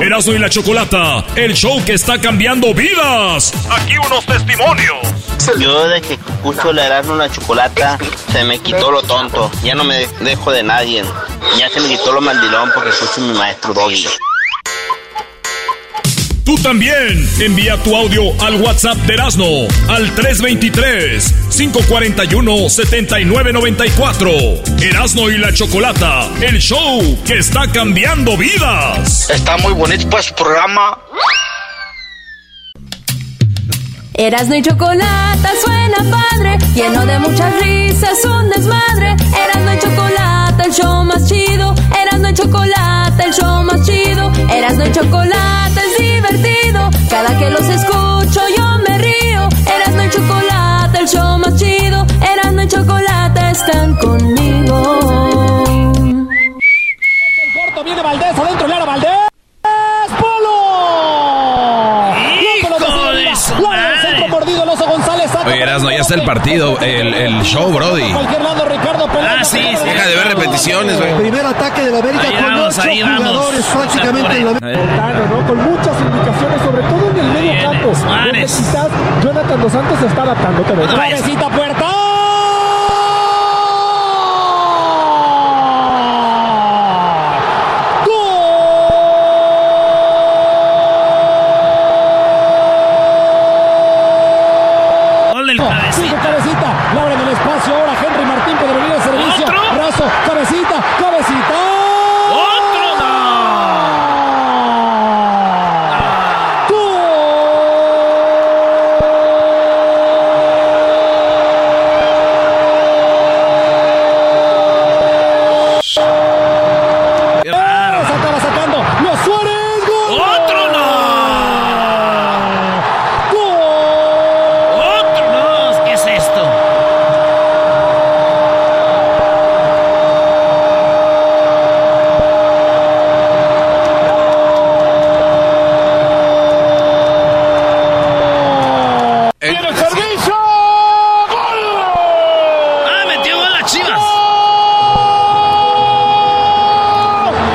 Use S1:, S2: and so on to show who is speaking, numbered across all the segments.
S1: Erasmo y la Chocolata, el show que está cambiando vidas. Aquí unos testimonios.
S2: Yo desde que escucho la Erasmo y la Chocolata se me quitó lo tonto. Ya no me dejo de nadie. Ya se me quitó lo mandilón porque escucho mi maestro Doggy.
S1: Tú también envía tu audio al WhatsApp de Erasmo al 323-541-7994. Erasmo y la Chocolata, el show que está cambiando vidas.
S2: Está muy bonito pues su programa.
S3: Erasno y chocolate suena padre, lleno de muchas risas, un desmadre. Erasno y chocolate, el show más chido. Erasno y chocolate, el show más chido. Erasno y chocolate es divertido. Cada que los escucho yo me río. Erasno y chocolate, el show más chido. Erasno y chocolate están conmigo.
S4: Corto viene Valdés, adentro Lara Valdés. ¡Polo!
S5: ¡Hijo de su madre!
S4: mordido el oso González.
S6: Oye, Erasmo, ya está el partido, el, el show, Brody.
S4: Cualquier lado, Ricardo Peláez.
S5: Ah, sí, sí.
S6: Deja de ver repeticiones, güey.
S7: Primer ataque de la América
S5: Ahí
S7: con
S5: vamos,
S7: ocho jugadores prácticamente en la
S4: ¿no? Con muchas indicaciones, sobre todo en el medio campo. Quizás Jonathan Dos Santos se está adaptando. Te puerta.
S5: Gol del
S4: Sigue
S5: cabecita.
S4: cabecita. Laura en el espacio. Ahora Henry Martín puede venir al servicio.
S5: ¿Otro?
S4: Razo. Cabecita. Cabecita.
S5: ¡Otro no! ¡Qué raro!
S4: Sacaba sacando. Los Suárez. Gol.
S5: ¡Otro no!
S4: Gol.
S5: ¡Otro no! ¿Qué es esto?
S4: ¡Tiene el servicio! ¡Gol!
S5: ¡Ah, metió gol la Chivas!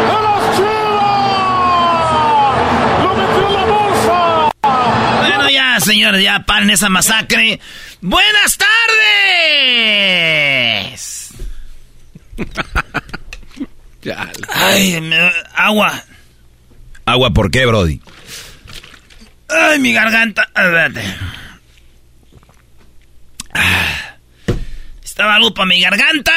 S4: ¡De las Chivas! ¡Lo metió en la bolsa!
S5: Bueno, ya, señores, ya paren esa masacre. ¡Buenas tardes! Ay, me- agua.
S6: Agua, ¿por qué, Brody?
S5: Ay, mi garganta. Estaba algo para mi garganta.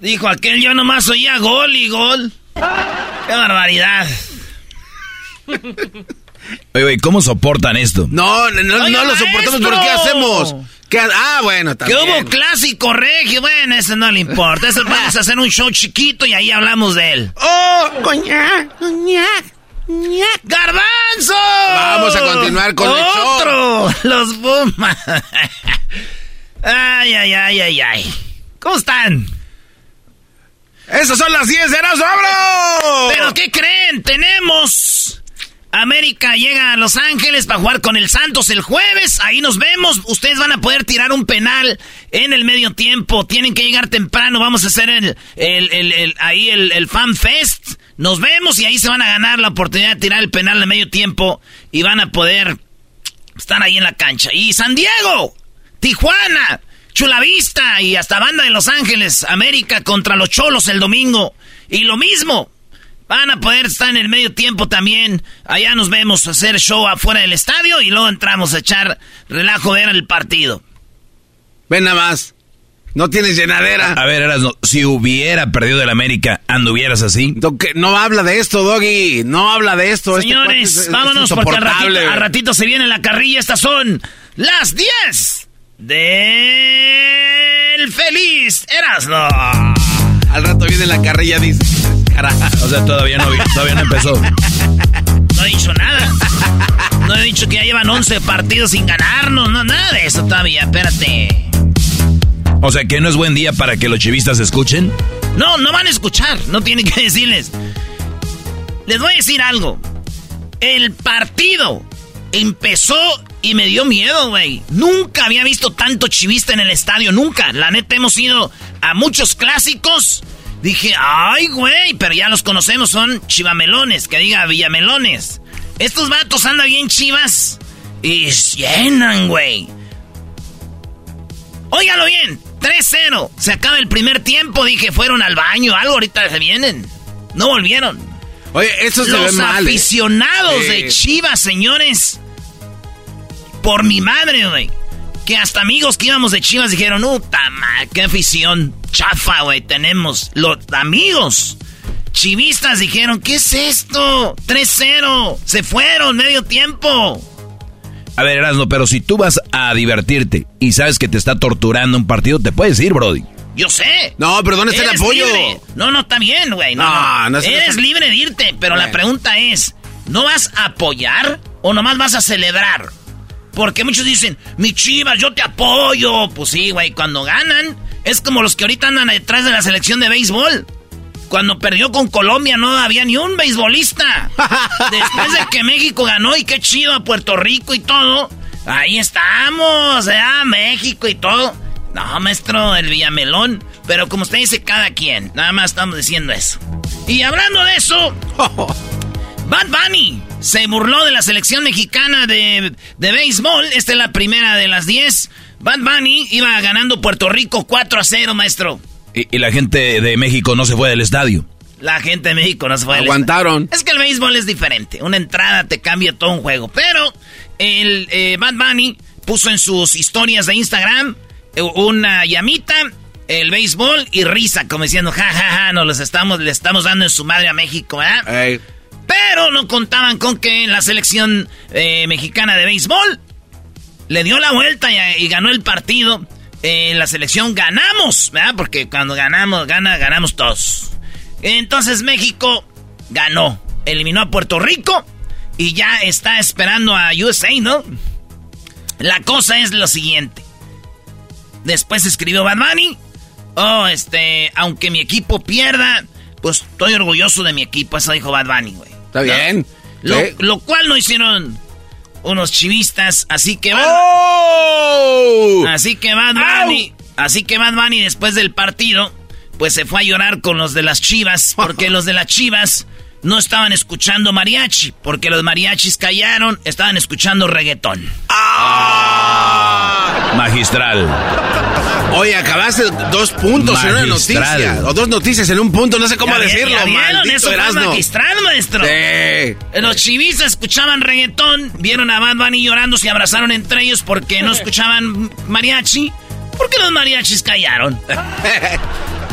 S5: Dijo aquel, yo nomás oía gol y gol. ¡Qué barbaridad!
S6: Oye, güey, ¿cómo soportan esto?
S8: No, no, no,
S5: Oiga,
S8: no lo soportamos, pero ¿qué hacemos? ¿Qué ha- ah, bueno,
S5: Que
S8: también.
S5: hubo clásico regio. Bueno, eso no le importa. Eso vamos a hacer un show chiquito y ahí hablamos de él.
S8: ¡Oh, coñac, coñac, coñac!
S5: ¡Garbanzo!
S8: Vamos a continuar con el show.
S5: ¡Otro! Los Pumas. ay, ay, ay, ay, ay. ¿Cómo están?
S8: ¡Esas son las 10 de Erasmo!
S5: ¿Pero qué creen? Tenemos... América llega a Los Ángeles para jugar con el Santos el jueves. Ahí nos vemos. Ustedes van a poder tirar un penal en el medio tiempo. Tienen que llegar temprano. Vamos a hacer el, el, el- ahí el, el Fan Fest. Nos vemos y ahí se van a ganar la oportunidad de tirar el penal al medio tiempo. Y van a poder estar ahí en la cancha. Y San Diego, Tijuana, Chulavista y hasta Banda de Los Ángeles. América contra los Cholos el domingo. Y lo mismo. Van a poder estar en el medio tiempo también. Allá nos vemos a hacer show afuera del estadio y luego entramos a echar relajo ver el partido.
S9: Ven nada más. No tienes llenadera.
S6: A ver, Erasno, si hubiera perdido el América, ¿anduvieras así?
S9: No, que- no habla de esto, Doggy. No habla de esto. Este
S5: Señores,
S9: es- es
S5: vámonos porque al ratito, al ratito se viene la carrilla. Estas son las 10 del feliz Erasmo.
S9: Al rato viene la carrilla, dice. Carajo.
S6: O sea, todavía no, todavía no empezó.
S5: No he dicho nada. No he dicho que ya llevan 11 partidos sin ganarnos. No, nada de eso todavía. Espérate.
S6: O sea, que no es buen día para que los chivistas escuchen.
S5: No, no van a escuchar. No tienen que decirles. Les voy a decir algo. El partido empezó y me dio miedo, güey. Nunca había visto tanto chivista en el estadio, nunca. La neta hemos ido a muchos clásicos. Dije, ay, güey, pero ya los conocemos, son chivamelones, que diga villamelones. Estos vatos andan bien chivas y llenan, güey. Óigalo bien, 3-0. Se acaba el primer tiempo, dije, fueron al baño, algo ahorita se vienen. No volvieron.
S9: Oye, eso se ve
S5: Los
S9: mal. ¿eh?
S5: aficionados de Chivas, señores. Por mi madre, güey. Que hasta amigos que íbamos de Chivas dijeron, puta madre, qué afición chafa, güey, tenemos. Los amigos chivistas dijeron, ¿qué es esto? 3-0. Se fueron, medio tiempo.
S6: A ver, Erasno, pero si tú vas a divertirte y sabes que te está torturando un partido, te puedes ir, Brody.
S5: Yo sé.
S9: No, pero ¿dónde está el apoyo?
S5: libre. No, no, está bien, güey. No,
S9: No,
S5: no.
S9: no es-
S5: Eres libre de irte, pero la pregunta es, ¿no vas a apoyar o nomás vas a celebrar? Porque muchos dicen, mi chivas, yo te apoyo. Pues sí, güey, cuando ganan, es como los que ahorita andan detrás de la selección de béisbol. Cuando perdió con Colombia no había ni un beisbolista. Después de que México ganó y qué chido a Puerto Rico y todo, ahí estamos, ya, México y todo. No, maestro, el Villamelón. Pero como usted dice, cada quien. Nada más estamos diciendo eso. Y hablando de eso, Bad Bunny se burló de la selección mexicana de, de béisbol. Esta es la primera de las 10. Bad Bunny iba ganando Puerto Rico 4 a 0, maestro.
S6: Y, y la gente de México no se fue del estadio.
S5: La gente de México no se fue. del
S9: Aguantaron.
S5: estadio. Es que el béisbol es diferente. Una entrada te cambia todo un juego. Pero el eh, Bad Bunny puso en sus historias de Instagram eh, una llamita, el béisbol y risa, como diciendo, ja, ja, ja, nos los estamos, le estamos dando en su madre a México, ¿verdad?
S9: Ey.
S5: Pero no contaban con que la selección eh, mexicana de béisbol le dio la vuelta y, ganó el partido. En la selección ganamos, ¿verdad? Porque cuando ganamos, gana, ganamos todos. Entonces México ganó, eliminó a Puerto Rico y ya está esperando a USA, ¿no? La cosa es lo siguiente. Después escribió Bad Bunny. Oh, este, aunque mi equipo pierda, pues estoy orgulloso de mi equipo. Eso dijo Bad Bunny, güey.
S9: Está bien.
S5: Lo,
S9: Sí.
S5: lo cual no hicieron unos chivistas, así que Bad,
S9: ¡Oh!
S5: así que Bad Bunny, así que Bad Bunny después del partido, pues se fue a llorar con los de las Chivas, porque los de las Chivas no estaban escuchando mariachi, porque los mariachis callaron, estaban escuchando reggaetón.
S6: Magistral.
S9: Oye, acabaste dos puntos en una
S6: Magistral.
S9: noticia. O dos noticias en un punto, no sé cómo
S5: ¿Ya
S9: decirlo,
S5: ya vieron? Eso fue magistral, maestro.
S9: Sí.
S5: Los chivistas escuchaban reggaetón, vieron a Bad Bunny llorando, se abrazaron entre ellos porque no escuchaban mariachi, porque los mariachis callaron.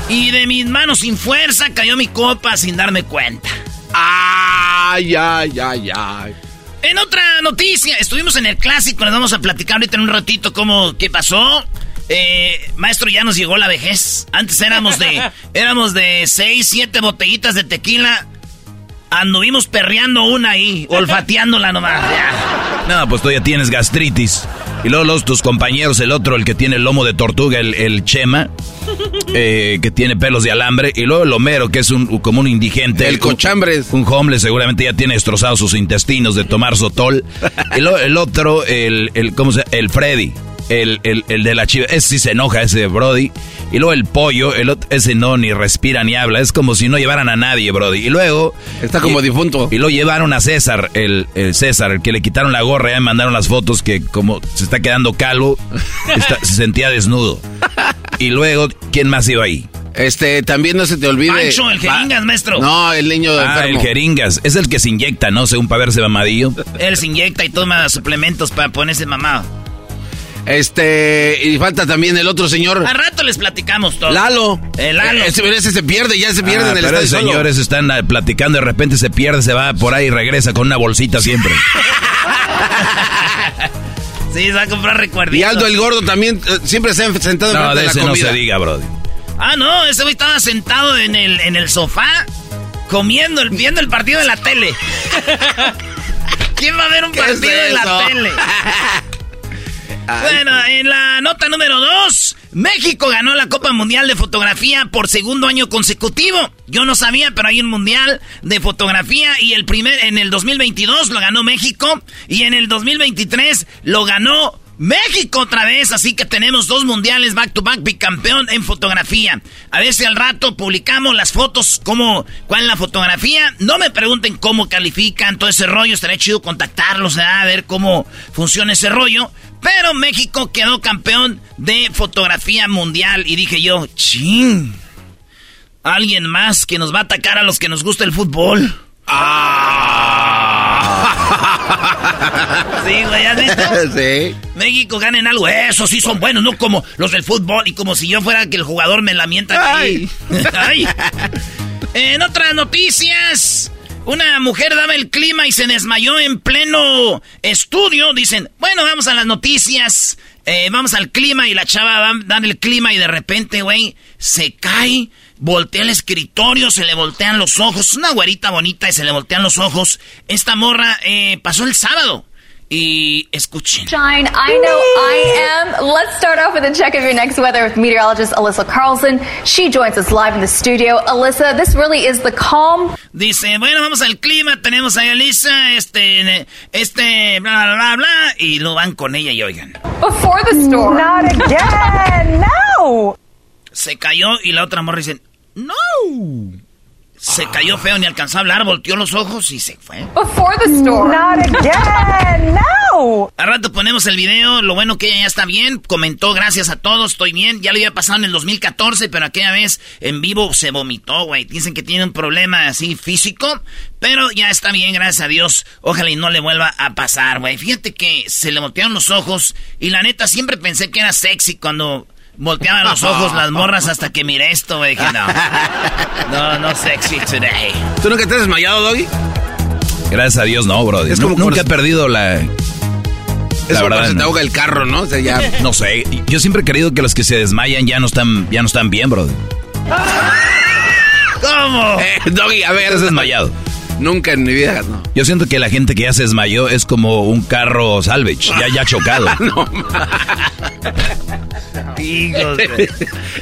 S5: Y de mis manos sin fuerza cayó mi copa sin darme cuenta.
S9: Ay, ay, ay, ay.
S5: En otra noticia, estuvimos en el clásico, les vamos a platicar ahorita en un ratito cómo, qué pasó. Eh, maestro, ya nos llegó la vejez. Antes éramos de, éramos de seis, siete botellitas de tequila. Anduvimos perreando una ahí, olfateándola nomás. ya.
S6: No, pues tú ya tienes gastritis. Y luego los, tus compañeros, el otro, el que tiene el lomo de tortuga, el, el Chema, eh, que tiene pelos de alambre. Y luego el Homero, que es un, como un indigente.
S9: El cochambres.
S6: Un, un homeless, seguramente ya tiene destrozados sus intestinos de tomar sotol. y luego el otro, el, el ¿cómo se El Freddy. El, el, el de la chiva, ese sí se enoja, ese Brody. Y luego el pollo, el otro, ese no ni respira ni habla. Es como si no llevaran a nadie, Brody. Y luego.
S9: Está como
S6: y-
S9: difunto.
S6: Y luego llevaron a César, el, el César, el que le quitaron la gorra, ya me mandaron las fotos que como se está quedando calvo, está- se sentía desnudo. Y luego, ¿quién más iba ahí?
S8: Este, también no se te olvide.
S5: Pancho, el jeringas, maestro.
S8: No, el niño
S6: Ah, el jeringas. Es el que se inyecta, ¿no? Según para verse mamadillo.
S5: Él se inyecta y toma suplementos para ponerse mamado.
S8: Este, y falta también el otro señor.
S5: Al rato les platicamos todo.
S8: Lalo.
S5: El Lalo.
S8: Ese, ese se pierde, ya se pierde
S6: Ah,
S8: en el
S6: pero
S8: estadio
S6: señores están ah, platicando, de repente se pierde, se va por ahí y regresa con una bolsita siempre.
S5: Sí, se va a comprar recuerditos.
S8: Y Aldo el gordo también eh, siempre se ha sentado
S6: no,
S8: enfrente
S6: de
S8: de la
S6: ese no
S8: comida.
S6: se diga, brody.
S5: Ah, no, ese güey estaba sentado en el, en el sofá comiendo, el- viendo el partido de la tele. ¿Quién va a ver un
S8: ¿Qué es
S5: partido de la
S8: eso?
S5: Bueno, en la nota número dos, México ganó la Copa Mundial de Fotografía por segundo año consecutivo. Yo no sabía, pero hay un mundial de fotografía y el primer en el 2022 lo ganó México y en el 2023 lo ganó México otra vez, así que tenemos dos mundiales back to back bicampeón en fotografía. A ver si al rato publicamos las fotos, cómo, cuál es la fotografía. No me pregunten cómo califican todo ese rollo, estaría chido contactarlos, ¿eh? a ver cómo funciona ese rollo. Pero México quedó campeón de fotografía mundial y dije yo, ching, alguien más que nos va a atacar a los que nos gusta el fútbol. Sí, güey, ¿has visto?
S8: sí.
S5: México gana en algo. Eso sí son buenos, no como los del fútbol. Y como si yo fuera que el jugador me lamienta ahí. Ay. En otras noticias, una mujer daba el clima y se desmayó en pleno estudio. Dicen, bueno, vamos a las noticias. eh, vamos al clima y la chava va- dan el clima y de repente, güey, se cae. Voltea el escritorio, se le voltean los ojos. Una güerita bonita y se le voltean los ojos. Esta morra eh, pasó el sábado. Y escuchen.
S10: Shine, I know I am. Let's start off with a check of your next weather with meteorologist Alyssa Carlson. She joins us live in the studio. Alyssa, this really is the calm.
S5: Dice, bueno, vamos al clima, tenemos a Elisa, este, este, bla, bla, bla, bla, y lo van con ella y oigan.
S10: Before the storm.
S11: Not again. no.
S5: Se cayó y la otra morra dice, no. Se cayó feo, ni alcanzó a hablar, volteó los ojos y se fue.
S10: Before the storm.
S11: Not again. No.
S5: Al rato ponemos el video, lo bueno que ella ya está bien, comentó gracias a todos, estoy bien, ya lo había pasado en el 2014, pero aquella vez en vivo se vomitó, güey. Dicen que tiene un problema así físico, pero ya está bien, gracias a Dios. Ojalá y no le vuelva a pasar, güey. Fíjate que se le voltearon los ojos y la neta siempre pensé que era sexy cuando volteaban los ojos las morras hasta que miré esto, güey. Dije, no, no, no sexy today.
S8: ¿Tú nunca te has desmayado, Doggy?
S6: Gracias a Dios, no, brody.
S8: Es como
S6: Nu- nunca he perdido la.
S8: Es
S6: La verdad,
S8: se te
S6: no.
S8: ahoga el carro, ¿no? O sea, ya...
S6: No sé. Yo siempre he creído que los que se desmayan ya no están, ya no están bien, brody.
S5: ¿Cómo?
S8: Eh, Doggy, a ver...
S6: ¿Te has desmayado?
S8: Nunca en mi vida, no.
S6: Yo siento que la gente que ya se desmayó es como un carro salvage, ya, ya chocado.
S8: no,
S5: Hijos de-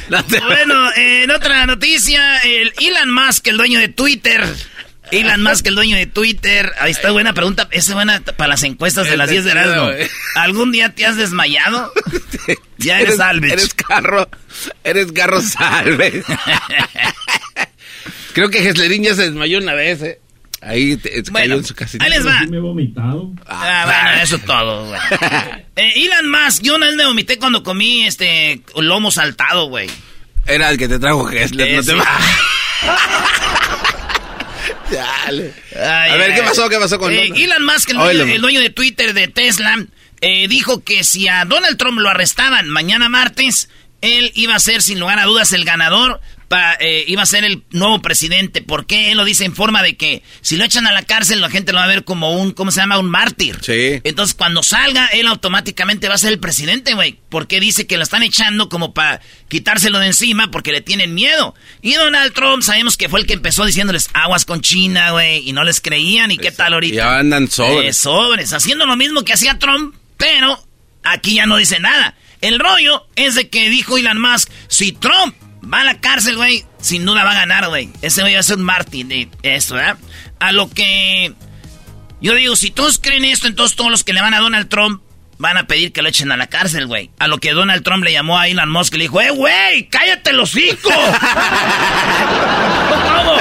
S5: Bueno, en otra noticia, el Elon Musk, el dueño de Twitter. Elon Musk, el dueño de Twitter. Ahí está buena pregunta. Esa es buena para las encuestas de las 10 de Erasmo. ¿Algún día te has desmayado? Ya eres salvage.
S8: Eres carro, eres carro salve. Creo que Geslerín ya se desmayó una vez, ¿eh? Ahí te,
S5: Bueno,
S8: cayó en su casita.
S5: ahí les va.
S4: me he vomitado.
S5: Ah, bueno, eso todo, güey. Eh, Elon Musk, yo una vez me vomité cuando comí este lomo saltado, güey.
S8: Era el que te trajo Gesler, no te Dale.
S5: Ay,
S8: A ver, ¿qué pasó? ¿Qué pasó con
S5: Eh,
S8: Elon?
S5: Musk, el dueño, el dueño de Twitter de Tesla, eh, dijo que si a Donald Trump lo arrestaban mañana martes, él iba a ser sin lugar a dudas el ganador, pa- eh, iba a ser el nuevo presidente. ¿Por qué? Él lo dice en forma de que si lo echan a la cárcel, la gente lo va a ver como un, ¿cómo se llama? Un mártir.
S8: Sí.
S5: Entonces, cuando salga, él automáticamente va a ser el presidente, güey. Porque dice que lo están echando como para quitárselo de encima porque le tienen miedo. Y Donald Trump, sabemos que fue el que empezó diciéndoles aguas con China, güey. Y no les creían. ¿Y qué tal ahorita?
S8: Ya andan sobres.
S5: Eh, sobres, haciendo lo mismo que hacía Trump, pero aquí ya no dice nada. El rollo es de que dijo Elon Musk, si Trump va a la cárcel, güey, sin duda va a ganar, güey. Ese güey va a ser un Martin de esto, ¿verdad? A lo que yo digo, si todos creen esto, entonces todos los que le van a Donald Trump van a pedir que lo echen a la cárcel, güey. A lo que Donald Trump le llamó a Elon Musk y le dijo, ¡eh, güey! ¡Cállate los hocico! ¿Cómo?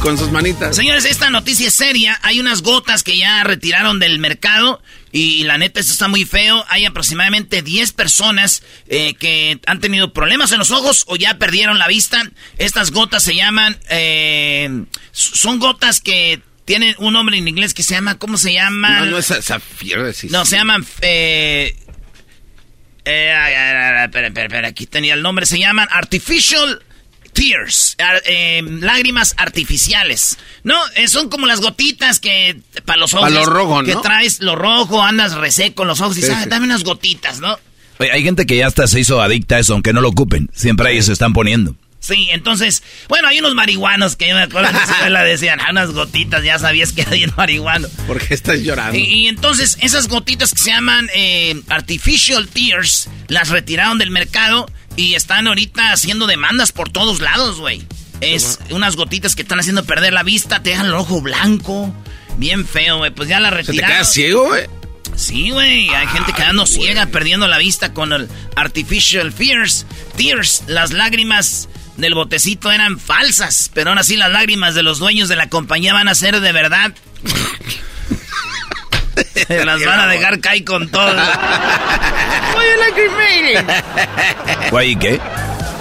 S8: Con sus manitas.
S5: Señores, esta noticia es seria. Hay unas gotas que ya retiraron del mercado y la neta esto está muy feo. Hay aproximadamente 10 personas eh, que han tenido problemas en los ojos o ya perdieron la vista. Estas gotas se llaman... eh, son gotas que tienen un nombre en inglés que se llama... ¿Cómo se llama?
S8: No, no es zafiro. sí,
S5: No,
S8: sí.
S5: se llaman... Eh, eh, espera, espera, espera, aquí tenía el nombre. Se llaman Artificial Tears. ar- eh, lágrimas artificiales. No, eh, son como las gotitas que... Para los ojos.
S8: Pa' lo rojo,
S5: Que
S8: ¿no?
S5: traes lo rojo, andas reseco en los ojos y
S6: Sí,
S5: dices, "Ah,
S6: sí.
S5: dame unas gotitas, ¿no?
S6: Oye, hay gente que ya hasta se hizo adicta a eso, aunque no lo ocupen. Siempre ahí se están poniendo.
S5: Sí, entonces, bueno, hay unos marihuanos que yo me acuerdo en la escuela decían, ah, unas gotitas, ya sabías que era bien marihuano.
S8: ¿Por qué estás llorando?
S5: Y, y entonces esas gotitas que se llaman eh, Artificial Tears las retiraron del mercado y están ahorita haciendo demandas por todos lados, güey. Es unas gotitas que están haciendo perder la vista, te dejan el ojo blanco, bien feo, güey. Pues ya la
S8: ¿Se te
S5: retiraron.
S8: queda ciego, güey?
S5: Sí, güey, hay gente quedando ciega, perdiendo la vista con el Artificial Tears. Tears, las lágrimas del botecito eran falsas, pero aún así las lágrimas de los dueños de la compañía van a ser de verdad. las van a dejar caer con todo. Why you lacrimating?
S6: Güey, ¿qué?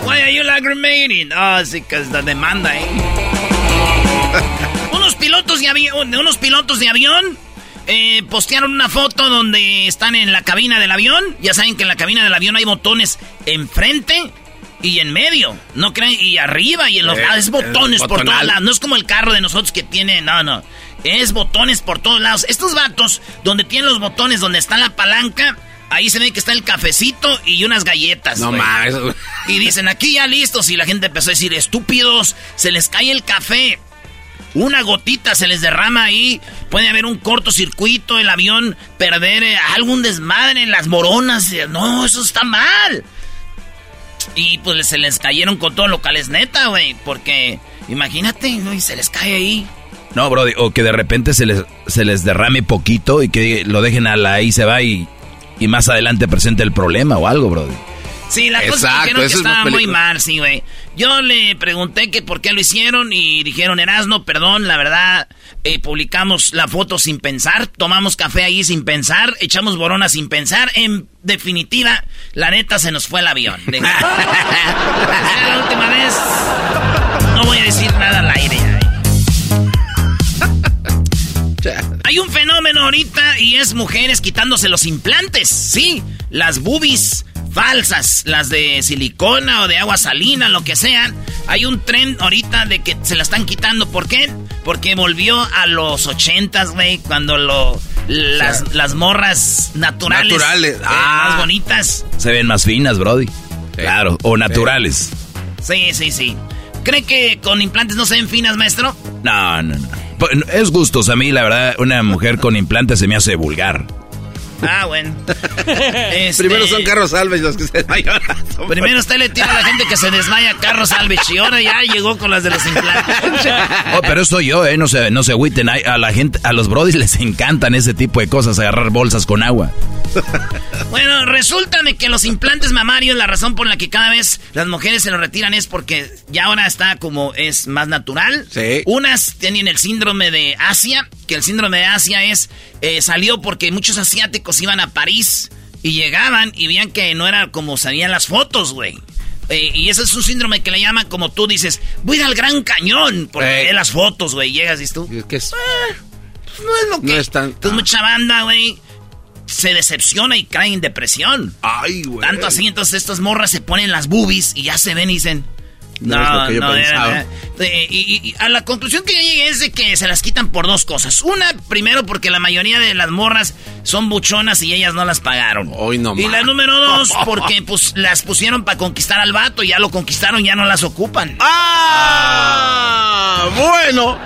S5: Why are you lacrimating? Oh, sí, que es la demanda, eh. unos pilotos de avión, unos pilotos de avión eh, postearon una foto donde están en la cabina del avión. Ya saben que en la cabina del avión hay botones enfrente y en medio. No creen, y arriba y en los
S8: Eh,
S5: lados. Es botones por todos lados. No es como el carro de nosotros que tiene. No, no. Es botones por todos lados. Estos vatos, donde tienen los botones, donde está la palanca. Ahí se ve que está el cafecito y unas galletas.
S8: No mames.
S5: Y dicen, aquí ya listos. Y la gente empezó a decir, estúpidos, se les cae el café. Una gotita se les derrama ahí. Puede haber un cortocircuito, el avión perder eh, algún desmadre en las moronas. No, eso está mal. Y pues se les cayeron con todo lo es neta, güey. Porque imagínate, güey, se les cae ahí.
S6: No, Brody, o que de repente se les, se les derrame poquito y que lo dejen a la ahí se va y, y más adelante presente el problema o algo, Brody.
S5: Sí, la cosa es que
S6: Exacto,
S5: dijeron que
S6: eso es más
S5: estaba muy mal, sí, güey. Yo le pregunté que por qué lo hicieron y dijeron, Erasno, perdón, la verdad, eh, publicamos la foto sin pensar, tomamos café ahí sin pensar, echamos borona sin pensar. En definitiva, la neta se nos fue el avión. Dije, "Será la última vez. No voy a decir nada al aire. Hay un fenómeno ahorita y es mujeres quitándose los implantes, sí, las boobies falsas, las de silicona o de agua salina, lo que sean. Hay un trend ahorita de que se la están quitando. ¿Por qué? Porque volvió a los ochentas, güey, cuando lo las, las morras naturales,
S8: Naturales,
S5: eh,
S8: ah.
S5: más bonitas.
S6: Se ven más finas, Brody. Claro, o naturales.
S5: Sí, sí, sí. ¿Cree que con implantes no se ven finas, maestro?
S6: No, no, no. Pues, Es gustos. A mí, la verdad, una mujer con implantes se me hace vulgar.
S5: Ah, bueno. Este-
S8: Primero son carros salves los que se desmayan.
S5: Primero usted le tira a la gente que se desmaya a Carlos Salvich y ahora ya llegó con las de los implantes.
S6: Oh, pero eso yo, ¿eh? No se, no se agüiten. A la gente, a los brodis les encantan ese tipo de cosas, agarrar bolsas con agua.
S5: Bueno, resulta de que los implantes mamarios, la razón por la que cada vez las mujeres se los retiran es porque ya ahora está como es más natural.
S8: Sí.
S5: Unas tienen el síndrome de Asia, que el síndrome de Asia es eh, salió porque muchos asiáticos iban a París y llegaban y veían que no era como salían las fotos, güey. Eh, y ese es un síndrome que le llaman, como tú dices, voy a ir al Gran Cañón, porque
S8: Eh.
S5: ve las fotos, güey. Llegas y tú,
S8: ¿Qué es?
S5: "Pues no es lo que...
S8: No es tan...
S5: Entonces mucha banda, güey, se decepciona y cae en depresión.
S8: Ay, güey.
S5: Tanto así, entonces estas morras se ponen las boobies y ya se ven y dicen...
S8: No es lo que yo
S5: era-
S8: pensaba".
S5: eh, y, y- y a la conclusión que yo llegué es de que se las quitan por dos cosas. Una, primero, porque la mayoría de las morras son buchonas y ellas no las pagaron.
S8: Hoy no
S5: y la número dos, porque pues las pusieron para conquistar al vato, ya lo conquistaron, ya no las ocupan.
S8: ¡Ah! Bueno.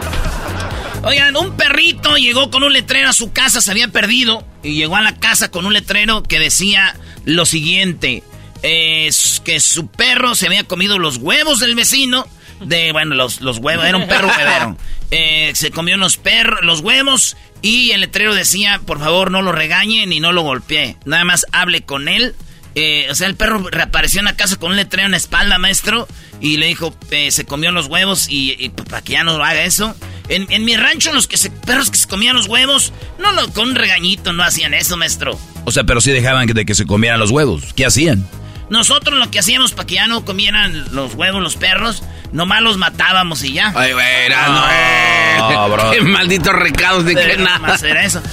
S5: Oigan, un perrito llegó con un letrero a su casa, se había perdido. Y llegó a la casa con un letrero que decía lo siguiente. Es que su perro se había comido los huevos del vecino. De, bueno, los, los huevos, era un perro huevero. Eh, se comió los, perros, los huevos y el letrero decía, por favor no lo regañe ni no lo golpee. Nada más hable con él eh, o sea, el perro reapareció en la casa con un letrero en la espalda, maestro, y le dijo, eh, se comió los huevos y, para que ya no haga eso. En, mi rancho, los que se, perros que se comían los huevos, no lo, con un regañito no hacían eso, maestro.
S6: O sea, pero sí dejaban de que se comieran los huevos. ¿Qué hacían?
S5: Nosotros lo que hacíamos para que ya no comieran los huevos los perros, nomás los matábamos y ya.
S8: Ay, güey, no, eh. Qué malditos recados de que nada.
S5: Era eso.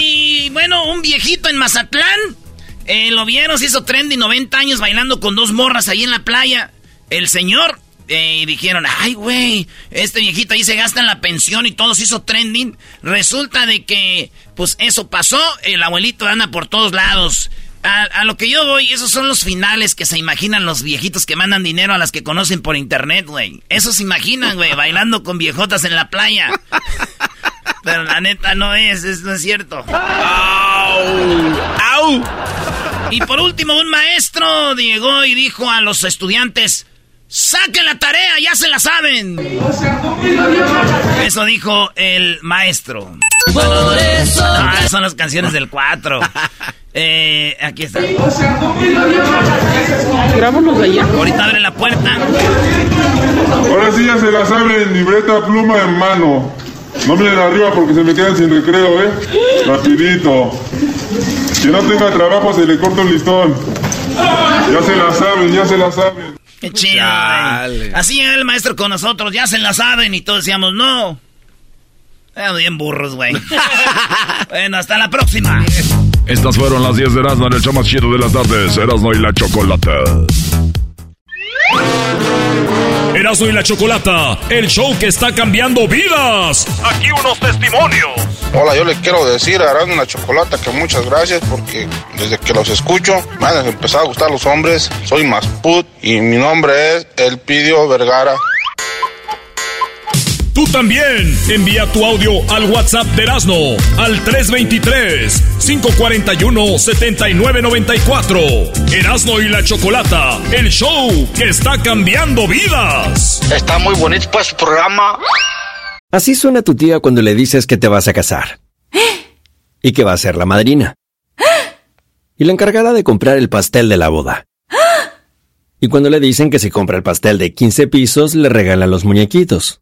S5: y bueno, un viejito en Mazatlán, eh, lo vieron, se hizo trendy, 90 años bailando con dos morras ahí en la playa. El señor eh, y dijeron, ay, güey, este viejito ahí se gasta en la pensión y todo se hizo trending. Resulta de que, pues eso pasó, el abuelito anda por todos lados. A, lo que yo voy, esos son los finales que se imaginan los viejitos que mandan dinero a las que conocen por internet, güey. Eso se imaginan, güey, bailando con viejotas en la playa. Pero la neta no es, es no es cierto. ¡Au! ¡Au! Y por último, un maestro llegó y dijo a los estudiantes, ¡Saquen la tarea! ¡Ya se la saben! Eso dijo el maestro. Por eso. Ah, son las canciones del 4. Eh, aquí está.
S12: Grábanos allá.
S5: Ahorita abre la puerta.
S13: Ahora sí ya se la saben, libreta, pluma en mano. No miren arriba porque se me quedan sin recreo, ¿eh? Rapidito. Que no tenga trabajo se le corta un listón. Ya se la saben, ya se la saben.
S5: Qué chido, Así el maestro con nosotros, ya se la saben y todos decíamos, no. Eran bien burros, güey. bueno, hasta la próxima.
S1: Estas fueron las 10 de Erasmo en el show más chido de las tardes. Erasmo y la Chocolata. Erasmo y la Chocolata, el show que está cambiando vidas. Aquí unos testimonios.
S14: Hola, yo le quiero decir a Erasmo y la Chocolata que muchas gracias porque desde que los escucho me han empezado a gustar los hombres. Soy más put y mi nombre es Elpidio Vergara.
S1: Tú también envía tu audio al WhatsApp de Erasmo al 323-541-7994. Erasmo y la Chocolata, el show que está cambiando vidas.
S14: Está muy bonito pues su programa.
S15: Así suena tu tía cuando le dices que te vas a casar. Y que va a ser la madrina. Y la encargada de comprar el pastel de la boda. Y cuando le dicen que si compra el pastel de 15 pisos, le regalan los muñequitos.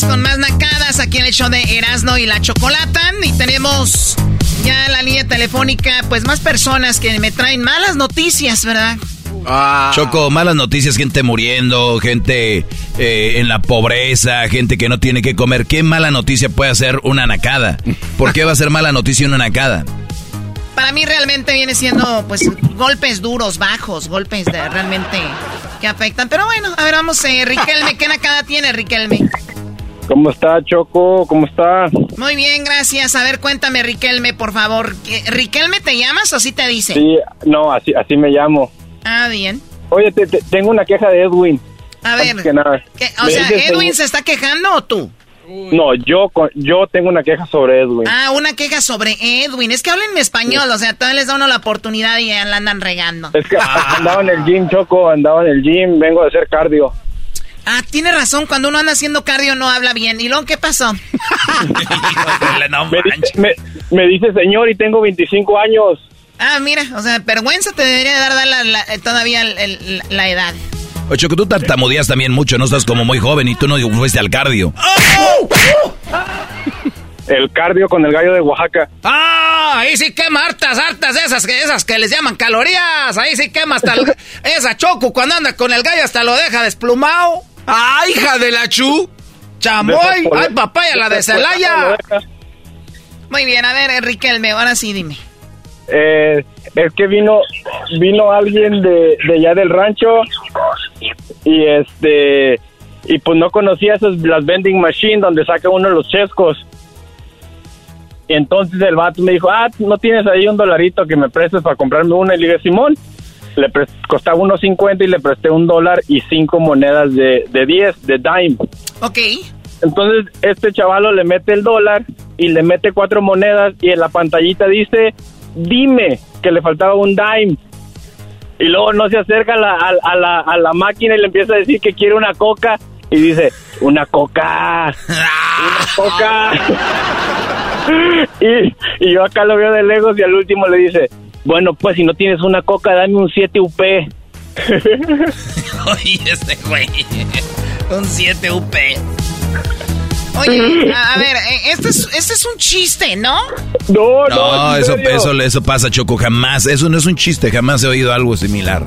S5: con más nacadas aquí en el show de Erasno y la Chocolata. Y tenemos ya la línea telefónica, pues más personas que me traen malas noticias, ¿verdad?
S6: Ah. Choco, malas noticias, gente muriendo, gente eh, en la pobreza, gente que no tiene que comer. ¿Qué mala noticia puede hacer una nacada? ¿Por qué va a ser mala noticia una nacada?
S5: Para mí realmente viene siendo pues golpes duros, bajos, golpes de realmente que afectan. Pero bueno, a ver, vamos, eh, Riquelme, ¿qué nacada tiene Riquelme?
S16: ¿Cómo está, Choco? ¿Cómo está?
S5: Muy bien, gracias. A ver, cuéntame, Riquelme, por favor. ¿Riquelme te llamas o así te dice?
S16: Sí, no, así, así me llamo.
S17: Ah, bien.
S16: Oye, te- te- tengo una queja de Edwin.
S17: A ver,
S16: Antes que nada.
S17: ¿qué- o sea, ¿Edwin se está quejando o tú?
S16: No, yo, con- yo tengo una queja sobre Edwin.
S17: Ah, una queja sobre Edwin. Es que hablan en español, o sea, todavía les da uno la oportunidad y ya la andan regando.
S16: Es que andaba en el gym, Choco, andaba en el gym, vengo de hacer cardio.
S17: Ah, tiene razón, cuando uno anda haciendo cardio no habla bien. ¿Y luego qué pasó?
S16: me, dice, me- me dice señor y tengo 25 años.
S17: Ah, mira, o sea, vergüenza te debería dar, dar la- la- todavía el- el- la edad.
S6: Oye, Choco, tú tartamudeas también mucho, no estás como muy joven y tú no fuiste al cardio.
S16: El cardio con el gallo de Oaxaca.
S17: Ah, ahí sí quema hartas, hartas esas que, esas que les llaman calorías. Ahí sí quema hasta el- esa choco cuando anda con el gallo hasta lo deja desplumado.
S8: ¡Ah, hija de la chu!
S17: ¡Chamoy! ¡Ay, papaya, la de Celaya! Muy bien, a ver, Enrique, ahora sí dime.
S16: Eh, es que vino vino alguien de, de allá del rancho y este y pues no conocía esas las vending machine donde saca uno los chescos y entonces el vato me dijo ah no tienes ahí un dolarito que me prestes para comprarme una y le dije Simón le costaba unos 50 y le presté un dólar y cinco monedas de, de 10 de dime
S17: Ok.
S16: entonces este chavalo le mete el dólar y le mete cuatro monedas y en la pantallita dice, dime que le faltaba un dime. Y luego no se acerca a la, a, a la, a la máquina y le empieza a decir que quiere una coca. Y dice, una coca, una coca. y, y yo acá lo veo de lejos y al último le dice, bueno, pues si no tienes una coca, dame un 7 UP.
S17: Oye, este güey. Un 7 UP. Oye, a, a ver, eh, este es, este es un chiste, ¿no?
S16: No,
S6: No, eso, eso, eso pasa, Choco, jamás. Eso no es un chiste, jamás he oído algo similar.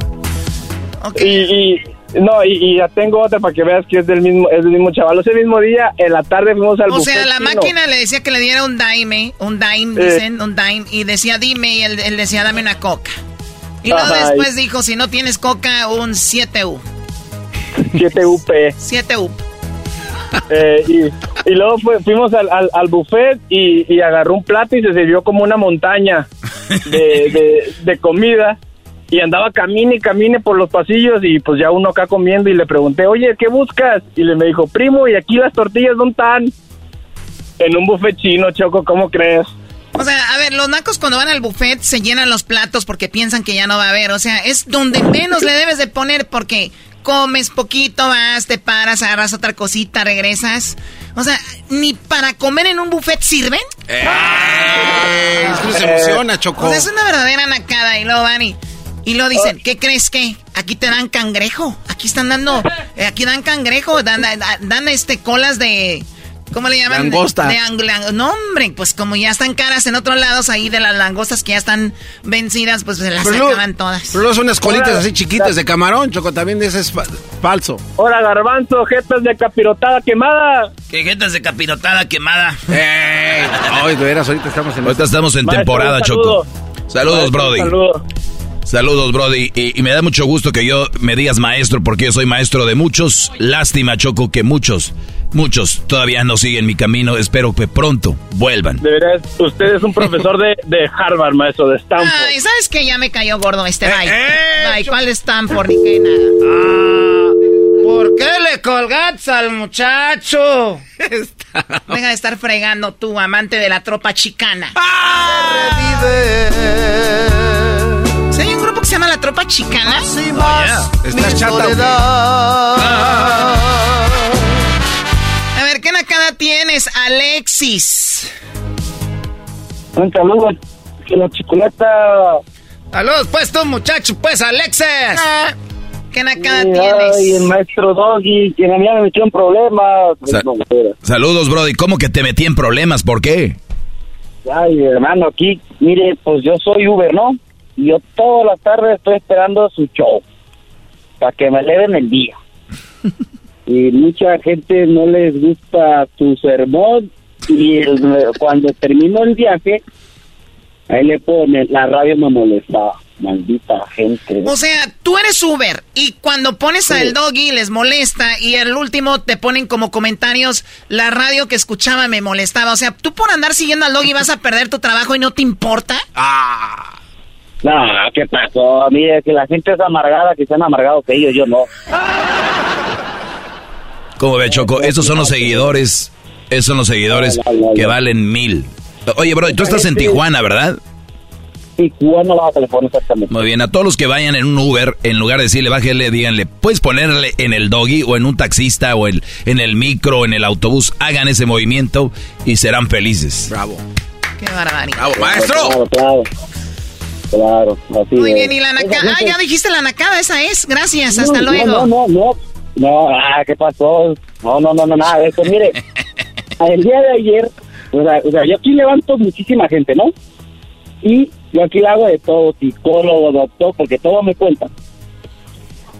S16: Y, y- no, y, y ya tengo otra para que veas que es del mismo, es del mismo chaval. Ese mismo día, en la tarde fuimos al
S17: O sea, la
S16: chino.
S17: máquina le decía que le diera un dime, un dime,
S16: Eh.
S17: dicen, un dime, y decía dime, y él, él decía dame una coca. Y luego
S16: Ajá,
S17: después
S16: y-
S17: dijo, si no tienes coca, un 7U.
S16: 7 UP.
S17: 7U.
S16: Eh, y, y luego fue- fuimos al, al, al buffet y, y agarró un plato y se sirvió como una montaña de, de, de comida. Y andaba camine y camine por los pasillos y pues ya uno acá comiendo y le pregunté, oye, ¿qué buscas? Y le me dijo, primo, ¿y aquí las tortillas dónde están? En un buffet chino, Choco, ¿cómo crees?
S17: O sea, a ver, los nacos cuando van al buffet se llenan los platos porque piensan que ya no va a haber. O sea, es donde menos le debes de poner porque comes poquito, vas, te paras, agarras otra cosita, regresas. O sea, ni para comer en un buffet sirven.
S8: Es que uno se emociona, Choco.
S17: O sea, es una verdadera nacada y luego van y, y lo dicen, ¿qué crees que? Aquí te dan cangrejo. Aquí están dando, eh, aquí dan cangrejo, dan, dan, dan, este colas de... ¿Cómo le llaman?
S8: Langosta.
S17: De lang- no, hombre, pues como ya están caras en otros lados ahí de las langostas que ya están vencidas, pues se las
S8: Pero
S17: acaban todas.
S8: Pero luego son unas colitas así chiquitas de camarón, Choco. También ese es fa- falso.
S16: Ahora, garbanzo, jetas de capirotada quemada.
S17: ¿Qué jetas de capirotada quemada?
S8: ¡Ey! Ay, de veras, ahorita estamos en...
S6: Ahorita estamos en
S16: Maestro,
S6: temporada, Choco.
S16: saludo.
S6: Saludos,
S16: Maestro,
S6: Brody.
S16: un saludo.
S6: Saludos, Brody. Y, y me da mucho gusto que yo me digas maestro, porque yo soy maestro de muchos. Lástima, Choco, que muchos, muchos todavía no siguen mi camino. Espero que pronto vuelvan.
S16: De veras, usted es un profesor de, de Harvard, maestro, de Stanford.
S17: Ay, ¿sabes qué? Ya me cayó gordo este, bye.
S8: eh,
S17: Bye, ¿cuál Stanford ni qué nada? Ah, ¿Por qué le colgaste al muchacho? Deja de estar fregando tú, amante de la tropa chicana. ¿Sí hay un grupo que se llama La Tropa Chicana?
S8: Está chata.
S17: A ver, ¿qué nacada tienes, Alexis?
S16: Un saludo que la chocolata.
S17: Saludos, pues tú, muchacho, pues, Alexis. ¿Qué nacada
S16: Ay,
S17: tienes?
S16: el maestro Doggy, que me había metido en problemas.
S6: Sa- Saludos, Brody. ¿Cómo que te metí en problemas? ¿Por qué?
S16: Ay, hermano, aquí, mire, pues yo soy Uber, ¿no? Y yo toda la tarde estoy esperando su show para que me eleven el día. y mucha gente no les gusta tu sermón y el- cuando termino el viaje, ahí le pone, la radio me molestaba, maldita gente.
S17: O sea, tú eres Uber y cuando pones al doggy les molesta y el último te ponen como comentarios, la radio que escuchaba me molestaba. O sea, tú por andar siguiendo al doggy vas a perder tu trabajo y no te importa.
S12: No, ¿qué pasó? A mí es que la gente es amargada, que sean amargados que ellos, yo no.
S6: ¿Cómo ve, Choco? Esos son los seguidores. Esos son los seguidores que valen mil. Oye, bro, tú estás en Tijuana, ¿verdad?
S12: Tijuana, Baja California, exactamente.
S6: Muy bien, a todos los que vayan en un Uber, en lugar de decirle bájale, díganle, puedes ponerle en el doggy o en un taxista o el, en el micro o en el autobús, hagan ese movimiento y serán felices.
S8: Bravo.
S3: Qué barbaridad.
S8: Bravo, maestro.
S12: Claro, claro. Claro, así
S3: Muy
S12: es.
S3: bien, y la nacada. Ah, ya dijiste la nacada, esa es. Gracias, hasta
S12: no,
S3: luego.
S12: No, no, no. No, ah, ¿qué pasó? No, no, no, no, nada de eso. Mire, el día de ayer, o sea, o sea, yo aquí levanto muchísima gente, ¿no? Y yo aquí le hago de todo, psicólogo, doctor, porque todo me cuenta.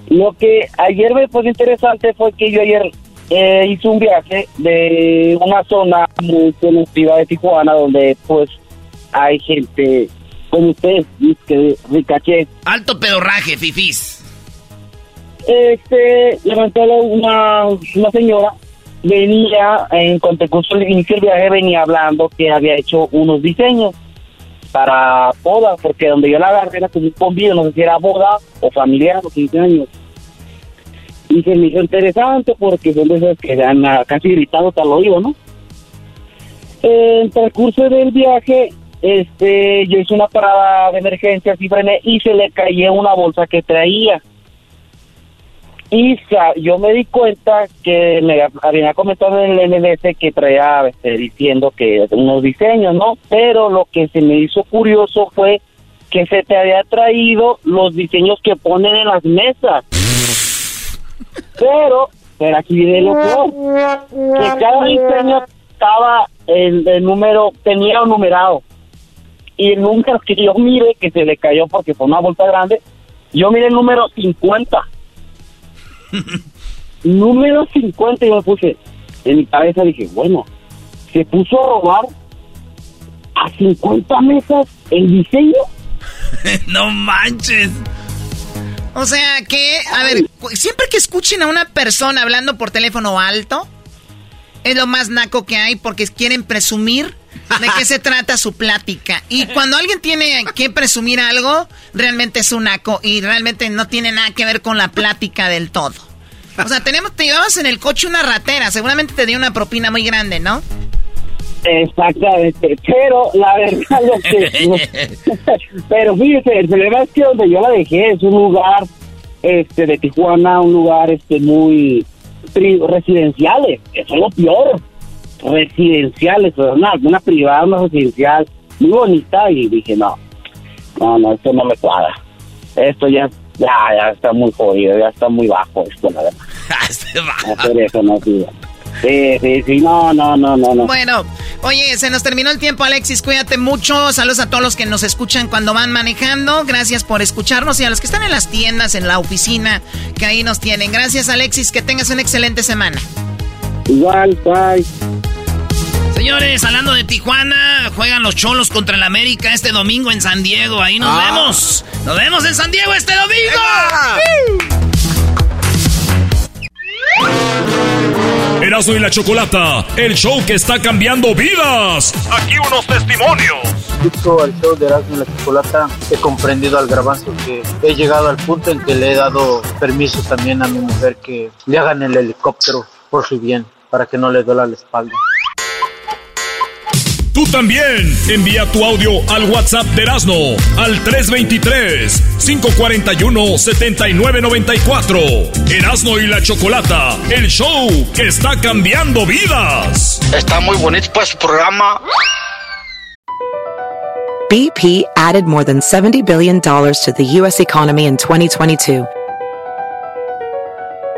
S12: Lo que ayer me fue interesante fue que yo ayer eh, hice un viaje de una zona muy conocida de Tijuana, donde pues hay gente como ustedes, que ricaché,
S5: Alto pedorraje, fifís.
S12: este, levantó una, una señora, venía, en cuanto curso el inicio del viaje, venía hablando que había hecho unos diseños para boda, porque donde yo la agarré era como un convivio, no sé si era boda o familiar o 15 años. Y se me hizo interesante porque son de esos que dan ah, casi gritando hasta el oído, ¿no? En el transcurso del viaje, este, yo hice una parada de emergencia, y se le cayó una bolsa que traía. Y yo me di cuenta que me había comentado en el NLS que traía este, diciendo que unos diseños, ¿no? Pero lo que se me hizo curioso fue que se te había traído los diseños que ponen en las mesas. Pero, pero aquí viene lo peor, que cada diseño estaba, el número, tenía un numerado. Y número que yo mire, que se le cayó porque fue una bolsa grande, yo miré el número 50. número 50 y yo me puse en mi cabeza dije bueno se puso a robar a 50 mesas el diseño
S5: no manches. O sea que, a ver, siempre que escuchen a una persona hablando por teléfono alto, es lo más naco que hay porque quieren presumir de qué se trata su plática. Y cuando alguien tiene que presumir algo, realmente es un naco y realmente no tiene nada que ver con la plática del todo. O sea, tenemos, te llevabas en el coche una ratera, seguramente te dio una propina muy grande, ¿no?
S12: exactamente pero la verdad lo que pero fíjese el problema es que donde yo la dejé es un lugar este de Tijuana un lugar este muy residenciales eso es lo peor residenciales o sea, una, una privada una residencial muy bonita y dije no no no esto no me cuadra esto ya ya ya está muy jodido ya está muy bajo esto la verdad hacer eso no sí sí sí, sí no no no no no
S5: Bueno, oye, se nos terminó el tiempo, Alexis. Cuídate mucho. Saludos a todos los que nos escuchan cuando van manejando. Gracias por escucharnos y a los que están en las tiendas, en la oficina, que ahí nos tienen. Gracias, Alexis. Que tengas una excelente semana.
S12: Igual, bye.
S5: Señores, hablando de Tijuana, juegan los Cholos contra el América este domingo en San Diego. Ahí nos
S18: Ah.
S5: vemos. Nos vemos en San Diego este domingo.
S1: Erasmo y la Chocolata, el show que está cambiando vidas. Aquí unos testimonios.
S19: Visto al show de Erasmo y la Chocolata, he comprendido al garbanzo que he llegado al punto en que le he dado permiso también a mi mujer que le hagan el helicóptero por su bien, para que no le duela la espalda.
S1: Tú también envía tu audio al WhatsApp de Erasmo al 323-541-7994. Erasmo y la Chocolata, el show que está cambiando vidas.
S20: Está muy bonito pues su programa.
S21: BP added more than $70 billion to the U.S. economy in 2022.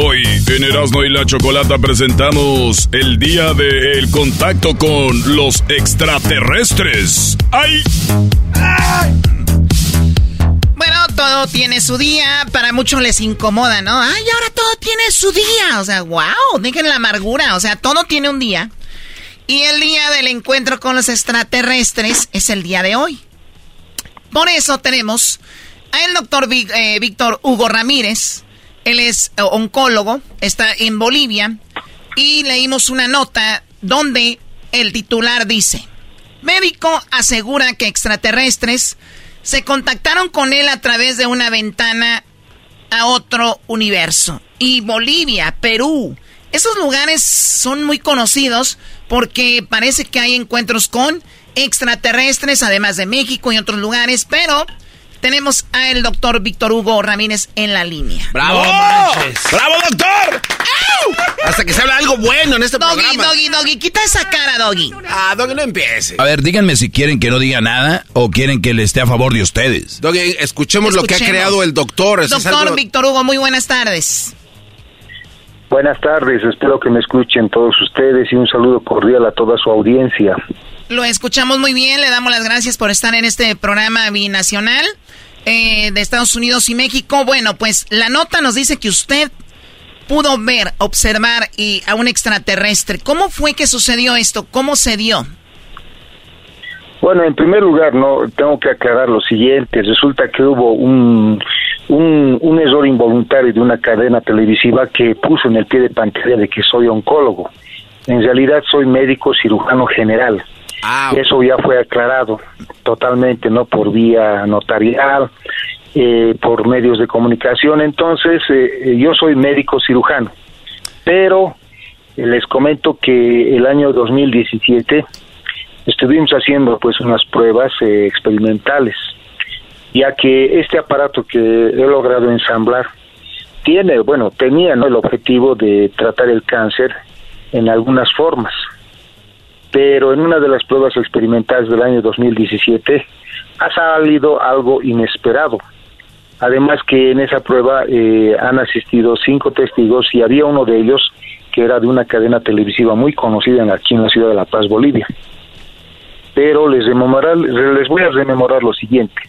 S22: Hoy en Erasmo y la Chocolata presentamos el día del contacto con los extraterrestres. ¡Ay!
S17: Bueno, todo tiene su día. Para muchos les incomoda, ¿no? Ay, ahora todo tiene su día. O sea, wow, dejen la amargura. O sea, todo tiene un día. Y el día del encuentro con los extraterrestres es el día de hoy. Por eso tenemos a el doctor eh, Víctor Hugo Ramírez. Él es eh, oncólogo, está en Bolivia. Y leímos una nota donde el titular dice, médico asegura que extraterrestres se contactaron con él a través de una ventana a otro universo. Y Bolivia, Perú, esos lugares son muy conocidos porque parece que hay encuentros con extraterrestres, además de México y otros lugares, pero tenemos a el doctor Víctor Hugo Ramírez en la línea.
S8: ¡Bravo! ¡Bravo, doctor! Hasta que se habla algo bueno en este
S17: doggy,
S8: programa.
S17: Doggy, Doggy, quita esa cara, Doggy.
S8: Ah, Doggy, no empiece.
S6: A ver, díganme si quieren que no diga nada o quieren que le esté a favor de ustedes.
S8: Doggy, escuchemos, lo que ha creado el doctor.
S17: Eso doctor algo... Víctor Hugo, muy buenas tardes.
S23: Buenas tardes, espero que me escuchen todos ustedes y un saludo cordial a toda su audiencia.
S17: Lo escuchamos muy bien, le damos las gracias por estar en este programa binacional eh, de Estados Unidos y México. Bueno, pues la nota nos dice que usted pudo ver, observar y a un extraterrestre. ¿Cómo fue que sucedió esto? ¿Cómo se dio?
S23: Bueno, en primer lugar, no tengo que aclarar lo siguiente. Resulta que hubo un, un, un, error involuntario de una cadena televisiva que puso en el pie de pantalla de que soy oncólogo. En realidad soy médico cirujano general.
S8: Ah,
S23: Eso ya fue aclarado totalmente, ¿no? Por vía notarial, eh, por medios de comunicación. Entonces, eh, yo soy médico cirujano. Pero eh, les comento que el año 2017 estuvimos haciendo pues unas pruebas eh, experimentales, ya que este aparato que he logrado ensamblar tiene, bueno, tenía ¿no? el objetivo de tratar el cáncer en algunas formas, pero en una de las pruebas experimentales del año 2017 ha salido algo inesperado. Además que en esa prueba eh, han asistido cinco testigos y había uno de ellos que era de una cadena televisiva muy conocida aquí en la ciudad de La Paz, Bolivia pero les, les voy a rememorar lo siguiente.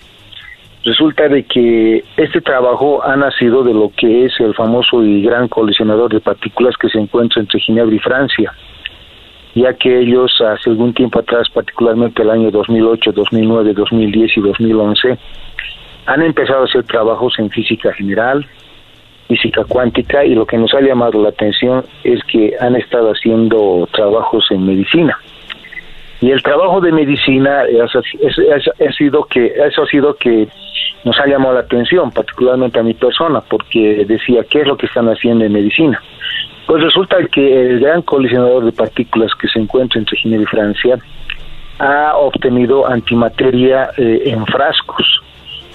S23: Resulta de que este trabajo ha nacido de lo que es el famoso y gran colisionador de partículas que se encuentra entre Ginebra y Francia, ya que ellos hace algún tiempo atrás, particularmente el año 2008, 2009, 2010 y 2011, han empezado a hacer trabajos en física general, física cuántica y lo que nos ha llamado la atención es que han estado haciendo trabajos en medicina. Y el trabajo de medicina es, ha sido que eso ha sido que nos ha llamado la atención particularmente a mi persona porque decía qué es lo que están haciendo en medicina pues resulta que el gran colisionador de partículas que se encuentra entre Ginebra y Francia ha obtenido antimateria eh, en frascos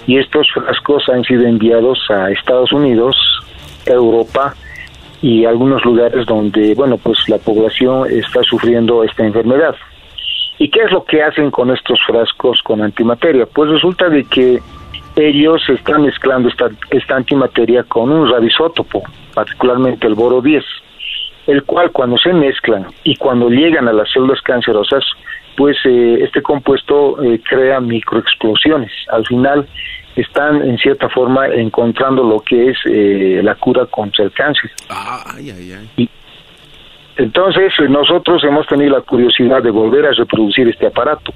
S23: y estos frascos han sido enviados a Estados Unidos, Europa y algunos lugares donde bueno pues la población está sufriendo esta enfermedad. ¿Y qué es lo que hacen con estos frascos con antimateria? Pues resulta de que ellos están mezclando esta, esta antimateria con un radisótopo, particularmente el boro 10, el cual cuando se mezclan y cuando llegan a las células cancerosas, pues eh, este compuesto eh, crea microexplosiones. Al final están en cierta forma encontrando lo que es eh, la cura contra el cáncer.
S8: Ay, ay, ay.
S23: Y, entonces, nosotros hemos tenido la curiosidad de volver a reproducir este aparato,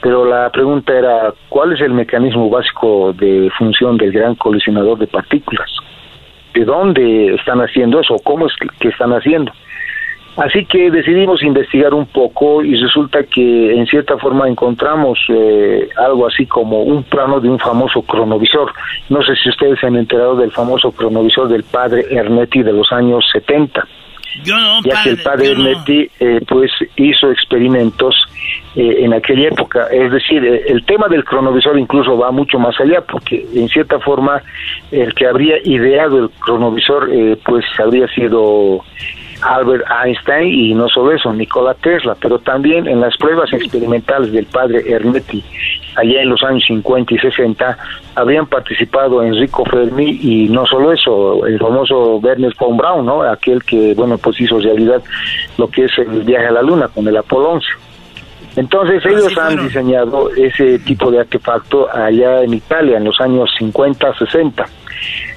S23: pero la pregunta era, ¿cuál es el mecanismo básico de función del gran colisionador de partículas? ¿De dónde están haciendo eso? ¿Cómo es que están haciendo? Así que decidimos investigar un poco y resulta que en cierta forma encontramos eh, algo así como un plano de un famoso cronovisor. No sé si ustedes se han enterado del famoso cronovisor del padre Ernetti de los años 70
S17: yo no,
S23: ya que el padre Ernetti eh, pues hizo experimentos eh, en aquella época. Es decir, eh, el tema del cronovisor incluso va mucho más allá, porque en cierta forma el que habría ideado el cronovisor pues habría sido Albert Einstein y no solo eso, Nikola Tesla, pero también en las pruebas experimentales del padre Ernetti, allá en los años 50 y 60, habían participado Enrico Fermi y no solo eso, el famoso Werner von Braun, ¿no? aquel que, bueno, pues hizo realidad lo que es el viaje a la Luna con el Apolo 11. Entonces ellos han diseñado ese tipo de artefacto allá en Italia en los años 50, 60.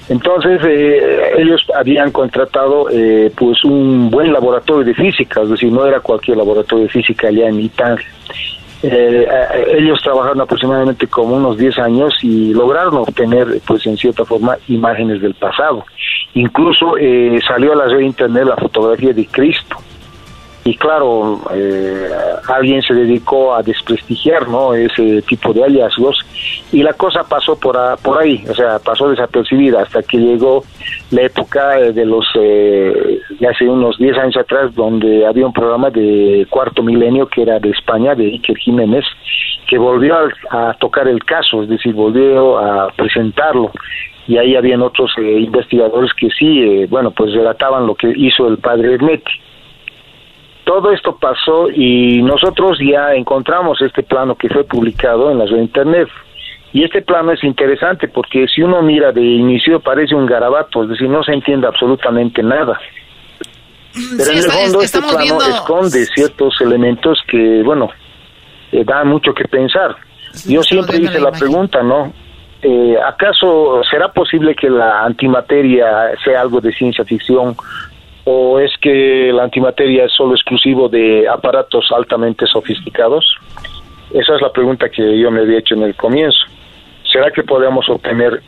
S23: Entonces eh, ellos habían contratado eh, pues un buen laboratorio de física, es decir, no era cualquier laboratorio de física allá en Italia. Eh, ellos trabajaron aproximadamente como unos 10 años y lograron obtener, pues en cierta forma, imágenes del pasado. Incluso salió a la red internet la fotografía de Cristo y claro, eh, alguien se dedicó a desprestigiar ¿no? ese tipo de hallazgos. Y la cosa pasó por, por ahí, o sea, pasó desapercibida hasta que llegó la época eh, de los, eh, hace unos 10 años atrás, donde había un programa de cuarto milenio que era de España, de Iker Jiménez, que volvió a, tocar el caso, es decir, volvió a presentarlo. Y ahí habían otros eh, investigadores que sí, bueno, pues relataban lo que hizo el padre Hermetti todo esto pasó y nosotros ya encontramos este plano que fue publicado en la red internet. Y este plano es interesante porque si uno mira de inicio parece un garabato, es decir, no se entiende absolutamente nada. Pero en el fondo este plano esconde ciertos elementos que, bueno, eh, dan mucho que pensar. Yo siempre hice la, pregunta, ¿no? Eh, ¿Acaso será posible que la antimateria sea algo de ciencia ficción o es que la antimateria es solo exclusivo de aparatos altamente sofisticados? Esa es la pregunta que yo me había hecho en el comienzo. ¿Será que podemos obtener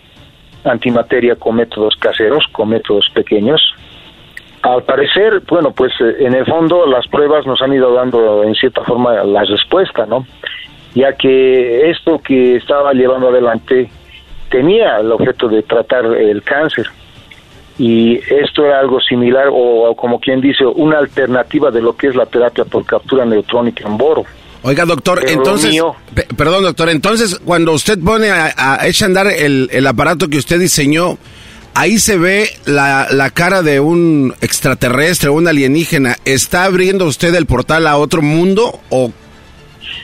S23: antimateria con métodos caseros, con métodos pequeños? Al parecer, bueno, pues eh, en el fondo las pruebas nos han ido dando en cierta forma la respuesta, ¿no? Ya que esto que estaba llevando adelante tenía el objeto de tratar el cáncer, y esto era algo similar o, como quien dice una alternativa de lo que es la terapia por captura neutrónica en boro.
S8: Oiga, doctor, entonces, perdón, doctor, entonces cuando usted pone a, a andar el, el, aparato que usted diseñó, ahí se ve la, la cara de un extraterrestre, un alienígena. ¿Está abriendo usted el portal a otro mundo o,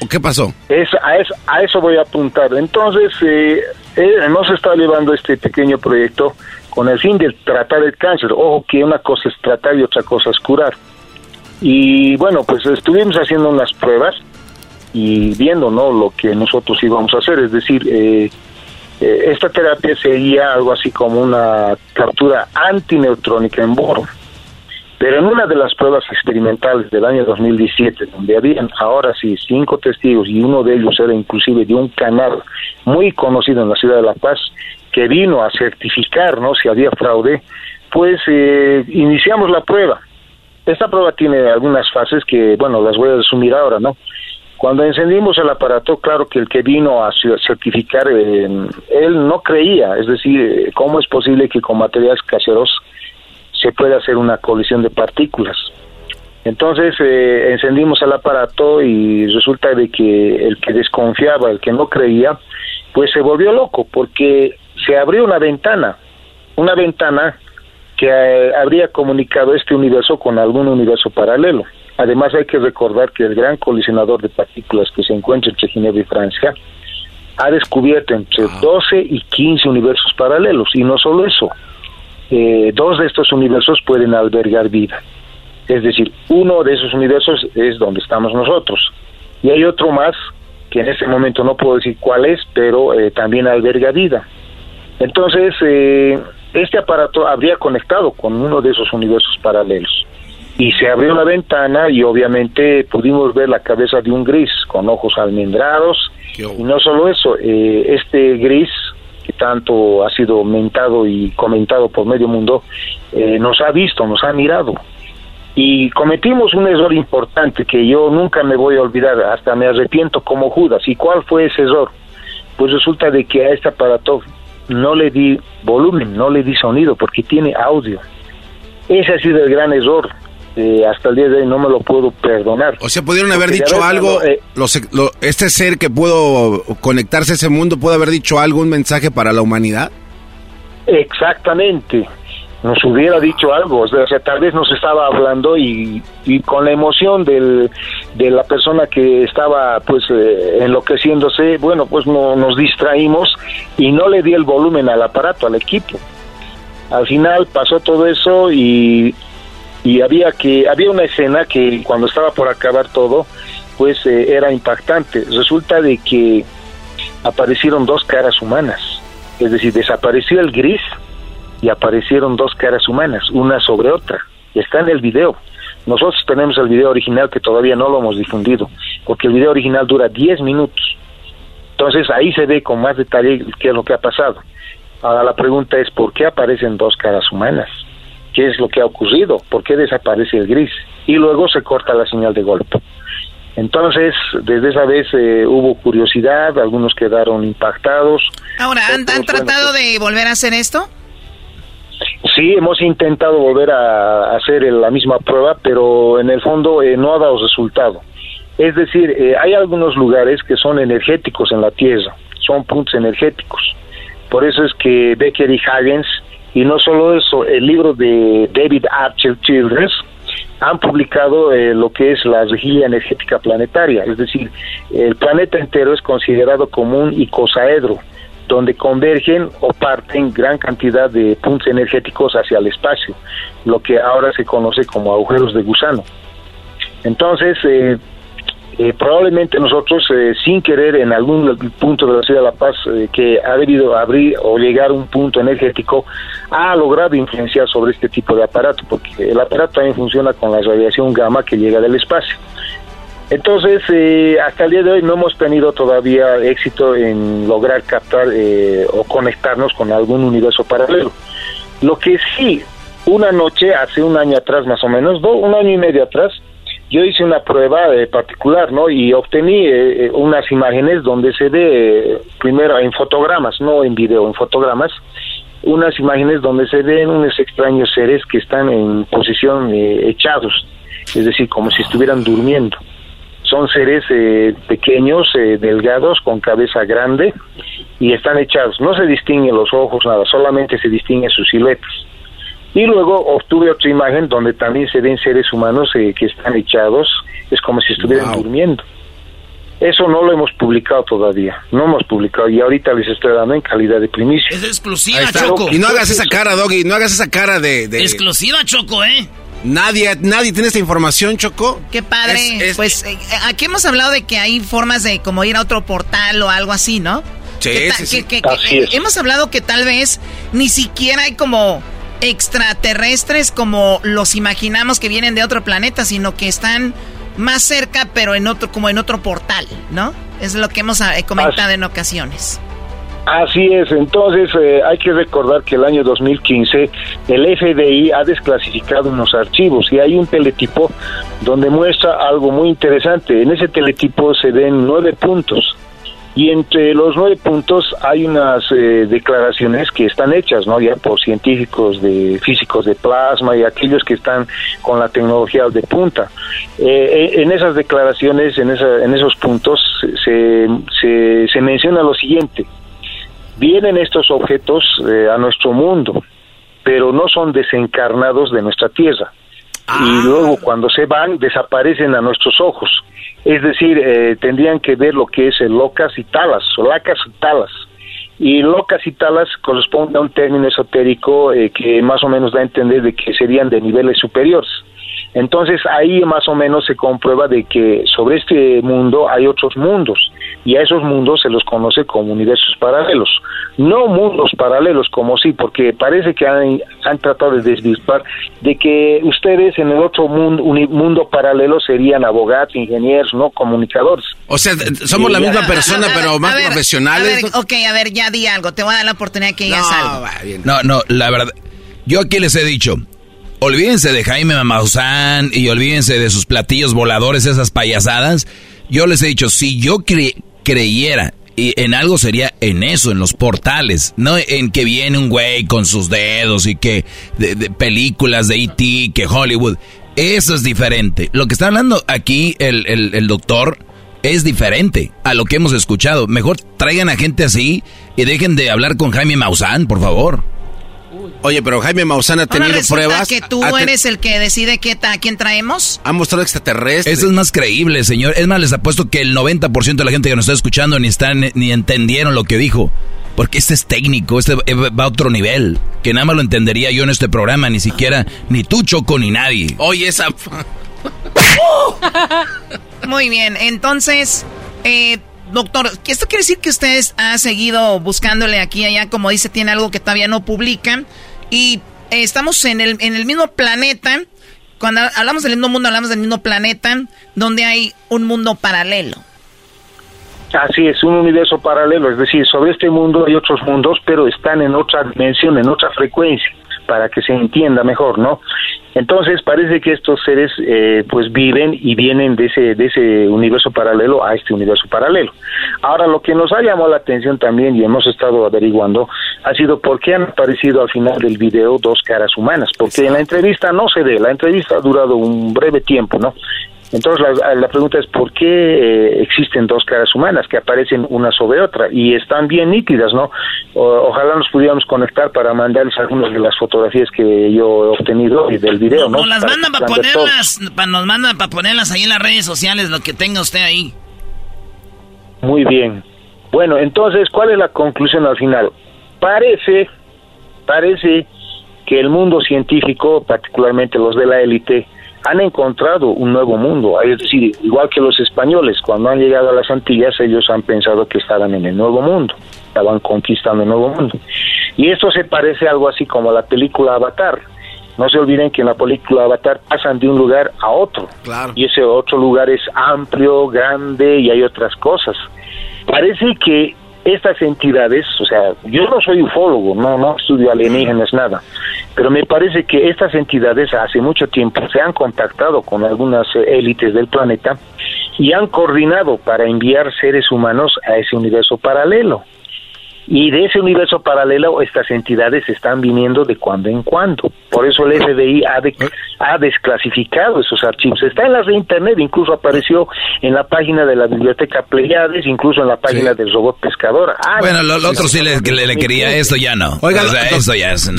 S8: o qué pasó?
S23: Es, a, eso, a eso voy a apuntar. Entonces, eh, eh, no se está llevando este pequeño proyecto con el fin de tratar el cáncer. Ojo que una cosa es tratar y otra cosa es curar. Y bueno, pues estuvimos haciendo unas pruebas y viendo no lo que nosotros íbamos a hacer, es decir, eh, eh, esta terapia sería algo así como una captura antineutrónica en boro. Pero en una de las pruebas experimentales del año 2017, donde habían ahora sí cinco testigos y uno de ellos era inclusive de un canal muy conocido en la ciudad de La Paz, que vino a certificar ¿no? si había fraude, pues eh, iniciamos la prueba. Esta prueba tiene algunas fases que, bueno, las voy a resumir ahora, ¿no? Cuando encendimos el aparato, claro que el que vino a certificar, eh, él no creía, es decir, eh, ¿cómo es posible que con materiales caseros se pueda hacer una colisión de partículas? Entonces encendimos el aparato y resulta de que el que desconfiaba, el que no creía, pues se volvió loco porque se abrió una ventana, una ventana que eh, habría comunicado este universo con algún universo paralelo. Además hay que recordar que el gran colisionador de partículas que se encuentra entre Ginebra y Francia ha descubierto entre 12 ah. y 15 universos paralelos y no solo eso, eh, dos de estos universos pueden albergar vida. Es decir, uno de esos universos es donde estamos nosotros y hay otro más que en este momento no puedo decir cuál es, pero eh, también alberga vida. Entonces, eh, este aparato habría conectado con uno de esos universos paralelos. Y se abrió la ventana y obviamente pudimos ver la cabeza de un gris con ojos almendrados. Y no solo eso, eh, este gris que tanto ha sido mentado y comentado por medio mundo, eh, nos ha visto, nos ha mirado. Y cometimos un error importante que yo nunca me voy a olvidar, hasta me arrepiento como Judas. ¿Y cuál fue ese error? Pues resulta de que a este aparato no le di volumen, no le di sonido, porque tiene audio. Ese ha sido el gran error. Eh, hasta el día de hoy no me lo puedo perdonar.
S8: O sea, pudieron haber dicho algo, eh, este ser que pudo conectarse a ese mundo, pudo haber dicho algo, un mensaje para la humanidad.
S23: Exactamente. Nos hubiera dicho algo, o sea, tal vez nos estaba hablando y, y con la emoción del, de la persona que estaba pues eh, enloqueciéndose, bueno, pues no, nos distraímos y no le di el volumen al aparato, al equipo. Al final pasó todo eso y, y había que había una escena que cuando estaba por acabar todo, pues eh, era impactante. Resulta de que aparecieron dos caras humanas, es decir, desapareció el gris y aparecieron dos caras humanas, una sobre otra. Está en el video. Nosotros tenemos el video original que todavía no lo hemos difundido, porque el video original dura 10 minutos. Entonces ahí se ve con más detalle qué es lo que ha pasado. Ahora la pregunta es, ¿por qué aparecen dos caras humanas? ¿Qué es lo que ha ocurrido? ¿Por qué desaparece el gris? Y luego se corta la señal de golpe. Entonces, desde esa vez eh, hubo curiosidad, algunos quedaron impactados.
S5: Ahora, ¿han, ¿han tratado de volver a hacer esto?
S23: Sí, hemos intentado volver a hacer la misma prueba, pero en el fondo eh, no ha dado resultado. Es decir, eh, hay algunos lugares que son energéticos en la Tierra, son puntos energéticos. Por eso es que Becker y Huygens, y no solo eso, el libro de David Archer Childress, han publicado eh, lo que es la vigilia energética planetaria, es decir, el planeta entero es considerado como un icosaedro, donde convergen o parten gran cantidad de puntos energéticos hacia el espacio, lo que ahora se conoce como agujeros de gusano. Entonces, eh, eh, probablemente nosotros, eh, sin querer, en algún punto de la ciudad de La Paz, que ha debido abrir o llegar a un punto energético, ha logrado influenciar sobre este tipo de aparato, porque el aparato también funciona con la radiación gamma que llega del espacio. Entonces, eh, hasta el día de hoy no hemos tenido todavía éxito en lograr captar eh, o conectarnos con algún universo paralelo. Lo que sí, una noche, hace un año atrás más o menos, un año y medio atrás, yo hice una prueba eh, particular, ¿no? Y obtení unas imágenes donde se ve, primero en fotogramas, no en video, en fotogramas, unas imágenes donde se ven unos extraños seres que están en posición echados, es decir, como si estuvieran durmiendo son seres eh, pequeños, eh, delgados, con cabeza grande y están echados. No se distinguen los ojos, nada, solamente se distinguen sus siluetas. Y luego obtuve otra imagen donde también se ven seres humanos eh, que están echados, es como si estuvieran durmiendo. Eso no lo hemos publicado todavía, no hemos publicado y ahorita les estoy dando en calidad de primicia.
S5: Es exclusiva, Choco.
S8: Y no hagas esa cara, Doggy, no hagas esa cara de... de...
S5: Exclusiva, Choco, ¿eh?
S8: Nadie, nadie tiene esta información, Choco.
S5: Qué padre. Pues eh, aquí hemos hablado de que hay formas de como ir a otro portal o algo así, ¿no?
S8: Sí, sí,
S5: Hemos hablado que tal vez ni siquiera hay como extraterrestres como los imaginamos que vienen de otro planeta, sino que están más cerca, pero en otro, como en otro portal, ¿no? Es lo que hemos eh, comentado en ocasiones.
S23: Así es, entonces eh, hay que recordar que el año 2015 el FBI ha desclasificado unos archivos y hay un teletipo donde muestra algo muy interesante. En ese teletipo se ven nueve puntos y entre los nueve puntos hay unas eh, declaraciones que están hechas, ¿no? Ya por científicos de físicos de plasma y aquellos que están con la tecnología de punta. Eh, en esas declaraciones, en, esa, en esos puntos, se, se menciona lo siguiente vienen estos objetos eh, a nuestro mundo, pero no son desencarnados de nuestra tierra. Y ah. luego cuando se van, desaparecen a nuestros ojos. Es decir, eh, tendrían que ver lo que es el locas y talas, o lacas y talas. Y locas y talas corresponde a un término esotérico eh, que más o menos da a entender de que serían de niveles superiores. Entonces ahí más o menos se comprueba de que sobre este mundo hay otros mundos y a esos mundos se los conoce como universos paralelos. No mundos paralelos como sí, porque parece que han, tratado de desvirtuar de que ustedes en el otro mundo, mundo paralelo serían abogados, ingenieros, no comunicadores.
S8: O sea, somos la misma persona, pero más profesionales.
S5: ok, a ver, ya di algo, te voy a dar la oportunidad que digas algo.
S6: No, no, la verdad, yo aquí les he dicho, olvídense de Jaime Maussan y olvídense de sus platillos voladores, esas payasadas. Yo les he dicho, si yo creyera y en algo sería en eso, en los portales, no en que viene un güey con sus dedos y que de, películas de E.T., que Hollywood. Eso es diferente. Lo que está hablando aquí el, el, doctor es diferente a lo que hemos escuchado. Mejor traigan a gente así y dejen de hablar con Jaime Maussan, por favor.
S8: Oye, pero Jaime Maussan ha tenido pruebas.
S17: que tú eres el que decide qué a quién traemos?
S8: Ha mostrado extraterrestres.
S6: Eso es más creíble, señor. Es más, les apuesto que el 90% de la gente que nos está escuchando ni están ni entendieron lo que dijo. Porque este es técnico, este va a otro nivel. Que nada más lo entendería yo en este programa, ni siquiera, ni tú, Choco, ni nadie.
S8: Oye, esa...
S17: Muy bien, entonces, eh, doctor, ¿esto quiere decir que ustedes ha seguido buscándole aquí y allá? Como dice, tiene algo que todavía no publican. Y eh, estamos en el, en el mismo planeta. Cuando hablamos del mismo mundo, hablamos del mismo planeta, donde hay un mundo paralelo.
S23: Así es, un universo paralelo, es decir, sobre este mundo hay otros mundos, pero están en otra dimensión, en otra frecuencia, para que se entienda mejor, ¿no? Entonces parece que estos seres eh, pues viven y vienen de ese, de ese universo paralelo a este universo paralelo. Ahora lo que nos ha llamado la atención también y hemos estado averiguando ha sido por qué han aparecido al final del video dos caras humanas, porque en la entrevista no se ve, la entrevista ha durado un breve tiempo, ¿no? Entonces la, pregunta es por qué eh, existen dos caras humanas que aparecen una sobre otra y están bien nítidas, ¿no? ojalá nos pudiéramos conectar para mandarles algunas de las fotografías que yo he obtenido y del video, ¿no?
S17: Nos las mandan para ponerlas, nos mandan para ponerlas ahí en las redes sociales, lo que tenga usted ahí.
S23: Muy bien. Bueno, entonces, ¿cuál es la conclusión al final? Parece, parece que el mundo científico, particularmente los de la élite, han encontrado un nuevo mundo, es decir, igual que los españoles, cuando han llegado a las Antillas, ellos han pensado que estaban en el nuevo mundo, estaban conquistando el nuevo mundo. Y esto se parece algo así como la película Avatar. No se olviden que en la película Avatar pasan de un lugar a otro. Y ese otro lugar es amplio, grande y hay otras cosas. Parece que estas entidades, o sea, yo no soy ufólogo, no, no estudio alienígenas, nada, pero me parece que estas entidades hace mucho tiempo se han contactado con algunas élites del planeta y han coordinado para enviar seres humanos a ese universo paralelo. Y de ese universo paralelo estas entidades están viniendo de cuando en cuando. Por eso el FBI ha, ha desclasificado esos archivos. Está en las de Internet, incluso apareció en la página de la biblioteca Pleiades, incluso en la página del robot pescador.
S6: Ah, bueno, lo, otro sí le, le, quería, esto ya no.
S8: Oiga, esto ya es...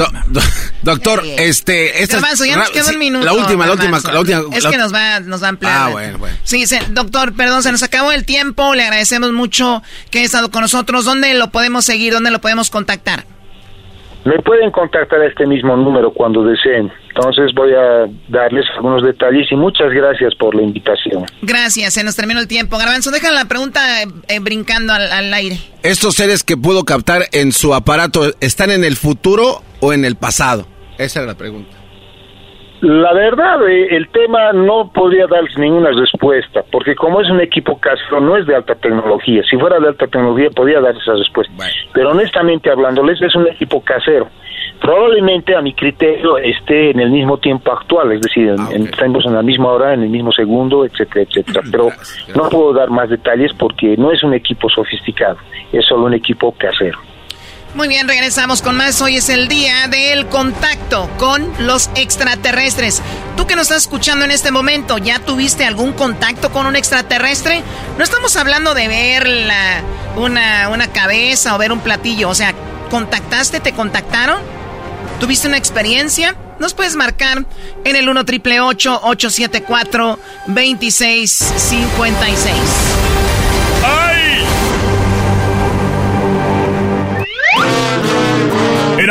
S8: doctor, este... Esta
S17: ya nos queda un minuto.
S8: La última, la última, la última.
S17: Es que nos va, nos va a ampliar. Ah, bueno, bueno. Sí, doctor, perdón, se nos acabó el tiempo. Le agradecemos mucho que haya estado con nosotros. ¿Dónde lo podemos seguir? ¿Dónde lo podemos contactar?
S23: Me pueden contactar a este mismo número cuando deseen. Entonces voy a darles algunos detalles y muchas gracias por la invitación.
S17: Gracias, se nos terminó el tiempo. Garbanzo, deja la pregunta eh, brincando al, al, aire.
S8: ¿Estos seres que pudo captar en su aparato están en el futuro o en el pasado? Esa era la pregunta.
S23: La verdad, eh, el tema no podría darles ninguna respuesta, porque como es un equipo casero, no es de alta tecnología. Si fuera de alta tecnología, podría dar esa respuesta. Pero honestamente hablándoles, es un equipo casero. Probablemente, a mi criterio, esté en el mismo tiempo actual, es decir, ah, estamos en la misma hora, en el mismo segundo, etcétera, etcétera. Pero no puedo dar más detalles porque no es un equipo sofisticado, es solo un equipo casero.
S17: Muy bien, regresamos con más. Hoy es el día del contacto con los extraterrestres. Tú que nos estás escuchando en este momento, ¿ya tuviste algún contacto con un extraterrestre? No estamos hablando de ver una, una cabeza o ver un platillo. O sea, ¿contactaste? ¿Te contactaron? ¿Tuviste una experiencia? Nos puedes marcar en el 1 triple 874 2656.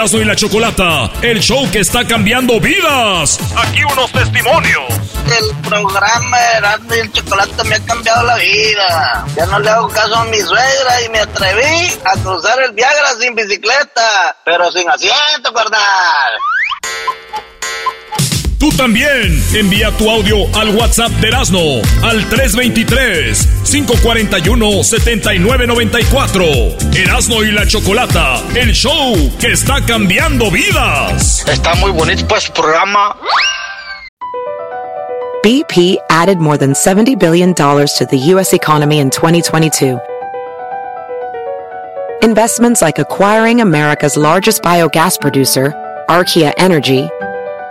S1: Erasmo y la Chocolata, el show que está cambiando vidas. Aquí unos testimonios.
S20: El programa Erasmo y el Chocolata me ha cambiado la vida. Ya no le hago caso a mi suegra y me atreví a cruzar el Viagra sin bicicleta, pero sin asiento, carnal.
S1: Tú también envía tu audio al WhatsApp de Erasmo al 323-541-7994. Erasmo y la Chocolata, el show que está cambiando vidas.
S20: Está muy bonito pues su programa.
S21: BP added more than $70 billion to the U.S. economy in 2022. Investments like acquiring America's largest biogas producer, Archaea Energy,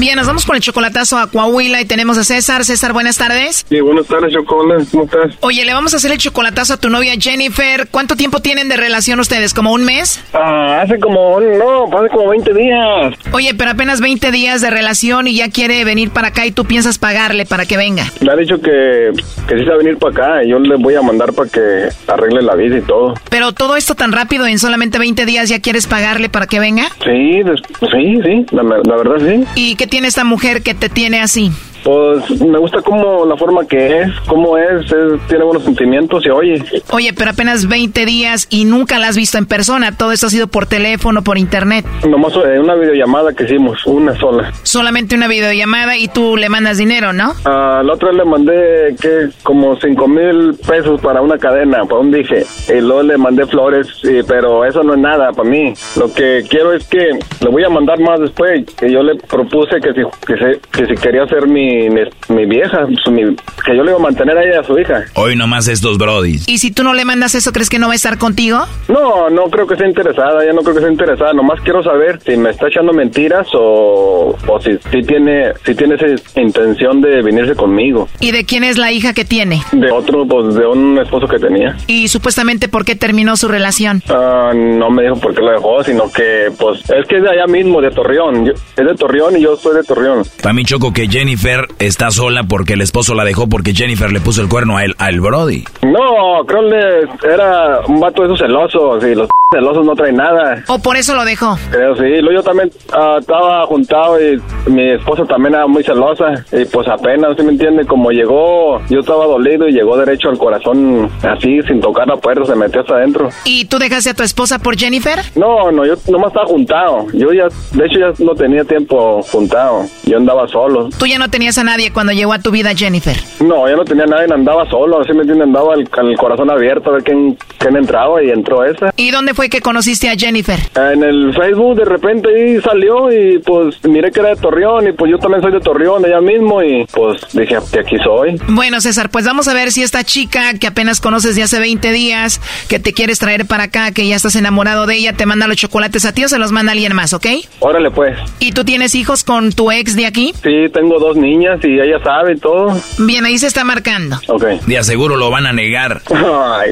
S17: Bien, nos vamos con el chocolatazo a Coahuila y tenemos a César. César, buenas tardes.
S24: Sí, buenas tardes, Chocolate. ¿Cómo estás?
S17: Oye, le vamos a hacer el chocolatazo a tu novia Jennifer. ¿Cuánto tiempo tienen de relación ustedes? ¿Como un mes?
S24: Ah, hace como, no, hace como 20 días.
S17: Oye, pero apenas 20 días de relación y ya quiere venir para acá y tú piensas pagarle para que venga.
S24: Le ha dicho que, que sí se va a venir para acá y yo le voy a mandar para que arregle la vida y todo.
S17: Pero todo esto tan rápido, en solamente 20 días ya quieres pagarle para que venga.
S24: Sí, sí, sí, la, la verdad sí.
S17: ¿Y qué tiene esta mujer que te tiene así?
S24: Pues me gusta como la forma que es, cómo es, es- tiene buenos sentimientos y oye.
S17: Oye, pero apenas 20 días y nunca la has visto en persona. Todo esto ha sido por teléfono, por internet.
S24: Nomás eh, una videollamada que hicimos, una sola.
S17: Solamente una videollamada y tú le mandas dinero, ¿no?
S24: A la otra le mandé que como cinco mil pesos para una cadena, para un dije. Y luego le mandé flores, y- pero eso no es nada para mí. Lo que quiero es que le voy a mandar más después. Que yo le propuse que si, que se- que si quería ser mi, mi, mi vieja, su- mi- que yo le iba a mantener a ella a su hija.
S6: Hoy nomás estos brodis.
S17: Y si tú no le mandas eso, ¿crees que no va a estar contigo?
S24: No, no creo que sea interesada, ya no creo que sea interesada. Nomás quiero saber si me está echando mentiras o, o si, si tiene si tiene esa intención de venirse conmigo.
S17: ¿Y de quién es la hija que tiene?
S24: De otro, pues de un esposo que tenía.
S17: Y supuestamente por qué terminó su relación.
S24: Ah, no me dijo por qué lo dejó, sino que, pues, es que es de allá mismo, de Torreón. Yo- es de Torreón y yo soy de Torreón.
S6: Para mí choco que Jennifer está sola porque el esposo la dejó porque Jennifer le puso el cuerno a él, al Brody.
S24: No, creo que era un vato de esos celosos y los celosos no traen nada.
S17: ¿O por eso lo dejó?
S24: Creo sí. Luego yo también ah, estaba juntado y mi esposa también era muy celosa y pues apenas, ¿sí me entiende? Como llegó, yo estaba dolido y llegó derecho al corazón así, sin tocar la puerta, se metió hasta adentro.
S17: ¿Y tú dejaste a tu esposa por Jennifer?
S24: No, no, yo nomás estaba juntado. Yo ya, de hecho ya no tenía tiempo juntado. Yo andaba solo.
S17: Tú ya no tenías a nadie cuando llegó a tu vida Jennifer.
S24: No, ya no tenía nadie, andaba solo, así me entiende, andaba con el corazón abierto a ver quién, quién entraba y entró esa.
S17: ¿Y dónde fue que conociste a Jennifer?
S24: En el Facebook de repente ahí salió y pues miré que era de Torreón y pues yo también soy de Torreón, de allá mismo y pues dije, de aquí soy.
S17: Bueno, César, pues vamos a ver si esta chica que apenas conoces de hace 20 días, que te quieres traer para acá, que ya estás enamorado de ella, te manda los chocolates a ti o se los manda alguien más, ¿ok?
S24: Órale pues.
S17: ¿Y tú tienes hijos con tu ex de aquí?
S24: Sí, tengo dos niñas y ella sabe todo.
S17: Bien, ahí se está marcando.
S24: Ok.
S6: De aseguro lo van a negar.
S24: Ay,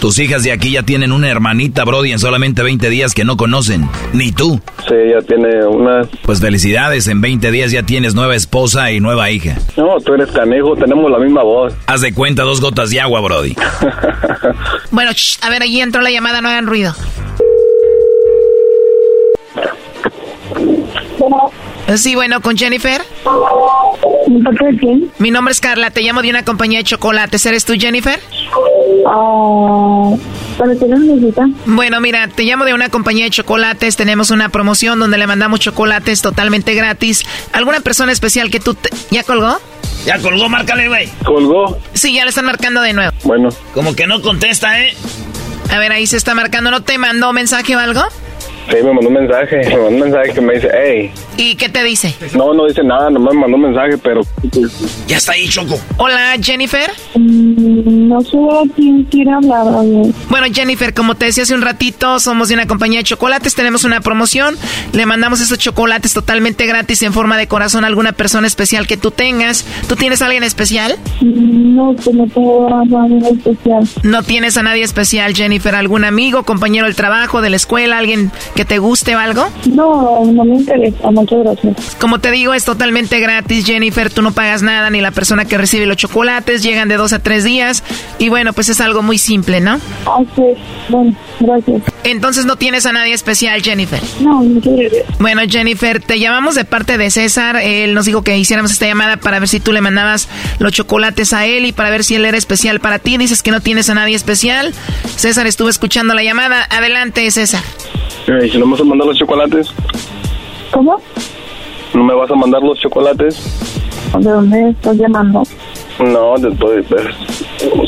S6: Tus hijas de aquí ya tienen una hermanita, Brody, en solamente 20 días que no conocen. Ni tú.
S24: Sí, ya tiene una...
S6: Pues felicidades, en 20 días ya tienes nueva esposa y nueva hija.
S24: No, tú eres canejo, tenemos la misma voz.
S6: Haz de cuenta dos gotas de agua, Brody.
S17: Bueno, shh, a ver, allí entró la llamada, no hagan ruido. Sí, bueno, con Jennifer. Mi nombre es Carla, te llamo de una compañía de chocolates. ¿Eres tú, Jennifer?
S25: ¿Para qué?
S17: Bueno, mira, te llamo de una compañía de chocolates. Tenemos una promoción donde le mandamos chocolates totalmente gratis. ¿Alguna persona especial que tú... te- ¿Ya colgó? Ya colgó, márcale, güey.
S24: ¿Colgó?
S17: Sí, ya le están marcando de nuevo.
S24: Bueno.
S17: Como que no contesta, ¿eh? A ver, ahí se está marcando. ¿No te mandó mensaje o algo?
S24: Sí, me mandó un mensaje, me mandó un mensaje que me dice, hey.
S17: ¿Y qué te dice?
S24: No, no dice nada, nomás me mandó un mensaje, pero...
S17: Ya está ahí, Choco. Hola, Jennifer.
S25: Mm, no sé a quién quiere hablar. a ver.
S17: Bueno, Jennifer, como te decía hace un ratito, somos de una compañía de chocolates, tenemos una promoción, le mandamos estos chocolates totalmente gratis en forma de corazón a alguna persona especial que tú tengas. ¿Tú tienes a alguien especial?
S25: Mm, No, que no tengo a nadie especial.
S17: ¿No tienes a nadie especial, Jennifer? ¿Algún amigo, compañero del trabajo, de la escuela, alguien que te guste o algo?
S25: No, no me interesa, muchas gracias.
S5: Como te digo, es totalmente gratis, Jennifer. Tú no pagas nada, ni la persona que recibe los chocolates. Llegan de dos a tres días. Y bueno, pues es algo muy simple, ¿no?
S25: Ah, sí. Bueno, gracias.
S5: Entonces no tienes a nadie especial, Jennifer.
S25: No, muchas gracias.
S5: Bueno, Jennifer, te llamamos de parte de César. Él nos dijo que hiciéramos esta llamada para ver si tú le mandabas los chocolates a él y para ver si él era especial para ti. Dices que no tienes a nadie especial. César estuvo escuchando la llamada. Adelante, César.
S24: Eh, si no me vas a mandar los chocolates,
S25: ¿Cómo?
S24: ¿no me vas a mandar los chocolates?
S25: ¿De dónde estás llamando?
S24: No, después, pues,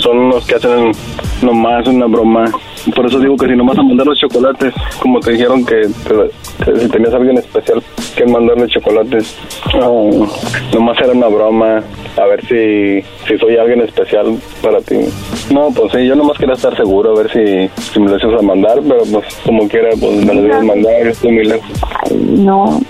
S24: son unos que hacen nomás una broma. Por eso digo que si no vas a mandar los chocolates, como te dijeron que, te- que si tenías a alguien especial que mandarle chocolates, no, nomás era una broma. A ver si, si soy alguien especial para ti. No, pues sí, yo nomás quería estar seguro, a ver si, si me lo ibas a mandar, pero pues como quiera, pues me lo ibas a mandar, estoy muy lejos.
S25: No.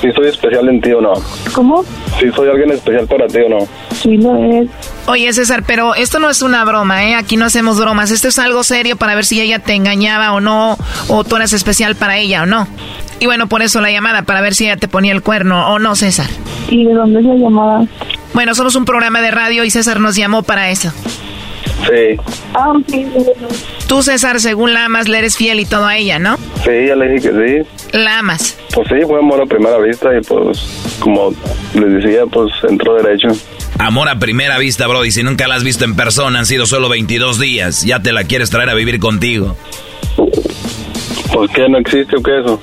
S24: Si soy especial en ti o no.
S25: ¿Cómo?
S24: Si soy alguien especial para ti o no.
S25: Sí lo es.
S5: Oye, César, pero esto no es una broma, ¿eh? Aquí no hacemos bromas. Esto es algo serio para ver si ella te engañaba o no, o tú eras especial para ella o no. Y bueno, por eso la llamada, para ver si ella te ponía el cuerno o no, César.
S25: ¿Y de dónde es la llamada?
S5: Bueno, somos un programa de radio y César nos llamó para eso.
S24: Sí,
S25: Ah, sí.
S5: Tú, César, según la amas, le eres fiel y todo a ella, ¿no?
S24: sí, ya le dije que sí.
S5: La amas.
S24: Pues sí, fue amor a primera vista y pues, como les decía, pues entró derecho.
S6: Amor a primera vista, bro. Y si nunca la has visto en persona, han sido solo 22 días. Ya te la quieres traer a vivir contigo.
S24: ¿Pues qué? ¿No existe o qué eso?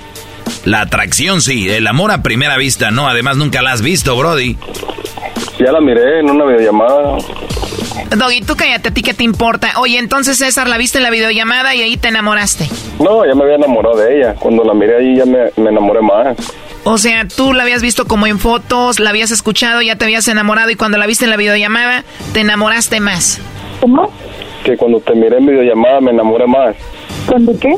S6: La atracción sí, el amor a primera vista no. Además, nunca la has visto, Brody.
S24: Ya la miré en una videollamada.
S5: Doggy, tú cállate, ¿a ti qué te importa? Oye, entonces, César, la viste en la videollamada y ahí te enamoraste.
S24: No, ya me había enamorado de ella. Cuando la miré ahí ya me, me enamoré más.
S5: O sea, tú la habías visto como en fotos, la habías escuchado, ya te habías enamorado y cuando la viste en la videollamada, te enamoraste más.
S25: ¿Cómo?
S24: Que cuando te miré en videollamada me enamoré más.
S25: ¿Cuándo qué?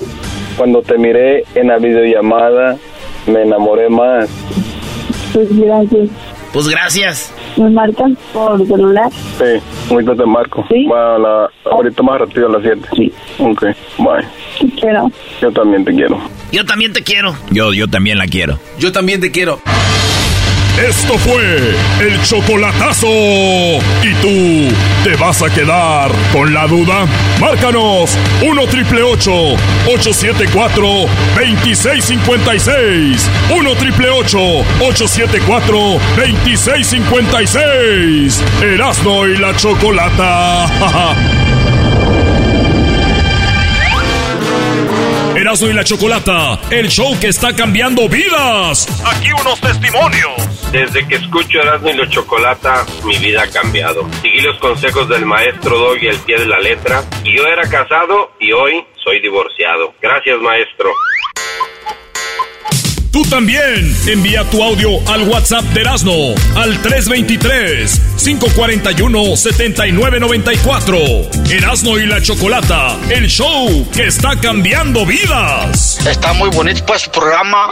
S24: Cuando te miré en la videollamada me enamoré más.
S25: Pues gracias.
S6: Pues gracias.
S25: ¿Me marcan por celular?
S24: Sí, ahorita te marco.
S25: ¿Sí?
S24: Va a la- ahorita más rápido a las 7.
S25: Sí.
S24: Ok, bye.
S25: Te quiero.
S24: Yo también te quiero.
S5: Yo también te quiero.
S6: Yo, yo también la quiero.
S8: Yo también te quiero.
S1: Esto fue el chocolatazo. ¿Y tú te vas a quedar con la duda? Márcanos 1 triple 874 2656. 1 triple 874 2656. Erasno y la chocolata. Erasno y la chocolata, el show que está cambiando vidas. Aquí unos testimonios.
S26: Desde que escucho Erasmo y la Chocolata, mi vida ha cambiado. Seguí los consejos del maestro Doggy al pie de la letra. Y yo era casado y hoy soy divorciado. Gracias, maestro.
S1: Tú también envía tu audio al WhatsApp de Erasno al 323-541-7994. Erasno y la Chocolata, el show que está cambiando vidas.
S27: Está muy bonito pues su programa.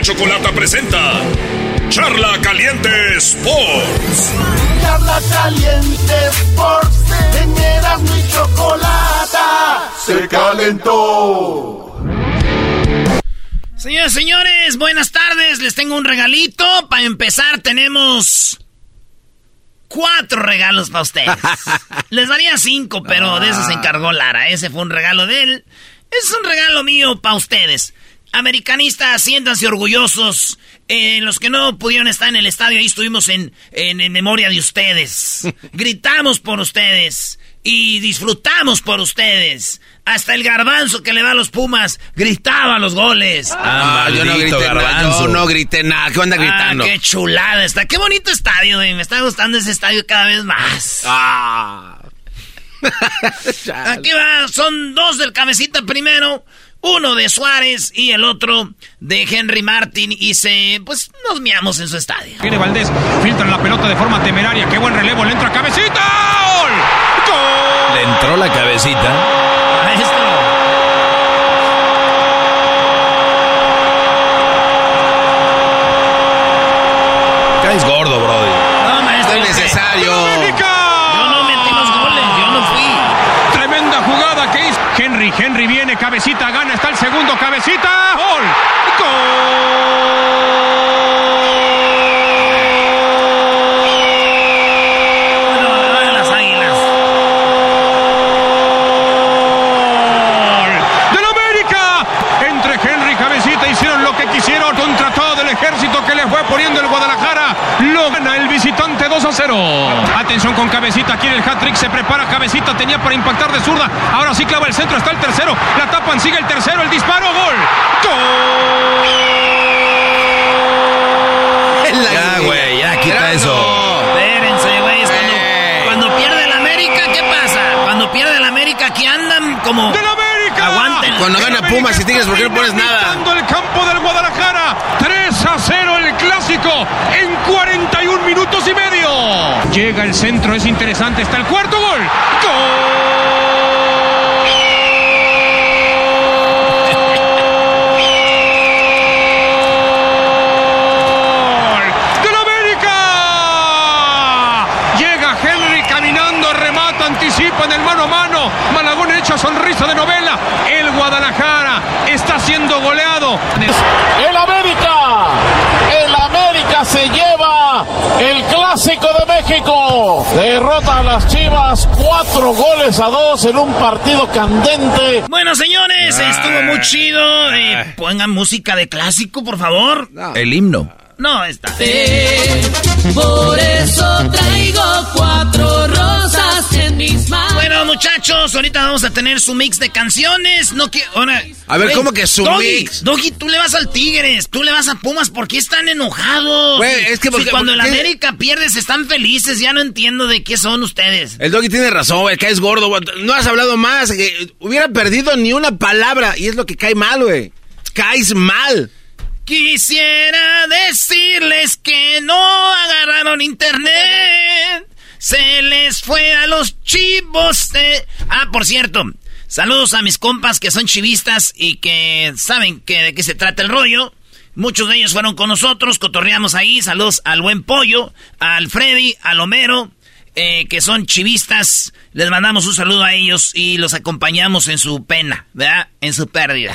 S1: La Chocolata presenta Charla Caliente Sports.
S18: Charla caliente Sports, en Erasmo y Chocolata, se calentó.
S5: Señores, señores, buenas tardes. Les tengo un regalito. Para empezar, tenemos cuatro regalos para ustedes. Les daría cinco, pero de eso se encargó Lara. Ese fue un regalo de él. Es un regalo mío para ustedes. Americanistas, siéntanse orgullosos. Eh, los que no pudieron estar en el estadio, ahí estuvimos en, en, en memoria de ustedes. Gritamos por ustedes y disfrutamos por ustedes. Hasta el garbanzo que le da a los Pumas gritaba los goles.
S8: Ah, yo no grité nada. Yo no grité nada. ¿Qué onda gritando?
S5: Ah, qué chulada está. Qué bonito estadio, güey. Me está gustando ese estadio cada vez más.
S8: Ah.
S5: Aquí va, son dos del cabecita primero, uno de Suárez y el otro de Henry Martin y se, pues nos miamos en su estadio.
S28: Viene Valdés, filtra la pelota de forma temeraria, qué buen relevo, le entra cabecita, ¡gol! ¡Gol!
S6: Le entró la cabecita.
S5: Maestro.
S6: Caes gordo, brody.
S5: No, maestro.
S8: Es necesario.
S5: Yo no metí los goles, yo no fui.
S28: Tremenda jugada que hizo Henry, viene, cabecita, gana, está el segundo, cabecita, gol.
S5: Bueno, las águilas.
S28: ¡Gol! ¡Del América! Entre Henry y Cabecita hicieron lo que quisieron contra todo el ejército que le fue poniendo el Guadalajara. Lo gana el visitante 2 a 0. Atención con Cabecita, quiere el hat-trick, se prepara Cabecita, tenía para impactar de zurda. Ahora sí clava el centro, está el tercero. La tapan, sigue el tercero, el disparo, gol.
S6: Ya, güey, ya quita eso.
S5: Espérense, güey. es Cuando, cuando pierde el América, ¿qué pasa? Cuando pierde el América, aquí andan como.
S28: ¡Del América!
S5: Aguanten.
S8: Cuando gana Pumas y Tigres, ¿por qué no pones nada?
S28: El campo del Guadalajara. 3 a 0 el clásico en 41 minutos y medio. Llega el centro, es interesante. Está el cuarto gol. ¡Gol! ¡Del América! Llega Henry caminando, remata, anticipa en el mano a mano. Malagón echa sonrisa de novela. El Guadalajara siendo goleado.
S29: El América, el América se lleva el clásico de México. Derrota a las Chivas, cuatro goles a dos en un partido candente.
S5: Bueno, señores,
S8: Ah.
S5: estuvo muy chido. Eh, pongan música de clásico, por favor.
S6: El himno.
S5: No, está.
S3: Por eso traigo cuatro
S5: muchachos, ahorita vamos a tener su mix de canciones. No que ahora.
S8: A ver, ¿cómo que su
S5: Doggy,
S8: mix?
S5: Doggy, tú le vas al Tigres, tú le vas a Pumas, ¿por qué están enojados?
S8: Güey, es que
S5: Si
S8: porque-
S5: cuando el
S8: porque-
S5: América pierde se están felices, ya no entiendo de qué son ustedes.
S8: El doggy tiene razón, güey, caes gordo, güey. No has hablado más. que hubiera perdido ni una palabra. Y es lo que cae mal, güey. Caes mal.
S5: Quisiera decirles que no agarraron internet. Se les fue a los chivos de... Ah, por cierto, saludos a mis compas que son chivistas y que saben que de qué se trata el rollo. Muchos de ellos fueron con nosotros, cotorreamos ahí. Saludos al buen pollo, al Freddy, al Homero, eh, que son chivistas. Les mandamos un saludo a ellos y los acompañamos en su pena, ¿verdad? En su pérdida.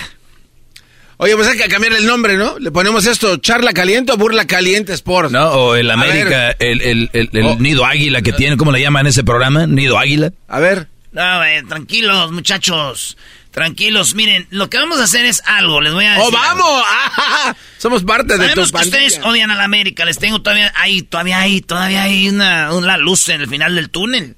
S8: Oye, pues hay que cambiar el nombre, ¿no? Le ponemos esto, charla caliente o burla caliente Sport.
S6: No, o el América, el, el, el, el
S8: Oh.
S6: nido águila que tiene, ¿cómo le llaman ese programa? Nido águila.
S8: A ver.
S5: No, eh, tranquilos, muchachos. Tranquilos, miren, lo que vamos a hacer es algo, les voy a decir.
S8: ¡Oh, vamos! ¡Ah! Somos parte de
S5: Sabemos
S8: tu
S5: que ustedes odian a la América, les tengo todavía ahí, todavía hay, todavía hay una, una luz en el final del túnel.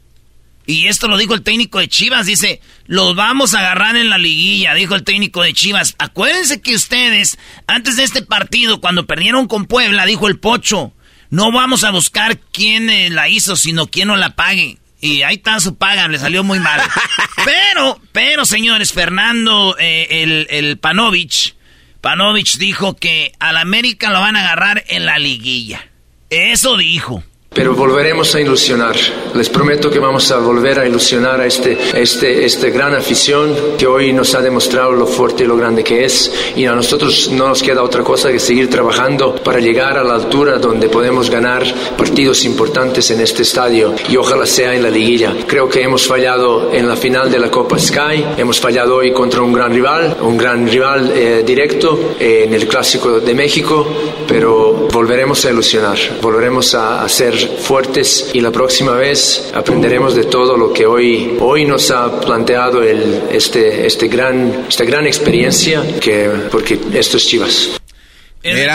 S5: Y esto lo dijo el técnico de Chivas, dice, los vamos a agarrar en la liguilla, dijo el técnico de Chivas. Acuérdense que ustedes, antes de este partido, cuando perdieron con Puebla, dijo el Pocho, no vamos a buscar quién eh, la hizo, sino quién no la pague. Y ahí está su paga, le salió muy mal. Pero, pero señores, Fernando, eh, el, el Panovich, Panovich dijo que al América lo van a agarrar en la liguilla. Eso dijo.
S30: Pero volveremos a ilusionar. Les prometo que vamos a volver a ilusionar a este, este, esta gran afición que hoy nos ha demostrado lo fuerte y lo grande que es. Y a nosotros no nos queda otra cosa que seguir trabajando para llegar a la altura donde podemos ganar partidos importantes en este estadio y ojalá sea en la liguilla. Creo que hemos fallado en la final de la Copa Sky, hemos fallado hoy contra un gran rival, un gran rival eh, directo eh, en el Clásico de México, pero volveremos a ilusionar, volveremos a, ser fuertes y la próxima vez aprenderemos de todo lo que hoy, hoy nos ha planteado el, este, este gran, esta gran experiencia, que, porque esto es Chivas.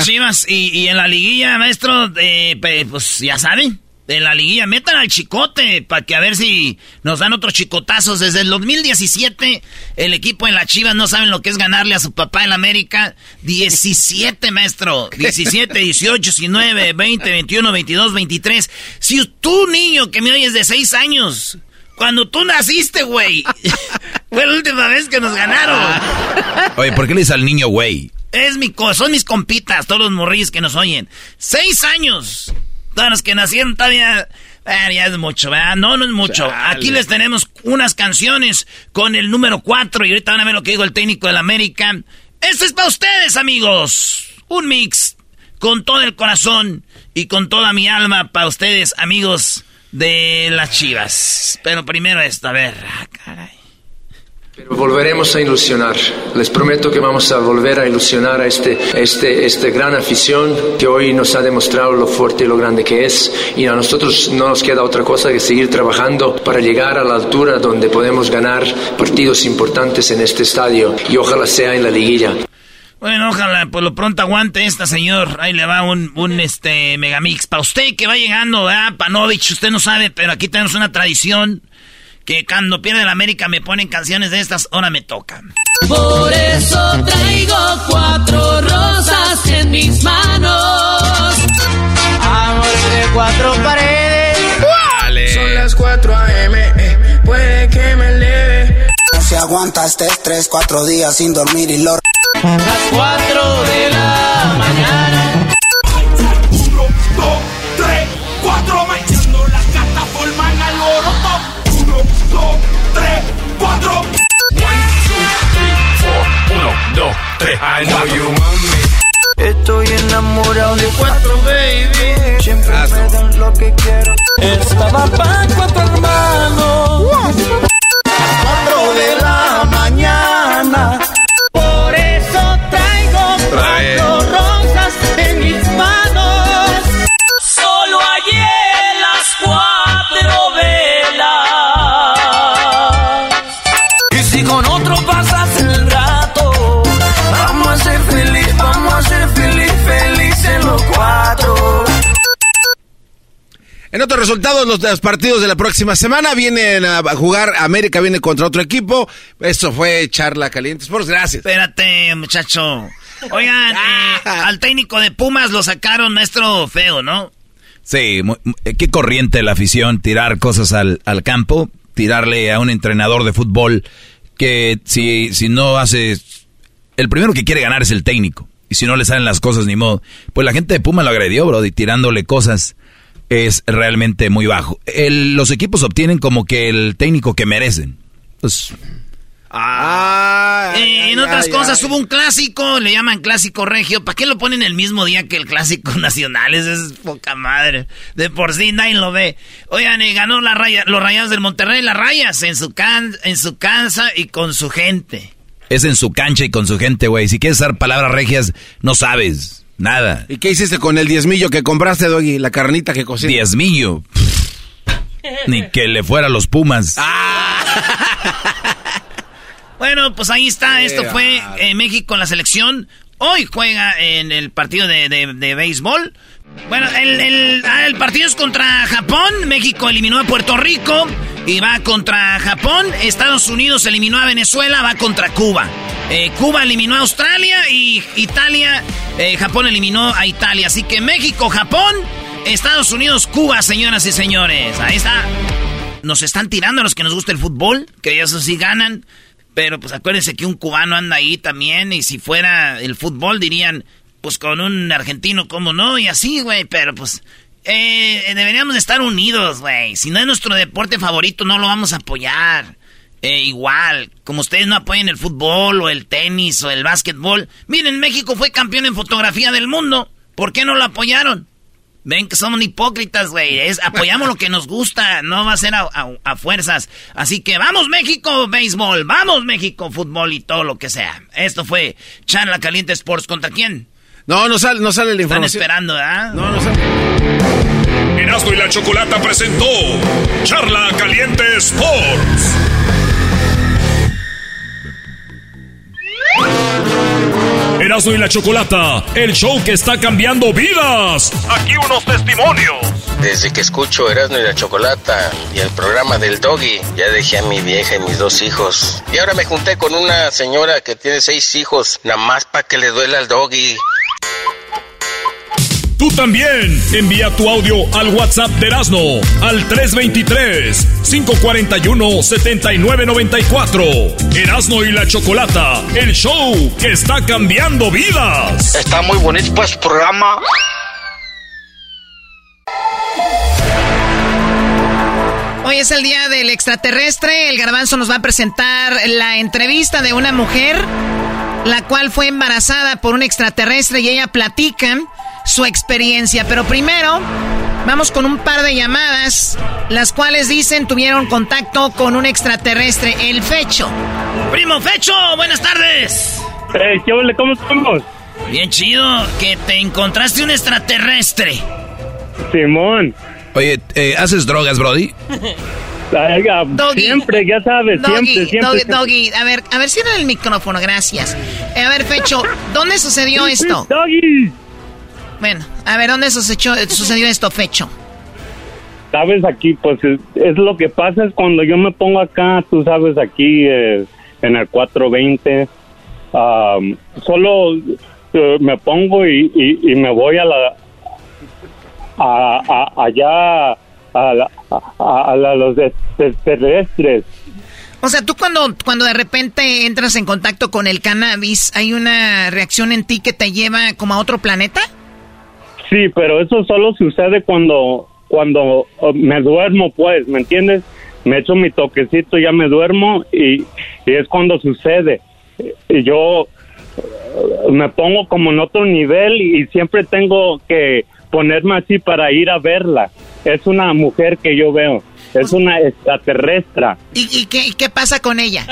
S5: Chivas y, y en la liguilla, maestro, eh, pues ya saben, en la liguilla metan al chicote para que a ver si nos dan otros chicotazos. Desde el 2017, el equipo en la Chivas no saben lo que es ganarle a su papá en la América. 17, maestro. 17, 18, 19, 20, 21, 22, 23. Si tú, niño, que me oyes de 6 años, Cuando tú naciste, güey. Fue la última vez que nos ganaron.
S6: Oye, ¿por qué le dices al niño güey?
S5: Es mi co son mis compitas, todos los morrillos que nos oyen. Seis años. Todos los que nacieron todavía. Eh, ya es mucho, ¿verdad? No, no es mucho. Aquí les tenemos unas canciones con el número cuatro. Y ahorita van a ver lo que dijo el técnico del América. Esto es para ustedes, amigos. Un mix con todo el corazón y con toda mi alma para ustedes, amigos de las chivas. Pero primero esto, a ver, ah, caray.
S30: Pero volveremos a ilusionar. Les prometo que vamos a volver a ilusionar a este, este, este gran afición que hoy nos ha demostrado lo fuerte y lo grande que es. Y a nosotros no nos queda otra cosa que seguir trabajando para llegar a la altura donde podemos ganar partidos importantes en este estadio. Y ojalá sea en la liguilla.
S5: Bueno, ojalá, por lo pronto aguante esta, señor. Ahí le va un, un este megamix. Para usted que va llegando, ¿verdad? Panovich, usted no sabe, pero aquí tenemos una tradición que cuando pierde la América me ponen canciones de estas, ahora me tocan.
S3: Por eso traigo cuatro rosas en mis manos.
S18: Amor de cuatro paredes. Son las 4 a.m. Eh, puede que me eleve.
S31: No se aguanta este estrés, cuatro días sin dormir y lo...
S18: Las 4 de la mañana.
S32: 3, I know you want me.
S18: Estoy enamorado de cuatro, baby. Siempre me dan lo que quiero. Estaba pa' cuatro hermanos. En
S8: otros resultados, los, los partidos de la próxima semana vienen a jugar. América viene contra otro equipo. Esto fue charla caliente. Sports, gracias.
S5: Espérate, muchacho. Oigan, eh, al técnico de Pumas lo sacaron maestro feo, ¿no?
S6: Sí, mu- mu- qué corriente la afición, tirar cosas al, al campo, tirarle a un entrenador de fútbol que si, si no hace... El primero que quiere ganar es el técnico. Y si no le salen las cosas, ni modo. Pues la gente de Puma lo agredió, bro, y tirándole cosas es realmente muy bajo. El- los equipos obtienen como que el técnico que merecen. Pues,
S8: Ah,
S5: Eh, en otras cosas, hubo un clásico, le llaman clásico regio. ¿Para qué lo ponen el mismo día que el clásico nacional? Esa es poca madre. De por sí nadie lo ve. Oigan, eh, ganó la raya, los rayados del Monterrey, las rayas, en su, can, en su casa y con su gente.
S6: es en su cancha y con su gente, güey. Si quieres usar palabras regias, no sabes nada.
S8: ¿Y qué hiciste con el diezmillo que compraste, Doggy? La carnita que cocinaste.
S6: Diezmillo. Ni que le fuera a los Pumas.
S5: Bueno, pues ahí está. Esto fue eh, México en la selección. Hoy juega en el partido de, de- de béisbol. Bueno, el, ah, el partido es contra Japón. México eliminó a Puerto Rico y va contra Japón. Estados Unidos eliminó a Venezuela, va contra Cuba. Eh, Cuba eliminó a Australia y Italia, eh, Japón eliminó a Italia. Así que México, Japón, Estados Unidos, Cuba, señoras y señores. Ahí está. Nos están tirando a los que nos gusta el fútbol, que ellos sí ganan. Pero pues acuérdense que un cubano anda ahí también y si fuera el fútbol dirían, pues con un argentino, ¿cómo no? Y así, güey, pero pues eh, deberíamos de estar unidos, güey. Si no es nuestro deporte favorito, no lo vamos a apoyar. Eh, igual, como ustedes no apoyan el fútbol o el tenis o el básquetbol. Miren, México fue campeón en fotografía del mundo. ¿Por qué no lo apoyaron? Ven que somos hipócritas, güey. Apoyamos lo que nos gusta, no va a ser a fuerzas. Así que vamos México, béisbol, vamos México, fútbol y todo lo que sea. Esto fue Charla Caliente Sports. ¿Contra quién?
S8: No, no sale, no sale la
S5: Están
S8: información.
S5: esperando, ¿ah?
S8: No, no sale.
S1: Erasmo y la Chocolata presentó Charla Caliente Sports. Erasmo y la Chocolata, el show que está cambiando vidas. Aquí unos testimonios.
S2: Desde que escucho Erasmo y la Chocolata y el programa del Doggy, ya dejé a mi vieja y mis dos hijos. Y ahora me junté con una señora que tiene seis hijos, nada más para que le duela al Doggy.
S1: Tú también envía tu audio al WhatsApp de Erasno al 323-541-7994. Erasno y la Chocolata, el show que está cambiando vidas.
S27: Está muy bonito pues programa.
S5: Hoy es el día del extraterrestre. El garbanzo nos va a presentar la entrevista de una mujer, la cual fue embarazada por un extraterrestre y ella platica su experiencia. Pero primero, vamos con un par de llamadas, las cuales dicen tuvieron contacto con un extraterrestre, el Fecho. Primo Fecho, buenas tardes.
S33: Eh, ¿Qué ole? ¿Cómo estamos?
S5: Bien chido, que te encontraste un extraterrestre.
S33: Simón.
S6: Oye, eh, ¿haces drogas, Brody?
S33: siempre, ya sabes, siempre, siempre.
S5: Doggy, a ver, a ver, cierra el micrófono, gracias. Eh, a ver, Fecho, ¿dónde sucedió esto?
S33: Doggy.
S5: Bueno, a ver, ¿dónde sucedió, sucedió esto, Fecho?
S33: Sabes, aquí, pues, es, lo que pasa es cuando yo me pongo acá, tú sabes, aquí eh, en el 420, solo eh, me pongo y, y, me voy a la, a, allá a, los terrestres.
S5: O sea, tú cuando, cuando de repente entras en contacto con el cannabis, ¿hay una reacción en ti que te lleva como a otro planeta?
S33: Sí, pero eso solo sucede cuando, cuando oh, me duermo, pues, ¿me entiendes? Me echo mi toquecito, ya me duermo y, y es cuando sucede. Y yo eh, me pongo como en otro nivel y siempre tengo que ponerme así para ir a verla. Es una mujer que yo veo, es una extraterrestre.
S5: ¿Y, qué, pasa con ella?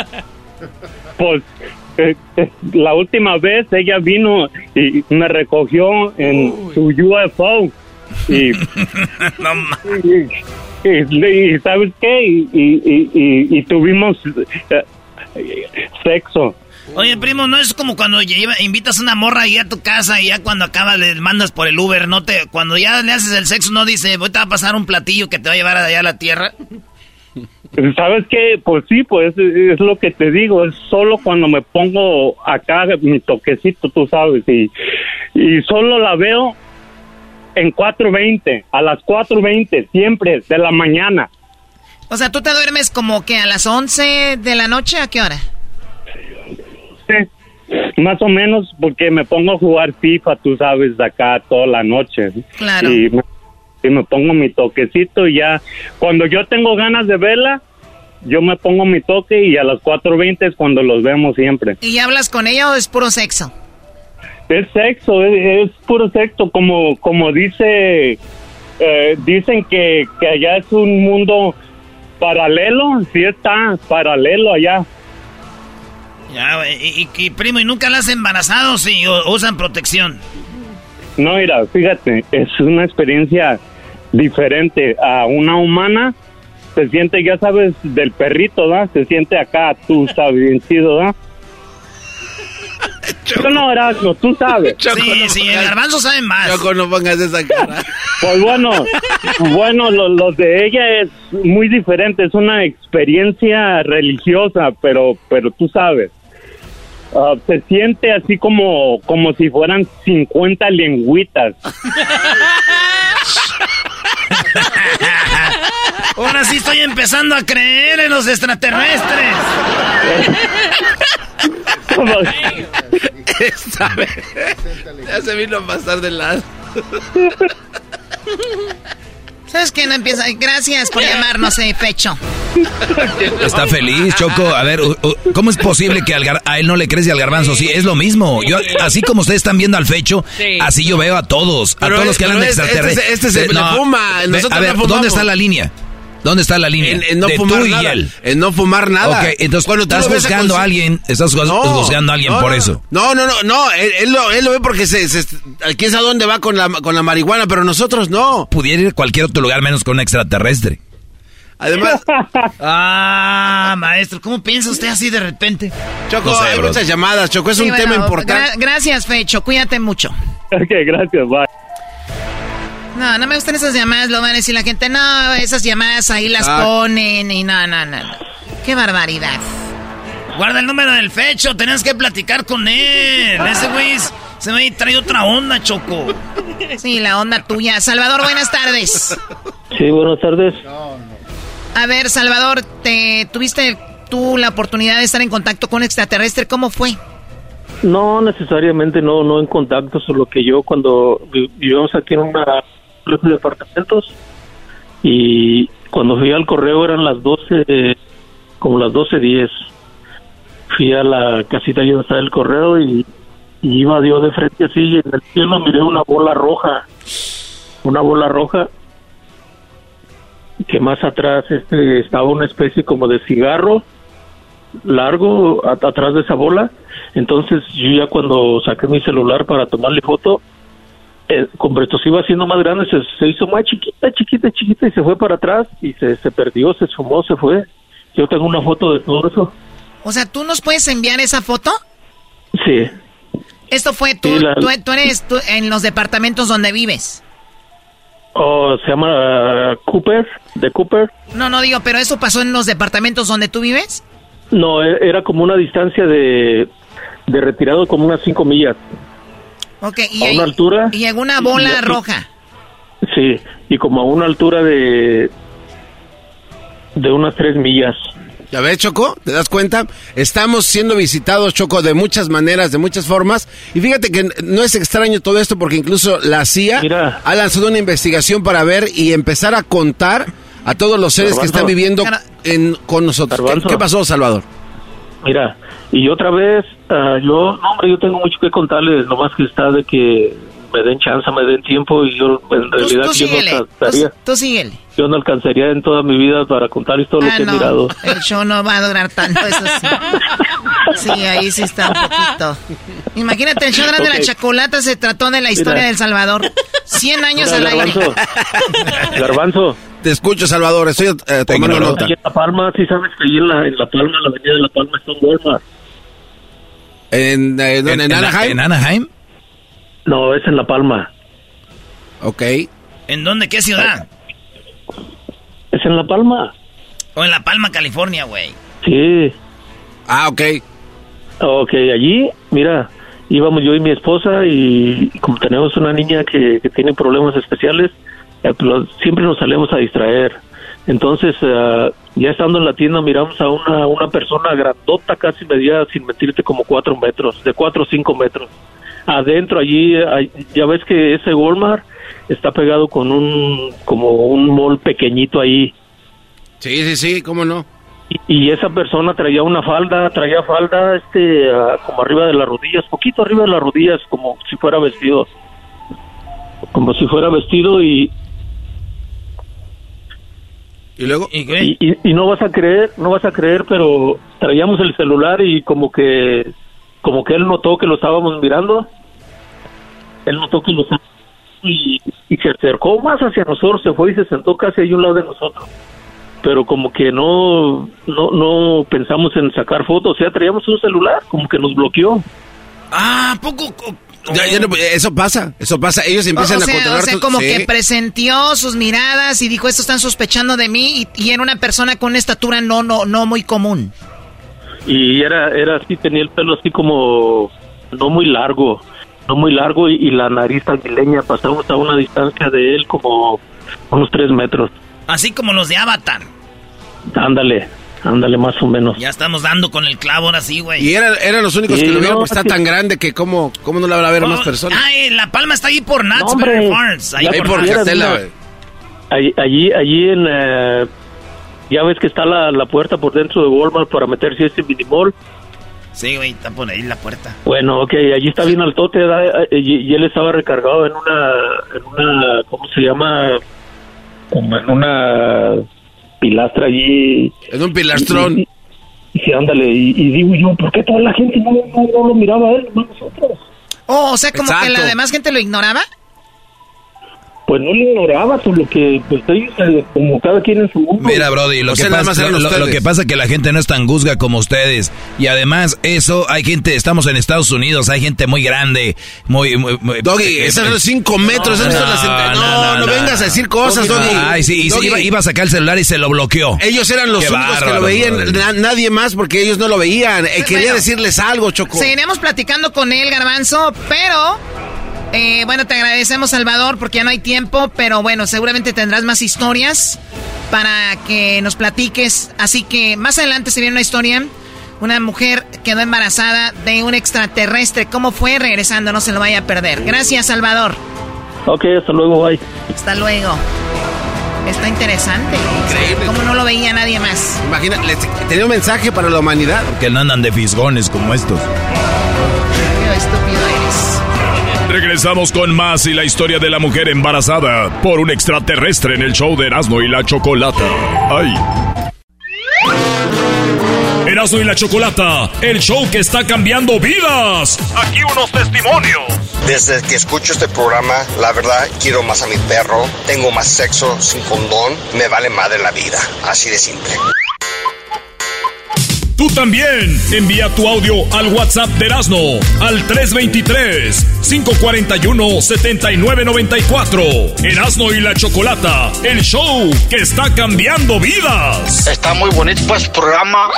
S33: Pues la última vez ella vino y me recogió en su UFO. Y, y, ¿sabes qué? Y, tuvimos eh, sexo.
S5: Oye, primo, no es como cuando invitas a una morra ahí a tu casa y ya cuando acaba le mandas por el Uber, no te, cuando ya le haces el sexo no dice, voy a pasar un platillo que te va a llevar allá a la tierra.
S33: ¿Sabes qué? Pues sí, pues es lo que te digo, es solo cuando me pongo acá mi toquecito, tú sabes, y, y solo la veo en 4.20, a las 4.20, siempre, de la mañana.
S5: O sea, ¿tú te duermes como que a las 11 de la noche? ¿A qué hora?
S33: Más o menos porque me pongo a jugar FIFA, tú sabes, acá toda la noche.
S5: Claro.
S33: Y me, pongo mi toquecito y ya. Cuando yo tengo ganas de verla, yo me pongo mi toque y a las 4.20 es cuando los vemos siempre.
S5: ¿Y hablas con ella o es puro sexo?
S33: Es sexo, es, puro sexo, como, como dice, eh, dicen que, que allá es un mundo paralelo, sí está paralelo allá.
S5: Ya, y, primo, ¿y nunca las embarazado si usan protección?
S33: No, mira, fíjate, es una experiencia diferente a una humana. Se siente, ya sabes, del perrito, ¿da? Se siente acá, tú sabes, bien ¿da? Yo no, Erasmo, tú sabes.
S5: sí, sí, el garbanzo sabe más.
S8: Choco, no pongas esa cara.
S33: Pues bueno, bueno, lo, de ella es muy diferente, es una experiencia religiosa, pero, pero tú sabes. Ah, se siente así como, como si fueran 50 lengüitas.
S5: Ahora sí estoy empezando a creer en los extraterrestres.
S8: ya se vino a pasar de lado.
S5: ¿Sabes qué? No empieza. Gracias por llamarnos, eh, Pecho.
S6: Está feliz, Choco. A ver, ¿cómo es posible que a él no le crece al garbanzo? Sí, es lo mismo. Yo, así como ustedes están viendo al Fecho, así yo veo a todos. a todos los que hablan de este extraterrestres.
S8: Este, este, se no, fuma.
S6: a ver, ¿dónde está la línea? ¿Dónde está la línea?
S8: En, no fumar nada. En no fumar nada.
S6: Ok, entonces cuando estás buscando a alguien, estás buscando a alguien por eso.
S8: No, no, no, no, él, lo, él lo ve porque se, se, quién sabe dónde va con la, con la marihuana, pero nosotros no.
S6: Pudiera ir a cualquier otro lugar menos con un extraterrestre.
S8: Además.
S5: ah, maestro, ¿cómo piensa usted así de repente?
S8: Choco, hay muchas llamadas, Choco, es un tema importante.
S5: gracias, Fecho, cuídate mucho.
S33: Ok, gracias, bye.
S5: No, no me gustan esas llamadas, lo van a decir la gente. No, esas llamadas ahí las ah. ponen y no, no, no. Qué barbaridad. Guarda el número del fecho, tenés que platicar con él. Ese güey Se me trae otra onda, Choco.
S17: Sí, la onda tuya. Salvador, buenas tardes.
S34: Sí, buenas tardes.
S17: A ver, Salvador, ¿te tuviste tú la oportunidad de estar en contacto con un extraterrestre? ¿Cómo fue?
S34: No, necesariamente no, no en contacto, solo que yo cuando vi- vivíamos aquí en una complejo de departamentos y cuando fui al correo eran las 12, como las 12.10. Fui a la casita donde estaba el correo y, iba yo de frente así y en el cielo miré una bola roja, una bola roja que más atrás este estaba una especie como de cigarro largo atrás de esa bola. Entonces yo ya cuando saqué mi celular para tomarle foto, eh, esto se iba haciendo más grande, se, se hizo más chiquita, chiquita, chiquita y se fue para atrás y se, se perdió, se sumó, se fue. Yo tengo una foto de todo eso.
S17: O sea, ¿tú nos puedes enviar esa foto?
S34: Sí.
S17: Esto fue tú,
S34: Sí, la-
S17: tú, tú eres tú en los departamentos donde vives.
S34: Oh, se llama uh, Cooper, de Cooper.
S17: No, no digo, pero eso pasó en los departamentos donde tú vives.
S34: No, e- era como una distancia de, de retirado como unas cinco millas.
S17: Ok, y,
S34: A una altura.
S17: y en una bola
S34: Y-
S17: roja.
S34: Sí, y como a una altura de de unas tres millas.
S8: ¿Ya ves, Choco? ¿Te das cuenta? Estamos siendo visitados, Choco, de muchas maneras, de muchas formas. Y fíjate que no es extraño todo esto porque incluso la CIA ha lanzado una investigación para ver y empezar a contar a todos los seres que están viviendo en, con nosotros. ¿Qué,
S34: Garbanzo.
S8: qué pasó, Salvador?
S34: Mira, y otra vez, ah, yo, no, hombre, yo tengo mucho que contarles, nomás que está de que me den chance, me den tiempo y yo en
S17: Tú,
S34: realidad
S17: tú
S34: yo no
S17: síguele. Tú,
S34: alcanzaría,
S17: tú síguele.
S34: yo no alcanzaría en toda mi vida para contarles todo lo
S17: Ah,
S34: que he
S17: no,
S34: mirado.
S17: el show no va a durar tanto, eso sí. Sí, ahí sí está un poquito. Imagínate, el show de la chocolata se trató de la historia
S34: Mira.
S17: del Salvador. 100 años
S34: Mira,
S17: al aire.
S34: Garbanzo, Garbanzo.
S8: Te escucho, Salvador, estoy eh, tomando nota.
S34: Aquí en La Palma, sí sabes que ahí en la, en la Palma, en la avenida de La Palma está un Walmart.
S8: ¿En, eh, en, Anaheim?
S6: ¿En Anaheim?
S34: No, es en La Palma.
S8: Ok.
S5: ¿En dónde? ¿Qué ciudad?
S34: Es en La Palma.
S5: O en La Palma, California, güey.
S34: Sí.
S8: Ah, ok.
S34: Ok, allí, mira, íbamos yo y mi esposa y, como tenemos una niña que, que tiene problemas especiales, siempre nos salimos a distraer. Entonces, eh, ya estando en la tienda, miramos a una, una persona grandota, casi medía, sin mentirte, como cuatro metros, de cuatro o cinco metros. Adentro, allí, hay- ya ves que ese Walmart está pegado con un, como un mall pequeñito ahí.
S8: Sí, sí, sí, cómo no.
S34: Y, y esa persona traía una falda, traía falda este ah, como arriba de las rodillas, poquito arriba de las rodillas, como si fuera vestido. Como si fuera vestido y...
S8: ¿Y luego?
S34: Y, y- y no vas a creer, no vas a creer, pero traíamos el celular y como que... Como que él notó que lo estábamos mirando. Él notó que lo estábamos y, y se acercó más hacia nosotros, se fue y se sentó casi ahí a un lado de nosotros pero como que no, no, no pensamos en sacar fotos, o sea, traíamos un celular, como que nos bloqueó.
S5: Ah, poco.
S8: Ya- ya no- eso pasa, eso pasa. Ellos empiezan
S17: o
S8: a
S17: sea,
S8: controlar
S17: o sea, como
S8: sí.
S17: que presentió sus miradas y dijo, esto están sospechando de mí y, y era una persona con una estatura no, no, no muy común.
S34: Y era, era así, tenía el pelo así como no muy largo, no muy largo y, y la nariz aguileña, pasamos a una distancia de él como unos tres metros.
S5: Así como los de Avatar.
S34: Ándale, ándale más o menos.
S5: Ya estamos dando con el clavo ahora sí, güey.
S8: Y era- eran los únicos
S34: Sí,
S8: que lo vieron,
S34: no,
S8: pues está
S34: sí.
S8: tan grande que cómo, cómo no la habrá ver más personas.
S5: Ah, eh, La Palma está ahí por Nats Farms. Ahí
S34: Ya
S5: por.
S8: Catela,
S34: mira. Allí, allí, allí en... eh, ya ves que está la, la puerta por dentro de Walmart para meterse a ese mini mall.
S5: Sí, güey, está por ahí la puerta.
S34: Bueno, ok, allí está bien al tote, ¿verdad? y, y él estaba recargado en una, en una, ¿cómo se llama? Como en una pilastra allí.
S8: En un pilastrón.
S34: Y, y- sí, ándale, y, y digo yo, ¿por qué toda la gente no, no, no lo miraba a él, nomás nosotros?
S17: Oh, o sea, como que la demás gente lo ignoraba.
S34: Pues no le ignoraba, por lo que pues ellos, eh, como cada quien en su mundo.
S6: Mira, Brody, lo, que pasa, lo, lo, que pasa es que la gente no es tan guzga como ustedes. Y además, eso, hay gente, estamos en Estados Unidos, hay gente muy grande, muy... muy,
S8: Doggy, eh, esos son los cinco metros, no, no, no, vengas a decir cosas, Doggy.
S6: Ay, sí, y iba, iba, a sacar el celular y se lo bloqueó.
S8: Ellos eran los únicos que lo veían, nadie más, porque ellos no lo veían. Eh, quería decirles algo, Choco.
S17: Seguiremos platicando con él, Garbanzo, pero... Eh, bueno, te agradecemos, Salvador, porque ya no hay tiempo, pero bueno, seguramente tendrás más historias para que nos platiques. Así que más adelante se viene una historia. Una mujer quedó embarazada de un extraterrestre. ¿Cómo fue? Regresando, no se lo vaya a perder. Gracias, Salvador.
S34: Ok, hasta luego, bye.
S17: Hasta luego. Está interesante. Increíble. ¿Cómo no lo veía nadie más?
S8: Imagina, tenía un mensaje para la humanidad.
S6: Que no andan de fisgones como estos.
S17: Qué estúpido.
S1: Regresamos con más y la historia de la mujer embarazada por un extraterrestre en el show de Erasmo y la Chocolata. ¡Ay! Erasmo y la Chocolata, el show que está cambiando vidas. Aquí unos testimonios.
S27: Desde que escucho este programa, la verdad, quiero más a mi perro, tengo más sexo sin condón, me vale madre la vida. Así de simple.
S1: Tú también. Envía tu audio al WhatsApp de Erasmo al 323-541-7994. Erasmo y la Chocolata, el show que está cambiando vidas.
S27: Está muy bonito pues programa.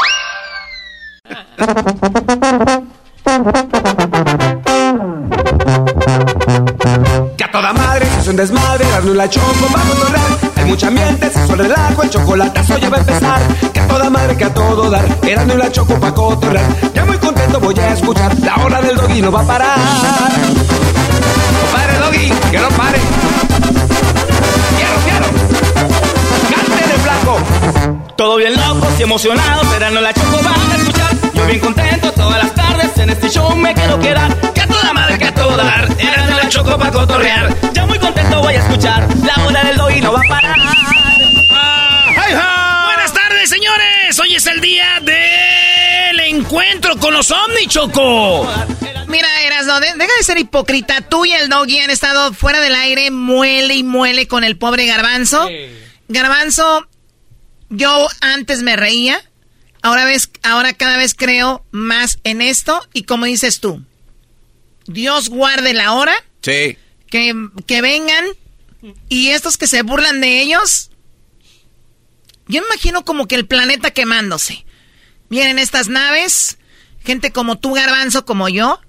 S35: Que a toda madre es un desmadre, Erasmo y la Choco vamos a lograr. Mucha ambiente, sexo, relajo, el chocolatazo ya va a empezar. Que a toda madre, que a todo dar, Erasmo y la Choco pa' cotorrear. Ya muy contento voy a escuchar, la hora del doggy no va a parar. No pare, doggy, que no pare. Quiero, quiero. Cante de flaco.
S36: Todo bien locos y emocionados, Erasmo y la Choco van Yo bien contento todas las tardes, en este show me quiero quedar. Que a toda madre, que a todo dar, Erasmo y la Choco pa' cotorrear. Ya muy contento voy a escuchar, la hora del doggy no va a parar.
S5: Buenas tardes, señores. Hoy es el día del encuentro con los ovni, Choco.
S17: Mira, Erasno, de- deja de ser hipócrita. Tú y el doggy han estado fuera del aire, muele y muele con el pobre Garbanzo. Garbanzo, yo antes me reía, ahora, ves, ahora cada vez creo más en esto. Y como dices tú, Dios guarde la hora,
S8: Sí.
S17: que, que vengan y estos que se burlan de ellos, yo me imagino como que el planeta quemándose. Vienen estas naves, gente como tú, Garbanzo, como yo,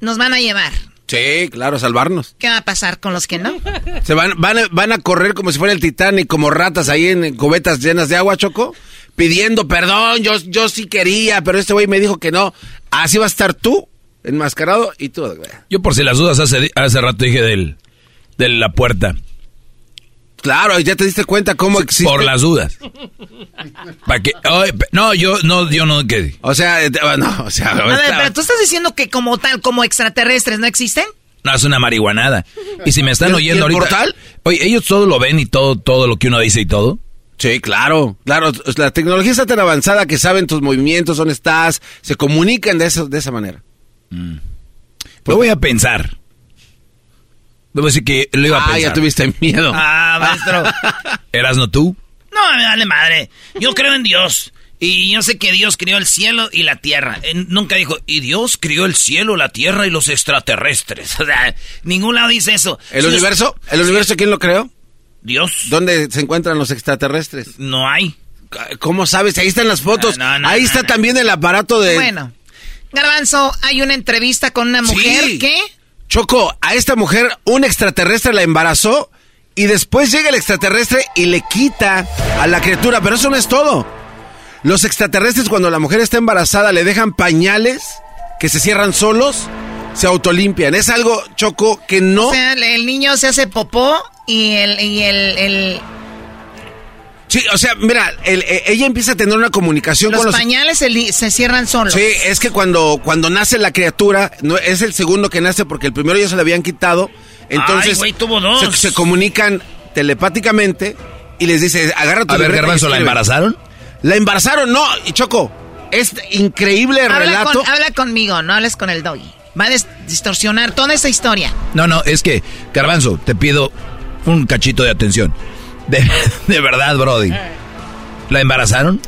S17: nos van a llevar.
S8: Sí, claro, salvarnos.
S17: ¿Qué va a pasar con los que no?
S8: Se van, van, a- van a correr como si fuera el Titanic, como ratas ahí en cubetas llenas de agua, Choco, pidiendo perdón, yo, yo sí quería, pero este güey me dijo que no. Así va a estar tú, enmascarado, y tú, güey.
S6: Yo por si las dudas hace, hace rato dije del, de la puerta.
S8: Claro, ya te diste cuenta cómo existe.
S6: Por las dudas. ¿Para pe- no, yo no, yo no qué.
S8: O sea, eh, no, o sea,
S17: A ver, pero tú estás diciendo que como tal, como extraterrestres, ¿no existen?
S6: No, es una marihuanada. Y si me están
S8: ¿Y el-
S6: oyendo
S8: y el
S6: ahorita.
S8: portal?
S6: Oye, ellos todo lo ven y todo, todo lo que uno dice y todo.
S8: Sí, claro, claro. La tecnología está tan avanzada que saben tus movimientos, dónde estás, se comunican de, eso, de esa manera.
S6: Lo voy a pensar. Debo decir que lo iba a
S8: Ah,
S6: pensar.
S8: ya tuviste miedo.
S5: Ah, maestro.
S6: ¿Eras no tú?
S5: No, me vale madre. Yo creo en Dios. Y yo sé que Dios creó el cielo y la tierra. Nunca dijo, y Dios creó el cielo, la tierra y los extraterrestres. O sea, ningún lado dice eso.
S8: ¿El
S5: Si
S8: universo? ¿El universo quién lo creó?
S5: Dios.
S8: ¿Dónde se encuentran los extraterrestres?
S5: No hay.
S8: ¿Cómo sabes? Ahí están las fotos.
S5: No, no,
S8: Ahí
S5: no,
S8: está
S5: no.
S8: también el aparato de...
S17: Bueno, Garbanzo, hay una entrevista con una mujer
S8: Sí.
S17: que...
S8: Choco, a esta mujer un extraterrestre la embarazó y después llega el extraterrestre y le quita a la criatura, pero eso no es todo. Los extraterrestres cuando la mujer está embarazada le dejan pañales que se cierran solos, se autolimpian. Es algo, Choco, que no...
S17: O sea, el- el niño se hace popó y el... Y el, el-
S8: Sí, o sea, mira, el- eh, ella empieza a tener una comunicación
S17: los
S8: con los...
S17: pañales se, se cierran solos.
S8: Sí, es que cuando, cuando nace la criatura, no, es el segundo que nace porque el primero ya se le habían quitado. Entonces
S5: Ay, güey, tuvo dos.
S8: Se, se comunican telepáticamente y les dice, agarra tu
S6: A ver, Garbanzo, ¿la
S8: escribe".
S6: embarazaron?
S8: La embarazaron, no, y Choco, este increíble
S17: habla,
S8: relato.
S17: con- habla conmigo, no hables con el doggy. Va a distorsionar toda esa historia.
S6: No, no, es que, Garbanzo, te pido un cachito de atención. De, de verdad, Brody. ¿La embarazaron?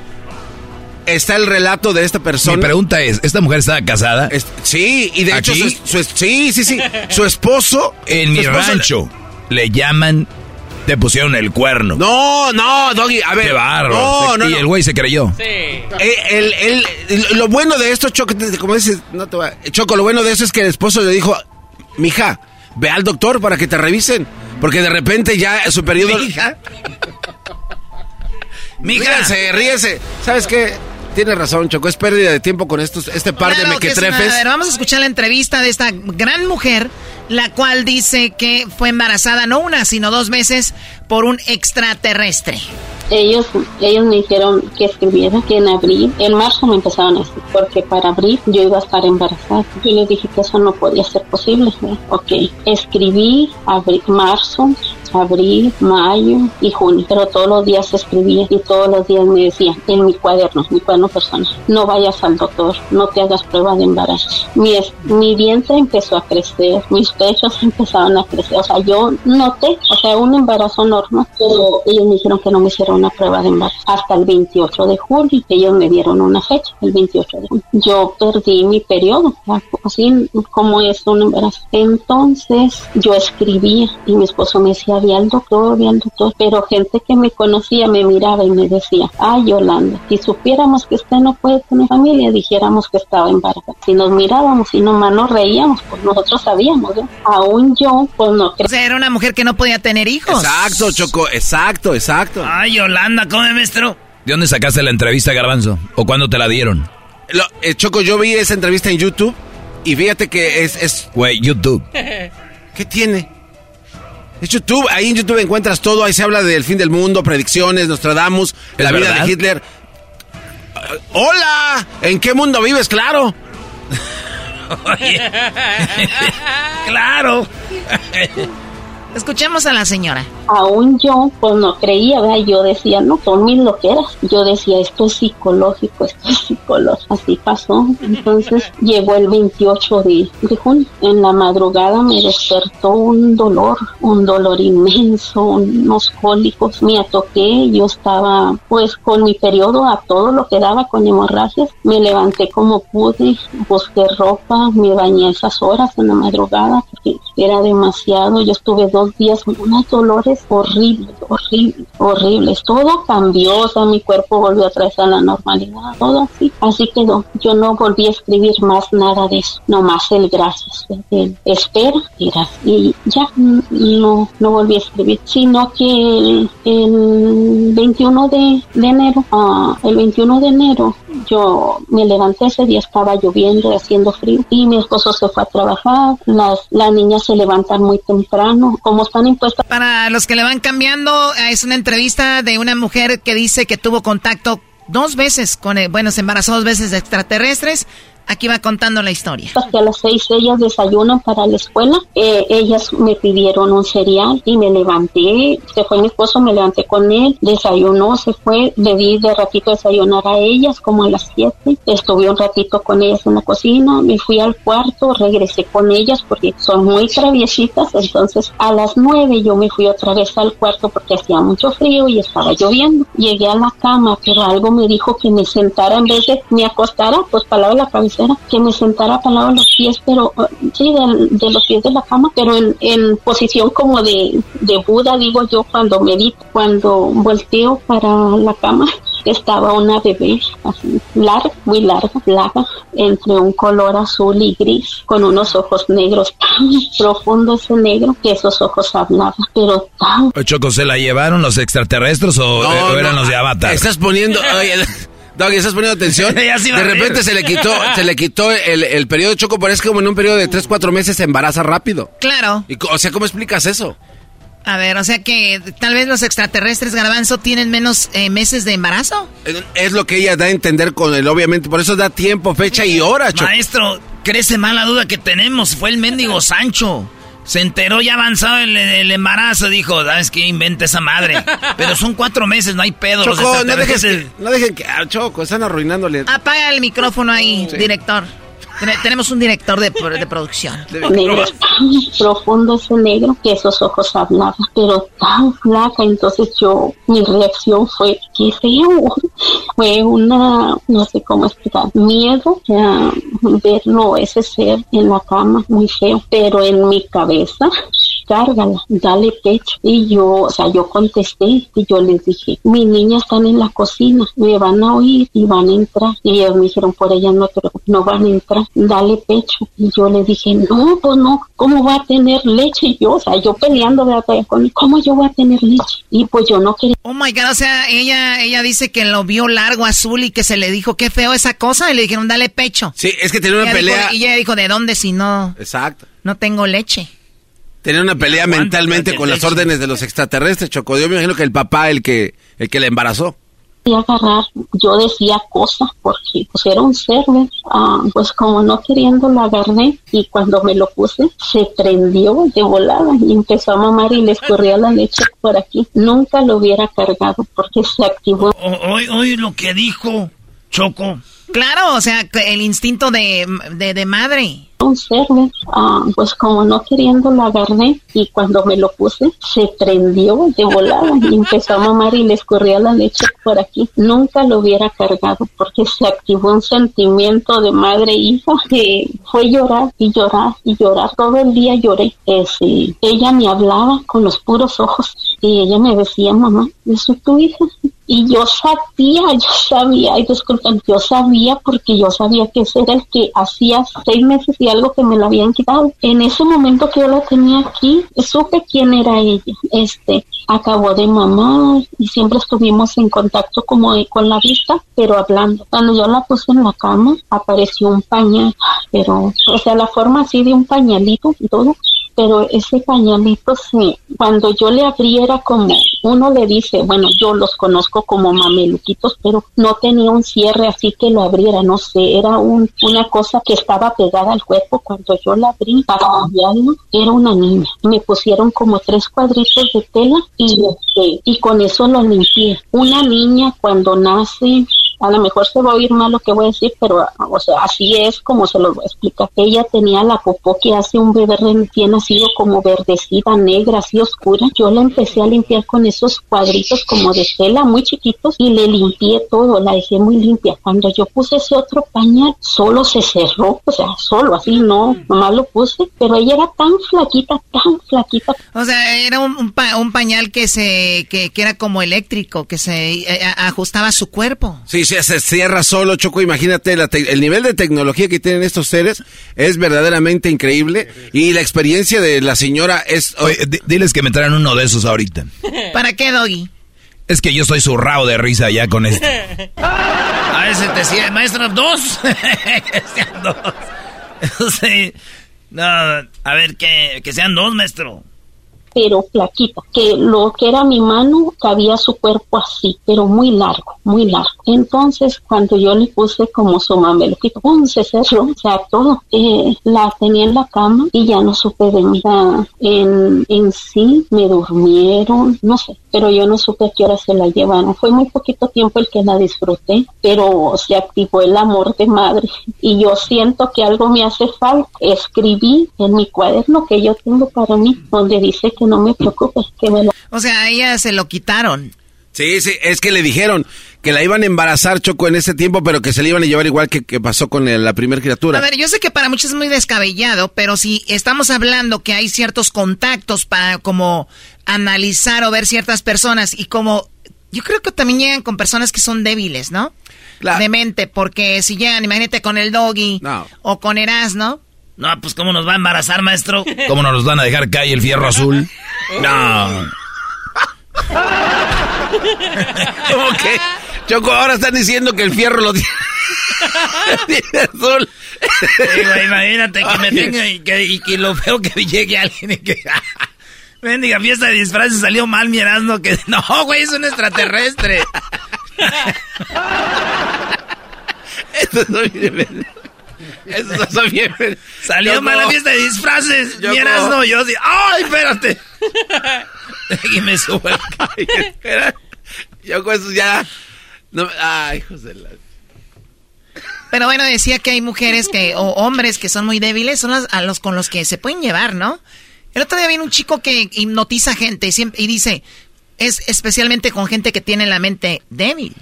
S8: Está el relato de esta persona.
S6: Mi pregunta es, ¿esta mujer estaba casada?
S8: sí, y de hecho,
S6: ¿Aquí?
S8: su, su- sí, sí, sí. Su esposo.
S6: En mi
S8: esposo-
S6: rancho le llaman, te pusieron el cuerno.
S8: No, no, Doggy, a ver.
S6: Qué bárbaro.
S8: No,
S6: y
S8: no.
S6: el güey se creyó.
S8: Eh, el- el- el- lo bueno de esto, Choco, te- como dices, no te va- Choco, lo bueno de eso es que el esposo le dijo, mija, ve al doctor para que te revisen. Porque de repente ya su periodo.
S5: Mija.
S8: Mija. Ríense, ríense. ¿Sabes qué? Tienes razón, Choco, es pérdida de tiempo con estos, este par
S17: Claro
S8: de
S17: una-
S8: mequetrefes.
S17: a ver, vamos a escuchar la entrevista de esta gran mujer, la cual dice que fue embarazada no una, sino dos veces por un extraterrestre.
S37: Ellos, ellos me dijeron que escribiera que en abril, en marzo me empezaron a porque para abril yo iba a estar embarazada. Yo les dije que eso no podía ser posible. ¿verdad? Ok, escribí abril, marzo, abril, mayo y junio, pero todos los días escribía y todos los días me decía en mi cuaderno, mi cuaderno personal, no vayas al doctor, no te hagas prueba de embarazo. Mi, mi vientre empezó a crecer, mis pechos empezaron a crecer, o sea, yo noté, o sea, un embarazo normal, pero ellos me dijeron que no me hiciera una prueba de embarazo hasta el 28 de julio, ellos me dieron una fecha, el 28 de julio. Yo perdí mi periodo, así como es un embarazo. Entonces yo escribía y mi esposo me decía, ve al doctor, ve al doctor, pero gente que me conocía me miraba y me decía, ay Yolanda, si supiéramos que usted no puede tener familia, dijéramos que estaba embarazada. Si nos mirábamos y nomás nos reíamos, pues nosotros sabíamos, ¿no? Aún yo, pues no creo.
S17: O sea, era una mujer que no podía tener hijos.
S8: Exacto, Choco, exacto, exacto.
S5: Ay, Yolanda, come, maestro.
S6: ¿De dónde sacaste la entrevista, Garbanzo? ¿O cuándo te la dieron?
S8: Lo- eh, Choco, yo vi esa entrevista en YouTube y fíjate que es... es
S6: Güey, YouTube.
S8: ¿Qué tiene? Es YouTube, ahí en YouTube encuentras todo, ahí se habla del fin del mundo, predicciones, Nostradamus,
S6: ¿Es
S8: la vida
S6: verdad?
S8: de Hitler. ¡Hola! ¿En qué mundo vives? Claro.
S5: claro.
S17: Escuchemos a la señora.
S37: aún yo pues no creía, ¿verdad? yo decía, no, son mis loqueras. Yo decía, esto es psicológico, esto es psicológico. Así pasó. Entonces llegó el 28 de, de junio. En la madrugada me despertó un dolor, un dolor inmenso, unos cólicos. Me atoqué, yo estaba pues con mi periodo a todo lo que daba con hemorragias. Me levanté como pude, busqué ropa, me bañé esas horas en la madrugada porque era demasiado. Yo estuve dos días con unos dolores horribles, horribles, horribles. Todo cambió, o mi cuerpo volvió otra vez a la normalidad, todo así. Así quedó. Yo no volví a escribir más nada de eso, nomás el gracias, el espera y. Y ya, no, no volví a escribir, sino que el, el 21 de, de enero, ah, el 21 de enero, yo me levanté ese día, estaba lloviendo haciendo frío, y mi esposo se fue a trabajar, las, las niñas se levantan muy temprano, como están impuestas
S17: Para los que le van cambiando, es una entrevista de una mujer que dice que tuvo contacto dos veces con, eh, bueno, se embarazó dos veces de extraterrestres. Aquí va contando la historia.
S37: que a las seis ellas desayunan para la escuela. Eh, ellas me pidieron un cereal y me levanté. Se fue mi esposo, me levanté con él. Desayunó, se fue. Di de ratito desayunar a ellas, como a las siete. Estuve un ratito con ellas en la cocina. Me fui al cuarto, regresé con ellas porque son muy traviesitas. Entonces a las nueve yo me fui otra vez al cuarto porque hacía mucho frío y estaba lloviendo. Llegué a la cama, pero algo me dijo que me sentara en vez de me acostara, pues para lado de que me sentara para lado de los pies, pero eh, sí, de, de los pies de la cama, pero en, en posición como de, de Buda, digo yo, cuando medito, cuando volteo para la cama, estaba una bebé así, larga, muy larga, larga, entre un color azul y gris, con unos ojos negros tan profundos ese negro que esos ojos hablaban, pero tan
S6: Choco, ¿se la llevaron los extraterrestres o,
S8: No,
S6: eh, o eran
S8: no,
S6: los de Avatar?
S8: Estás poniendo... oye, Doggy, ¿estás poniendo atención? De repente se le quitó, se le quitó el, el periodo Choco, pero es que como en un periodo de 3, 4 meses se embaraza rápido.
S17: Claro.
S8: Y, o sea, ¿cómo explicas eso?
S17: A ver, o sea que tal vez los extraterrestres garbanzo tienen menos eh, meses de embarazo.
S8: Es- Es lo que ella da a entender con él, obviamente. Por eso da tiempo, fecha y hora, Choco.
S5: Maestro, crece más la duda que tenemos. Fue el mendigo Sancho. Se enteró ya avanzado el, el embarazo. Dijo, ¿sabes qué? Inventa esa madre. Pero son cuatro meses, no hay pedo. los
S8: Choco, no dejes
S5: extraterrestres-
S8: que, no dejen que... ah, Choco, están arruinándole.
S17: Apaga el micrófono ahí, director. Tenemos un director de, de producción.
S37: Negro, profundo ese negro, que esos ojos hablaban, pero tan flaca. Entonces yo, mi reacción fue, qué feo. Fue una, no sé cómo explicar, miedo a verlo, ese ser en la cama, muy feo. Pero en mi cabeza cárgala, dale pecho. Y yo, o sea, yo contesté y yo les dije, mi niña están en la cocina, me van a oír y van a entrar. Y ellos me dijeron, por ella no, no van a entrar, dale pecho. Y yo le dije, no, pues no, ¿cómo va a tener leche? Y yo, o sea, yo peleando, ¿verdad? Con, ¿cómo yo voy a tener leche? Y pues yo no quería.
S17: Oh my God, o sea, ella, ella dice que lo vio largo, azul y que se le dijo, qué feo esa cosa. Y le dijeron, dale pecho.
S8: Sí, es que tenía una pelea.
S17: y ella dijo, ¿de dónde si no?
S8: Exacto.
S17: No tengo leche.
S8: Tener una pelea mentalmente con las órdenes de los extraterrestres, Choco. Yo me imagino que el papá, el que, el que le embarazó.
S37: Y agarrar, yo decía cosas porque pues era un cerdo, ah, pues como no queriendo lo agarré y cuando me lo puse se prendió de volada y empezó a mamar y le escurría la leche por aquí. Nunca lo hubiera cargado porque se activó.
S5: Hoy, hoy lo que dijo Choco.
S17: Claro, o sea, el instinto de, de, de madre
S37: un cerdo, ah, pues como no queriendo lo agarré y cuando me lo puse se prendió de volada y empezó a mamar y le escurría la leche por aquí. Nunca lo hubiera cargado porque se activó un sentimiento de madre e hija que fue llorar y llorar y llorar. Todo el día lloré. ella me hablaba con los puros ojos y ella me decía, mamá, yo soy tu hija. Y yo sabía, yo sabía, y disculpen, yo sabía porque yo sabía que ese era el que hacía seis meses y algo que me lo habían quitado. En ese momento que yo la tenía aquí, supe quién era ella. Este, acabó de mamar y siempre estuvimos en contacto como con la vista, pero hablando. Cuando yo la puse en la cama, apareció un pañal, pero, o sea, la forma así de un pañalito y todo, pero ese pañalito sí, cuando yo le abriera como uno le dice, bueno, yo los conozco como mameluquitos, pero no tenía un cierre así que lo abriera, no sé, era un, una cosa que estaba pegada al cuerpo. Cuando yo la abrí para cambiarlo, era una niña. Me pusieron como tres cuadritos de tela y, este, y con eso lo limpié. Una niña cuando nace a lo mejor se va a oír mal lo que voy a decir, pero o sea, así es como se lo voy a explicar. Ella tenía la popó que hace un bebé recién nacido como verdecita, negra, así oscura. Yo la empecé a limpiar con esos cuadritos como de tela muy chiquitos y le limpié todo, la dejé muy limpia. Cuando yo puse ese otro pañal, solo se cerró, o sea, solo así, no, nomás lo puse, pero ella era tan flaquita, tan flaquita.
S17: O sea, era un, un, pañal que se, que, que, era como eléctrico, que se eh, ajustaba a su cuerpo.
S8: Sí, se cierra solo, Choco. Imagínate, el nivel de tecnología que tienen estos seres es verdaderamente increíble. Y la experiencia de la señora es...
S6: diles que me traen uno de esos ahorita.
S17: ¿Para qué, Doggy?
S6: Es que yo estoy zurrado de risa ya con esto.
S5: A ese te sigue, maestro, dos. sean dos. No, a ver, que, que sean dos, maestro
S37: pero flaquita, que lo que era mi mano cabía su cuerpo así, pero muy largo, muy largo. Entonces, cuando yo le puse como su mameluquito, ¡pum! se cerró, o sea, todo. Eh, la tenía en la cama y ya no supe de mí. En, en sí me durmieron, no sé, pero yo no supe a qué hora se la llevaron. Fue muy poquito tiempo el que la disfruté, pero se activó el amor de madre y yo siento que algo me hace falta. Escribí en mi cuaderno que yo tengo para mí, donde dice que no me preocupes, que me lo...
S17: O sea, a ella se lo quitaron.
S8: Sí, sí, es que le dijeron que la iban a embarazar Choco en ese tiempo, pero que se le iban a llevar igual que, que pasó con la primera criatura.
S17: A ver, yo sé que para muchos es muy descabellado, pero si estamos hablando que hay ciertos contactos para como analizar o ver ciertas personas y como yo creo que también llegan con personas que son débiles, ¿no? De mente, porque si llegan, imagínate con el doggy o con Erasmo.
S5: No, pues cómo nos va a embarazar, maestro.
S6: ¿Cómo nos van a dejar caer el fierro azul? No.
S8: ¿Cómo que? Choco, ahora están diciendo que el fierro lo tiene,
S5: azul. imagínate que me tenga y que, y que, lo veo que llegue alguien y que... Mendiga fiesta de disfraces salió mal mirando que... No, güey, es un extraterrestre.
S8: Esto es bien... Eso es bien...
S5: Salió mal la fiesta de disfraces. Mirando, yo así... ¡Ay, espérate! y me sube.
S8: Yo con eso ya... No, ay, José. La...
S17: Pero bueno, decía que hay mujeres que, o hombres que son muy débiles, son los, a los con los que se pueden llevar, ¿no? El otro día viene un chico que hipnotiza gente siempre, y dice, es especialmente con gente que tiene la mente débil.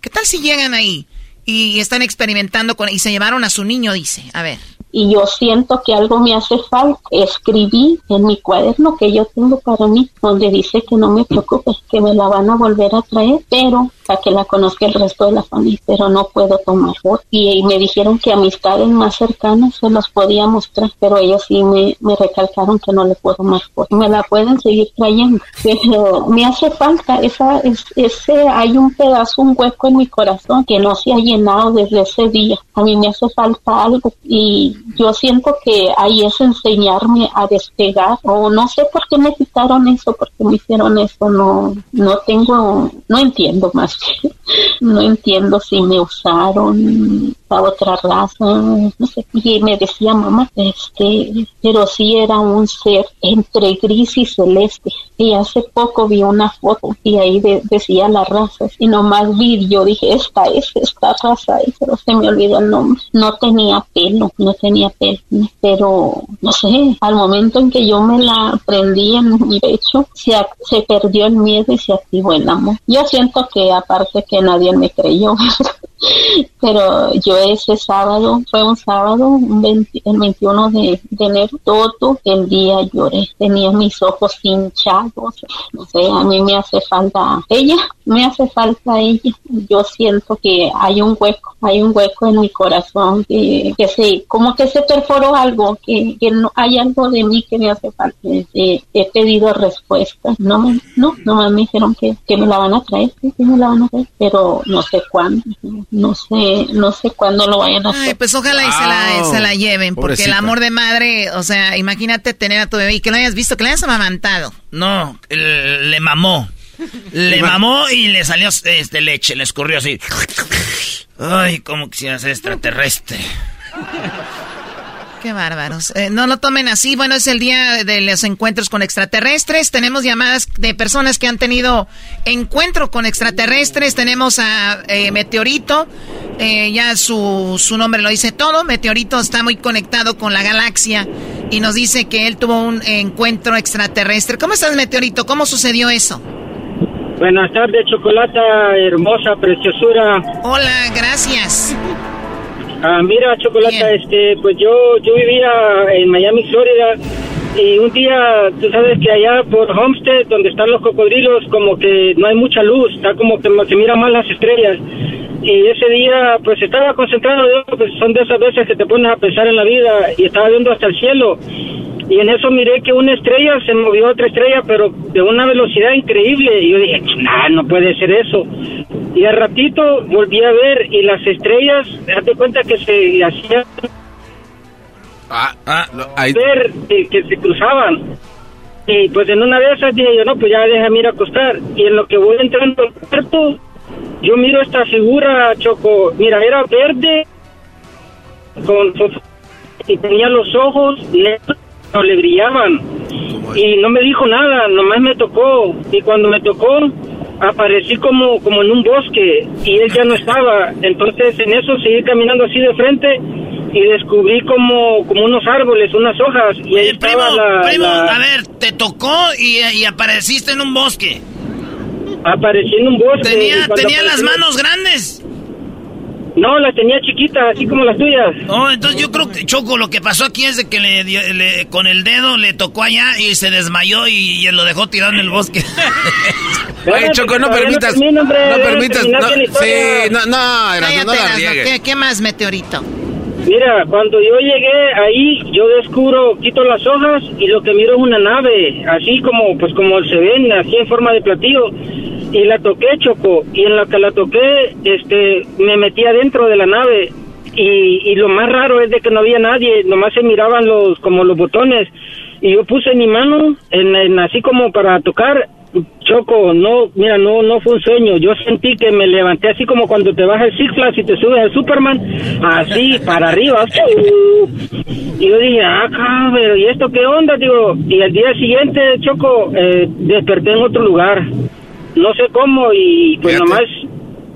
S17: ¿Qué tal si llegan ahí y están experimentando con, y se llevaron a su niño, dice? A ver
S37: y yo siento que algo me hace falta. Escribí en mi cuaderno que yo tengo para mí, donde dice que no me preocupe, que me la van a volver a traer, pero para que la conozca el resto de la familia, pero no puedo tomar fotos. Y, me dijeron que amistades más cercanas se las podía mostrar, pero ellos sí me, me recalcaron que no le puedo tomar fotos. Me la pueden seguir trayendo, pero me hace falta esa, es, ese, hay un pedazo, un hueco en mi corazón que no se ha llenado desde ese día. A mí me hace falta algo y yo siento que ahí es enseñarme a despegar o no sé por qué me quitaron eso, por qué me hicieron eso, no, no tengo, no entiendo más, no entiendo si me usaron otra raza, no sé, y me decía mamá, este, pero sí era un ser entre gris y celeste, y hace poco vi una foto y ahí decía la raza, y nomás vi, yo dije, esta es, esta raza pero se me olvidó el nombre, no tenía pelo, no tenía pero no sé, al momento en que yo me la prendí en mi pecho, se, se perdió el miedo y se activó el amor. Yo siento que aparte que nadie me creyó, pero yo ese sábado, fue un sábado, el 21 de, enero, todo el día lloré, tenía mis ojos hinchados, no sé, a mí me hace falta ella, me hace falta ella, yo siento que hay un hueco, hay un hueco en mi corazón que, que se, como que se perforó algo, que, que no hay algo de mí que me hace falta, he pedido respuestas, no me, no, no me dijeron que, que me la van a traer, que me la van a traer, pero no sé cuándo no sé, no sé cuándo lo vayan a hacer. Ay,
S17: pues ojalá y se la, lleven, porque el amor de madre, o sea, imagínate tener a tu bebé y que lo hayas visto, que lo hayas amamantado.
S5: No, le mamó. Le mamó y le salió este leche, le escurrió así. Ay, cómo quisieras ser extraterrestre.
S17: Qué bárbaros. Eh, no lo tomen así. Bueno, es el día de los encuentros con extraterrestres. Tenemos llamadas de personas que han tenido encuentro con extraterrestres. Tenemos a eh, Meteorito. Eh, ya su, su nombre lo dice todo. Meteorito está muy conectado con la galaxia y nos dice que él tuvo un encuentro extraterrestre. ¿Cómo estás, Meteorito? ¿Cómo sucedió eso?
S38: Buenas tardes, Chocolata, hermosa, preciosura.
S17: Hola, gracias.
S38: Ah, mira, Chocolata, este, pues yo, yo vivía en Miami, Florida, y un día, tú sabes que allá por Homestead, donde están los cocodrilos, como que no hay mucha luz, está como que se mira mal las estrellas. Y ese día, pues estaba concentrado, pues son de esas veces que te pones a pensar en la vida, y estaba viendo hasta el cielo. Y en eso miré que una estrella se movió otra estrella, pero de una velocidad increíble. Y yo dije, nah, no puede ser eso. Y al ratito volví a ver y las estrellas, date cuenta que se hacían
S8: ah, ah,
S38: ver que, se cruzaban. Y pues en una de esas dije yo, no, pues ya déjame ir a acostar. Y en lo que voy entrando al cuarto, yo miro esta figura, Choco, mira, era verde, con, y tenía los ojos negros no le brillaban. Y no me dijo nada, nomás me tocó. Y cuando me tocó, aparecí como, como en un bosque y él ya no estaba. Entonces en eso seguí caminando así de frente y descubrí como, como unos árboles, unas hojas. Y ahí estaba
S5: la, A ver, te tocó y, apareciste en un bosque.
S38: Aparecí en un bosque.
S5: ¿Tenía, ¿tenía las manos grandes?
S38: No, las tenía chiquitas, así como las tuyas.
S5: Oh, entonces yo creo que Choco, lo que pasó aquí es de que le, le con el dedo le tocó allá y se desmayó y, lo dejó tirado en el bosque.
S8: Ay, Choco, no permitas. No, permitas. No, sí, no, no, no
S17: ¿Qué, ¿Qué más, meteorito?
S38: Mira, cuando yo llegué ahí, yo descubro, quito las hojas y lo que miro es una nave, así como, pues como se ven, así en forma de platillo. Y la toqué, Choco, y en la que la toqué, este, me metí adentro de la nave. Y, y lo más raro es de que no había nadie, nomás se miraban los, como los botones. Y yo puse mi mano en, así como para tocar Choco, no, mira, no, no fue un sueño. Yo sentí que me levanté así como cuando te bajas el Six Flags y te subes al Superman, así para arriba. Y yo dije, ah, cabrón, ¿y esto qué onda? Digo, y al día siguiente, Choco, eh, desperté en otro lugar no sé cómo y pues nomás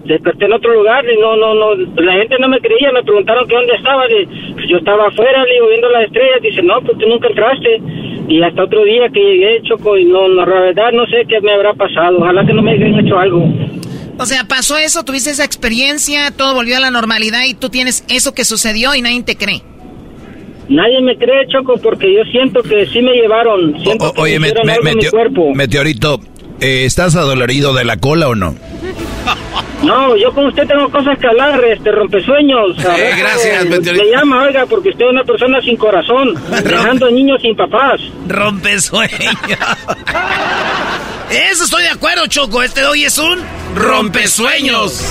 S38: desperté en otro lugar y no, no, no, la gente no me creía, me preguntaron que dónde estaba, y, yo estaba afuera, le digo, viendo las estrellas, dice, no, pues tú nunca entraste. Y hasta otro día que llegué, Choco, y no, no, la verdad no sé qué me habrá pasado, ojalá que no me hayan hecho algo.
S17: O sea, pasó eso, tuviste esa experiencia, todo volvió a la normalidad y tú tienes eso que sucedió y nadie te cree.
S38: Nadie me cree, Choco, porque yo siento que sí me llevaron. Siento
S6: O-
S38: que
S6: oye,
S38: me
S6: me-
S38: hicieron
S6: me-
S38: algo en mi
S6: meteo-
S38: cuerpo.
S6: meteorito, eh, ¿estás adolorido de la cola o no?
S38: No, yo con usted tengo cosas que hablar, este rompesueños.
S6: Eh, gracias,
S38: eh,
S6: Meteorito.
S38: Me llama, oiga, porque usted es una persona sin corazón, dejando niños sin papás.
S5: Rompesueños. Eso estoy de acuerdo, Choco. Este hoy es un rompesueños.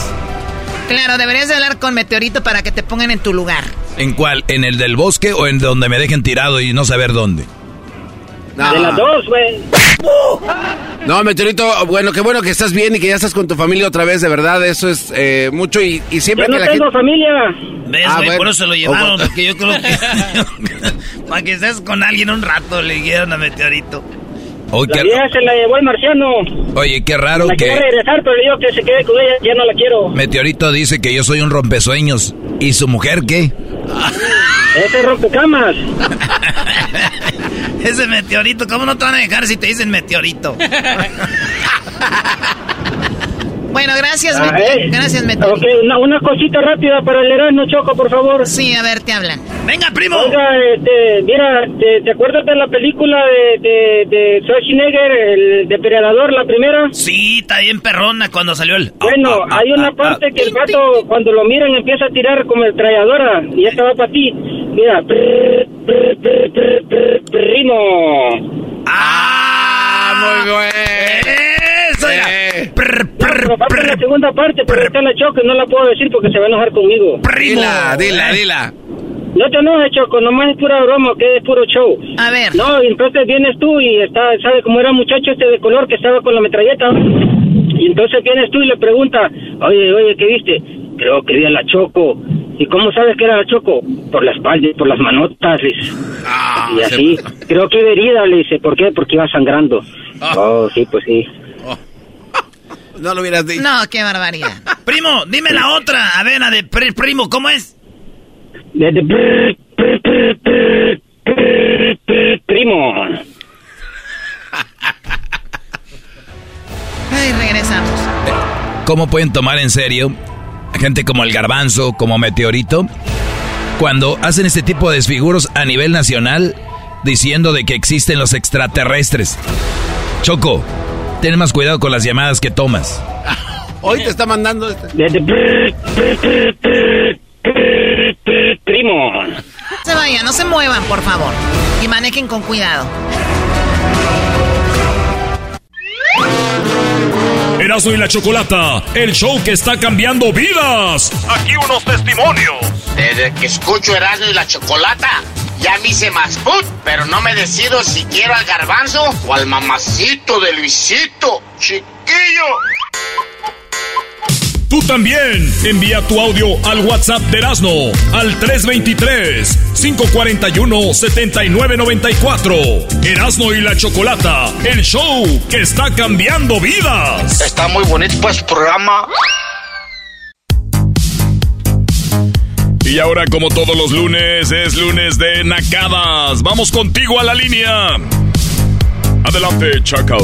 S17: Claro, deberías de hablar con Meteorito para que te pongan en tu lugar.
S6: ¿En cuál? ¿En el del bosque o en donde me dejen tirado y no saber dónde?
S38: De las dos, güey.
S8: No, Meteorito, bueno, qué bueno que estás bien y que ya estás con tu familia otra vez, de verdad, eso es eh, mucho y, y siempre
S38: Yo no
S8: que la
S38: tengo
S8: gente...
S38: familia.
S5: ¿Ves,
S8: Ah, bueno.
S5: Por eso lo llevaron, porque yo creo que... para que estés con alguien un rato, le dijeron a Meteorito.
S6: Oye,
S38: La
S6: qué,
S38: vieja se la llevó el marciano.
S6: oye, qué raro
S38: La
S6: que
S38: regresar, pero le digo que se quede con ella, ya no la quiero.
S6: Meteorito dice que yo soy un rompesueños. ¿Y su mujer qué?
S38: Ese es rompecamas.
S5: Ese meteorito, ¿cómo no te van a dejar si te dicen meteorito?
S17: Bueno, gracias,
S38: Ah,
S17: Mete-
S38: eh.
S17: Gracias, Meteorito.
S38: Ok, una, una cosita rápida para el Erasmo Choco, por favor.
S17: Sí, a ver, te hablan.
S5: Venga, primo.
S38: Oiga, este, mira, ¿te, te acuerdas de la película de, de, de Schwarzenegger, el depredador, la primera?
S5: Sí, está bien perrona cuando salió el...
S38: Bueno, hay una parte que el gato, cuando lo miran, empieza a tirar como metralladora y esta va para ti. Mira, prr, prr, prr, prr, prr, primo.
S5: ¡Ah!
S8: Muy bueno.
S5: ¡Eso ya!
S8: Eh.
S38: Pero va por la segunda parte, pero está la choque, no la puedo decir porque se va a enojar conmigo.
S8: Dila, dila, dila.
S38: No te enojes, Choco, nomás es pura broma, que es puro show.
S17: A ver.
S38: No, y entonces vienes tú y está, sabe cómo era el muchacho este de color que estaba con la metralleta. Y entonces vienes tú y le pregunta, oye, oye, ¿qué viste? Creo que vi a la Choco. ¿Y cómo sabes que era la Choco? Por la espalda y por las manotas. dice.
S8: Ah,
S38: y así, creo que iba herida, le dice, ¿por qué? Porque iba sangrando. Oh, sí, pues sí.
S8: No lo hubieras dicho.
S17: No, qué barbaridad.
S5: Primo, dime la otra. A ver, la de pri- primo, ¿cómo es?
S38: De, de- primo.
S17: Ay, regresamos.
S6: ¿Cómo pueden tomar en serio a gente como el garbanzo, como meteorito, cuando hacen este tipo de desfiguros a nivel nacional diciendo de que existen los extraterrestres? Choco, ten más cuidado con las llamadas que tomas.
S8: Hoy te está mandando este.
S38: Primo.
S17: No se vayan, no se muevan, por favor. Y manejen con cuidado.
S1: Erasmo y la Chocolata, el show que está cambiando vidas. Aquí unos testimonios.
S39: Desde que escucho Erasmo y la Chocolata, ya me hice más put, pero no me decido si quiero al garbanzo o al mamacito de Luisito, chiquillo.
S1: Tú también envía tu audio al WhatsApp de Erasmo al 323-541-7994. Erasmo y la Chocolata, el show que está cambiando vidas.
S39: Está muy bonito pues su programa.
S1: Y ahora, como todos los lunes, es lunes de Nacadas. Vamos contigo a la línea. Adelante, Chacal.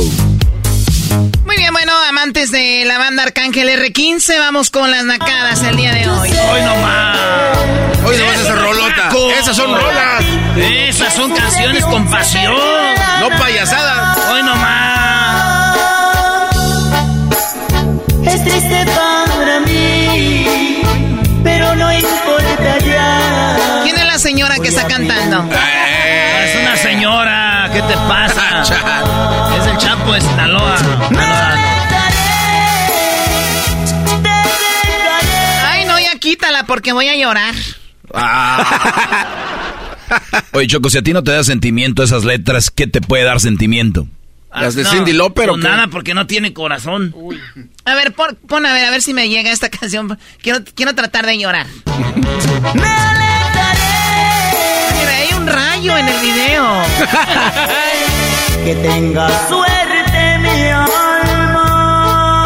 S17: Muy bien, bueno, amantes de la banda Arcángel R15, vamos con las nacadas el día de hoy.
S5: Hoy nomás.
S8: Hoy nomás esa rolota. Esas son rolas.
S5: Esas son canciones con pasión.
S8: No payasadas.
S5: Hoy nomás.
S18: Es triste para
S17: está cantando?
S5: Es una señora. ¿Qué te pasa? Es el Chapo de Sinaloa.
S17: Ay, no, ya quítala porque voy a llorar.
S6: Oye, Choco, si a ti no te da sentimiento esas letras, ¿qué te puede dar sentimiento?
S8: Las de
S5: No,
S8: Cindy Lauper o qué?
S5: nada, porque no tiene corazón.
S17: A ver, pon, pon a ver, a ver si me llega esta canción. Quiero, quiero tratar de llorar. Mira, en el video.
S18: que tenga suerte mi alma.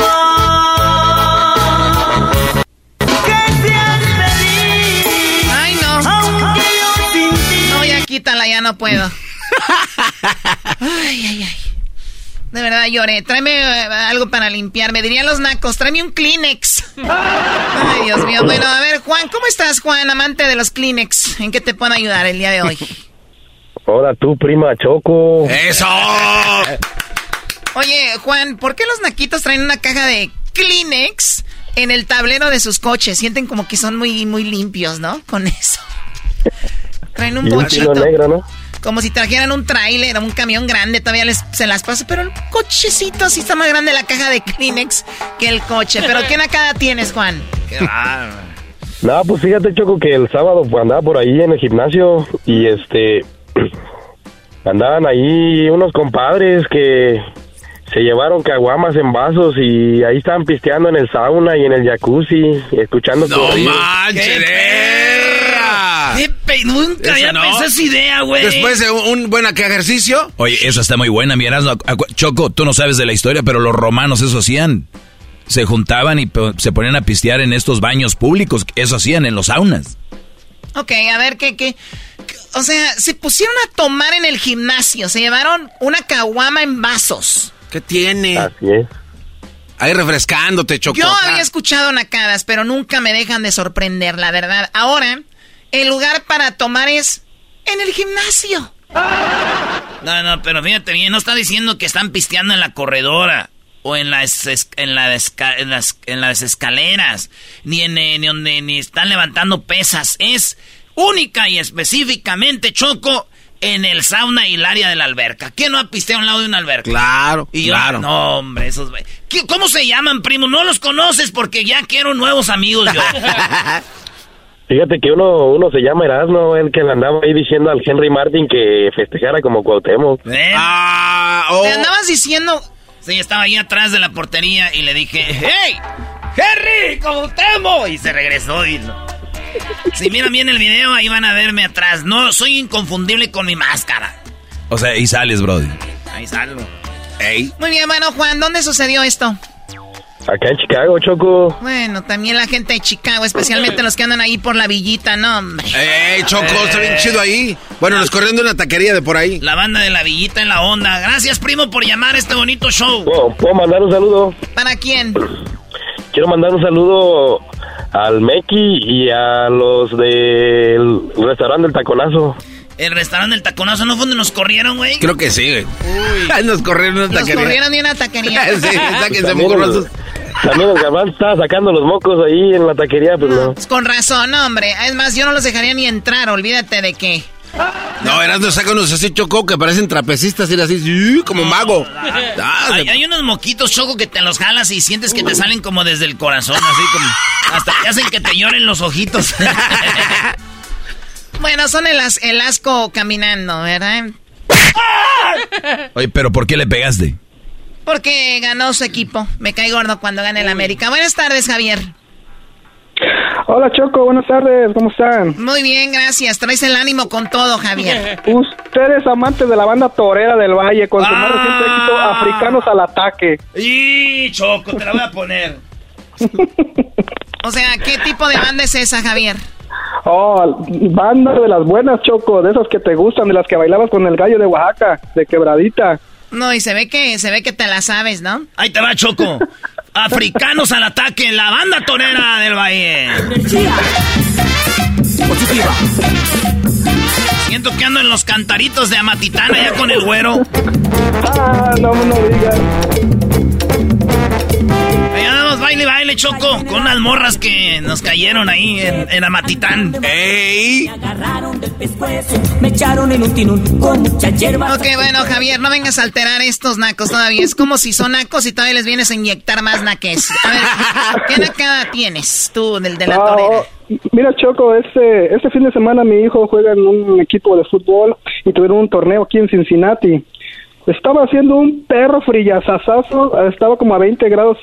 S17: Que seas feliz. Ay, no. No, ya quítala, ya no puedo. ay, ay, ay. De verdad lloré. Tráeme eh, algo para limpiar. Me dirían los nacos, tráeme un Kleenex. Ay, Dios mío. Bueno, a ver, Juan, ¿cómo estás, Juan, amante de los Kleenex? ¿En qué te puedo ayudar el día de hoy?
S40: Hola, tú, prima Choco.
S8: ¡Eso!
S17: Oye, Juan, ¿por qué los naquitos traen una caja de Kleenex en el tablero de sus coches? Sienten como que son muy, muy limpios, ¿no? Con eso. Traen un bochito.
S40: negro, ¿no?
S17: Como si trajeran un tráiler o un camión grande, todavía les, se las pasa. Pero el cochecito sí está más grande la caja de Kleenex que el coche. ¿Pero qué nacada tienes, Juan?
S5: Qué raro.
S40: No, pues fíjate, Choco, que el sábado andaba por ahí en el gimnasio y este. Andaban ahí unos compadres que se llevaron caguamas en vasos y ahí estaban pisteando en el sauna y en el jacuzzi, escuchando
S8: ¡No manches!
S5: ¡Qué pe... Nunca había
S8: no.
S5: pensado esa idea, güey.
S8: Después de un, un buen ejercicio.
S6: Oye, eso está muy buena, mi Erasmo. Acu- Choco, tú no sabes de la historia, pero los romanos eso hacían. Se juntaban y pe- se ponían a pistear en estos baños públicos. Eso hacían en los saunas.
S17: Ok, a ver, ¿qué, qué? O sea, se pusieron a tomar en el gimnasio. Se llevaron una caguama en vasos.
S8: ¿Qué tiene?
S40: Así es.
S8: Ahí refrescándote, Choco.
S17: Yo había escuchado nacadas, pero nunca me dejan de sorprender, la verdad. Ahora, el lugar para tomar es en el gimnasio.
S5: No, no, pero fíjate bien, no está diciendo que están pisteando en la corredora o en las en, la en las en las escaleras, ni en eh, ni donde ni están levantando pesas, es única y específicamente Choco en el sauna y el área de la alberca. ¿Quién no ha pisteado al lado de una alberca?
S8: Claro,
S5: Y yo,
S8: claro.
S5: no, hombre, esos güey. ¿Qué- ¿Cómo se llaman, primo? No los conoces porque ya quiero nuevos amigos yo.
S40: Fíjate que uno, uno se llama Erasmo, el que le andaba ahí diciendo al Henry Martin que festejara como Cuauhtémoc.
S5: ¿Eh?
S8: Ah, oh.
S17: Te andabas diciendo,
S5: Sí, estaba ahí atrás de la portería y le dije, ¡Hey! ¡Henry! ¿Cómo temo? Y se regresó y... Si miran bien el video, ahí van a verme atrás. No, soy inconfundible con mi máscara.
S6: O sea, y sales, Brody.
S5: Ahí salgo.
S8: Ey.
S17: muy bien, bueno, Juan, ¿dónde sucedió esto?
S40: Acá en Chicago, Choco.
S17: Bueno, también la gente de Chicago, especialmente los que andan ahí por la villita, no, hombre.
S8: Ey, Choco, está bien chido ahí. Bueno, nos corriendo una taquería de por ahí.
S5: La banda de la villita en la onda. Gracias, primo, por llamar a este bonito show.
S40: ¿Puedo, puedo mandar un saludo?
S17: ¿Para quién?
S40: Quiero mandar un saludo al Meki y a los del restaurante del Taconazo.
S5: El restaurante del taconazo, ¿no fue donde nos corrieron, güey?
S8: Creo que sí, güey. Nos corrieron una
S17: Los
S8: taquería.
S17: corrieron de una taquería.
S8: sí, sáquense
S40: el, también el Garbanzo estaba sacando los mocos ahí en la taquería, pues no.
S17: Con razón, no, hombre. Es más, yo no los dejaría ni entrar, olvídate de que.
S8: No, Erasmo saca unos así, Choco, que parecen trapecistas y así, ¡sí! como mago. Ah,
S5: Hay, hay unos moquitos, Choco, que te los jalas y sientes que te salen como desde el corazón, así como... Hasta te hacen que te lloren los ojitos.
S17: Bueno, son el, as- el asco caminando, ¿verdad?
S6: Oye, pero ¿por qué le pegaste?
S17: Porque ganó su equipo. Me cae gordo cuando gane el América. Buenas tardes, Javier.
S41: Hola Choco, buenas tardes, ¿cómo están?
S17: Muy bien, gracias. Traes el ánimo con todo, Javier.
S41: Usted es amante de la banda torera del Valle, con su más reciente éxito, Africanos al Ataque.
S5: y Choco, te la voy a poner.
S17: O sea, ¿qué tipo de banda es esa, Javier?
S41: Oh, banda de las buenas, Choco, de esas que te gustan, de las que bailabas con el gallo de Oaxaca, de quebradita.
S17: No, y se ve que se ve que te la sabes, ¿no?
S5: Ahí te va, Choco. Africanos al ataque, la banda torera del Valle.
S32: Positiva.
S5: Siento que ando en los cantaritos de Amatitana ya con el güero.
S41: Ah, no, no digas.
S5: Baile, baile, Choco, con unas morras que nos cayeron ahí en, en Amatitán.
S8: ¡Ey!
S32: Me echaron en un tinún con mucha hierba.
S17: Ok, bueno, Javier, no vengas a alterar estos nacos todavía. Es como si son nacos y todavía les vienes a inyectar más naques. A ver, ¿qué nacada tienes tú del de la torera?
S41: mira, Choco, este, este fin de semana mi hijo juega en un equipo de fútbol y tuvieron un torneo aquí en Cincinnati. Estaba haciendo un perro frillazazazo, estaba como a 20 grados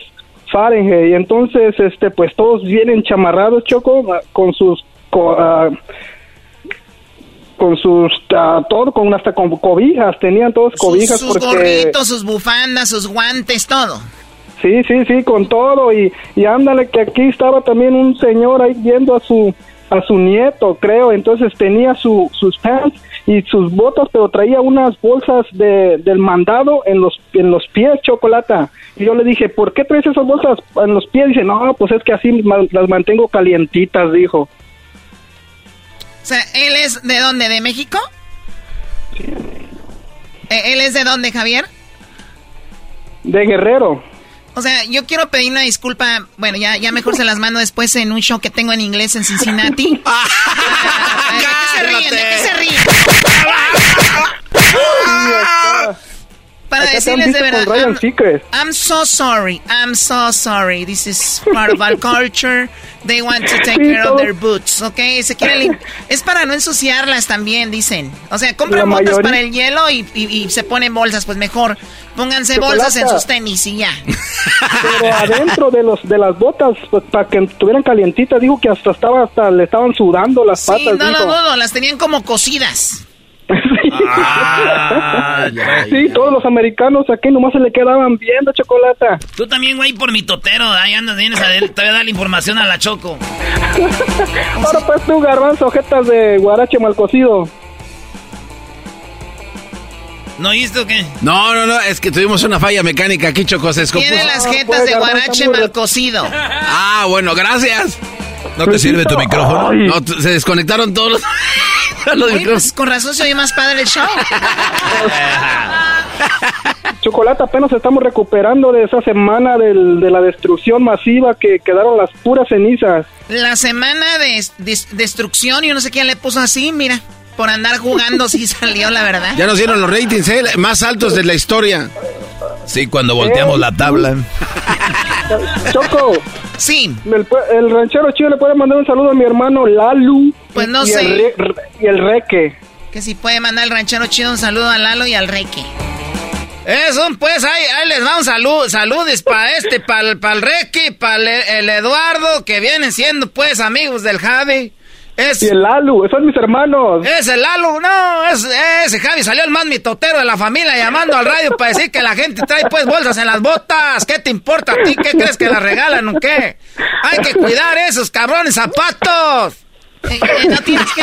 S41: Fahrenheit y entonces, este, pues todos vienen chamarrados, Choco, con sus... ah, con sus ah, todo con hasta con cobijas tenían todos cobijas
S17: sus, sus
S41: porque
S17: gorritos, sus bufandas, sus guantes, todo.
S41: Sí, sí, sí, con todo y, y ándale que aquí estaba también un señor ahí viendo a su a su nieto, creo. Entonces tenía su, sus pants y sus botas, pero traía unas bolsas de, del mandado en los, en los pies, chocolata. Y yo le dije, ¿por qué traes esas bolsas en los pies? Dice, no, pues es que así las mantengo calientitas, dijo. O
S17: sea, ¿él es de dónde? ¿De México? Sí. ¿E-, ¿Él es de dónde, Javier?
S41: De Guerrero.
S17: O sea, yo quiero pedir una disculpa. Bueno, ya, ya mejor se las mando después en un show que tengo en inglés en Cincinnati. ¿De qué se ríen? ¿De qué se ríen? Para decirles de verdad. I'm, I'm, so sorry. I'm so sorry. This is part of our culture. They want to take care of their boots, ¿ok? Se quieren es para no ensuciarlas también, dicen. O sea, compran botas para el hielo y, y, se ponen bolsas. Pues mejor pónganse bolsas en sus tenis y ya.
S41: Pero adentro de los de las botas, pues, para que estuvieran calientitas, digo que hasta estaba hasta le estaban sudando las patas.
S17: Sí, no, no, no, las tenían como cocidas.
S41: Ah, sí, todos los americanos aquí nomás se le quedaban viendo chocolate.
S5: Tú también, güey, por mi totero, ahí andas, vienes a te voy a dar la información a la Choco.
S41: Ahora pues tú, garbanzo, jetas de guarache mal cocido.
S5: ¿No oíste o qué?
S8: No, no, no, es que tuvimos una falla mecánica aquí, Choco, se
S17: Tiene las jetas pues, de guarache mal cocido.
S8: Ah, bueno, gracias. ¿No te sirve tu micrófono? No, se desconectaron todos los...
S17: pues con razón se oye más padre el show.
S41: Chocolate, apenas estamos recuperando de esa semana de la destrucción masiva que quedaron las puras cenizas.
S17: La semana de, destrucción, yo no sé quién le puso así, mira. Por andar jugando sí salió, la verdad.
S8: Ya nos dieron los ratings, ¿eh? Más altos de la historia. Sí, cuando volteamos la tabla.
S41: Choco.
S17: Sí.
S41: El, ranchero chido le puede mandar un saludo a mi hermano Lalu.
S17: Pues no
S41: y
S17: sé.
S41: El y el Reque.
S17: Que si puede mandar el ranchero chido un saludo a Lalo y al Reque. Eso, pues ahí, ahí les va un saludo, saludos para este, para el Reque, para el Eduardo, que vienen siendo pues amigos del Javi.
S41: Es, y el Lalu, esos son mis hermanos.
S17: Es el Lalu, no, es, ese Javi salió el más mitotero de la familia llamando al radio para decir que la gente trae pues bolsas en las botas. ¿Qué te importa a ti? ¿Qué crees que las regalan o qué? Hay que cuidar esos cabrones zapatos. Eh, eh, no tienes que...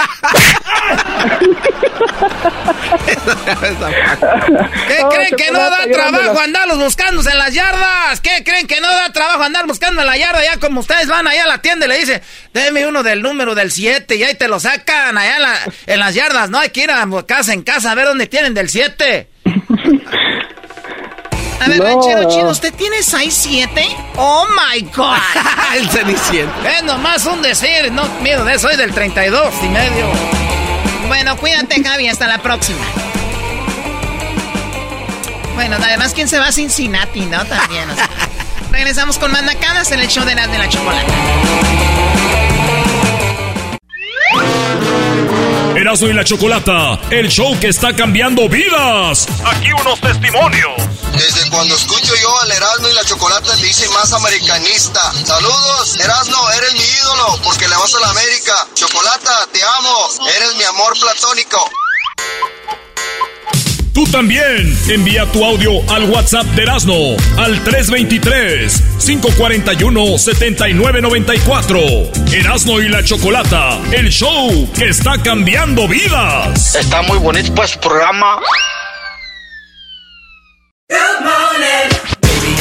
S17: ¿Qué creen que no da trabajo andarlos buscando en las yardas? ¿Qué creen que no da trabajo andar buscando en la yarda? Ya como ustedes van allá a la tienda y le dicen, déme uno del número del 7 y ahí te lo sacan allá en, las yardas. No hay que ir a casa en casa a ver dónde tienen del 7. A ver, ranchero chido, ¿usted tiene 6'7"? ¡Oh, my God!
S8: El ceniciento.
S17: Es nomás un decir, no miedo de soy del 32 y medio. Bueno, cuídate, Javi, hasta la próxima. Bueno, además, ¿quién se va a Cincinnati, no? También, Regresamos con más en el show de las de la chocolate.
S1: Erasmo y la Chocolata, el show que está cambiando vidas. Aquí unos testimonios.
S42: Desde cuando escucho yo al Erasmo y la Chocolata le hice más americanista. Saludos, Erasmo, eres mi ídolo porque le vas a la América. Chocolata, te amo, eres mi amor platónico.
S1: Tú también envía tu audio al WhatsApp de Erasmo al 323-541-7994. Erasmo y la Chocolata, el show que está cambiando vidas.
S42: Está muy bonito pues su programa.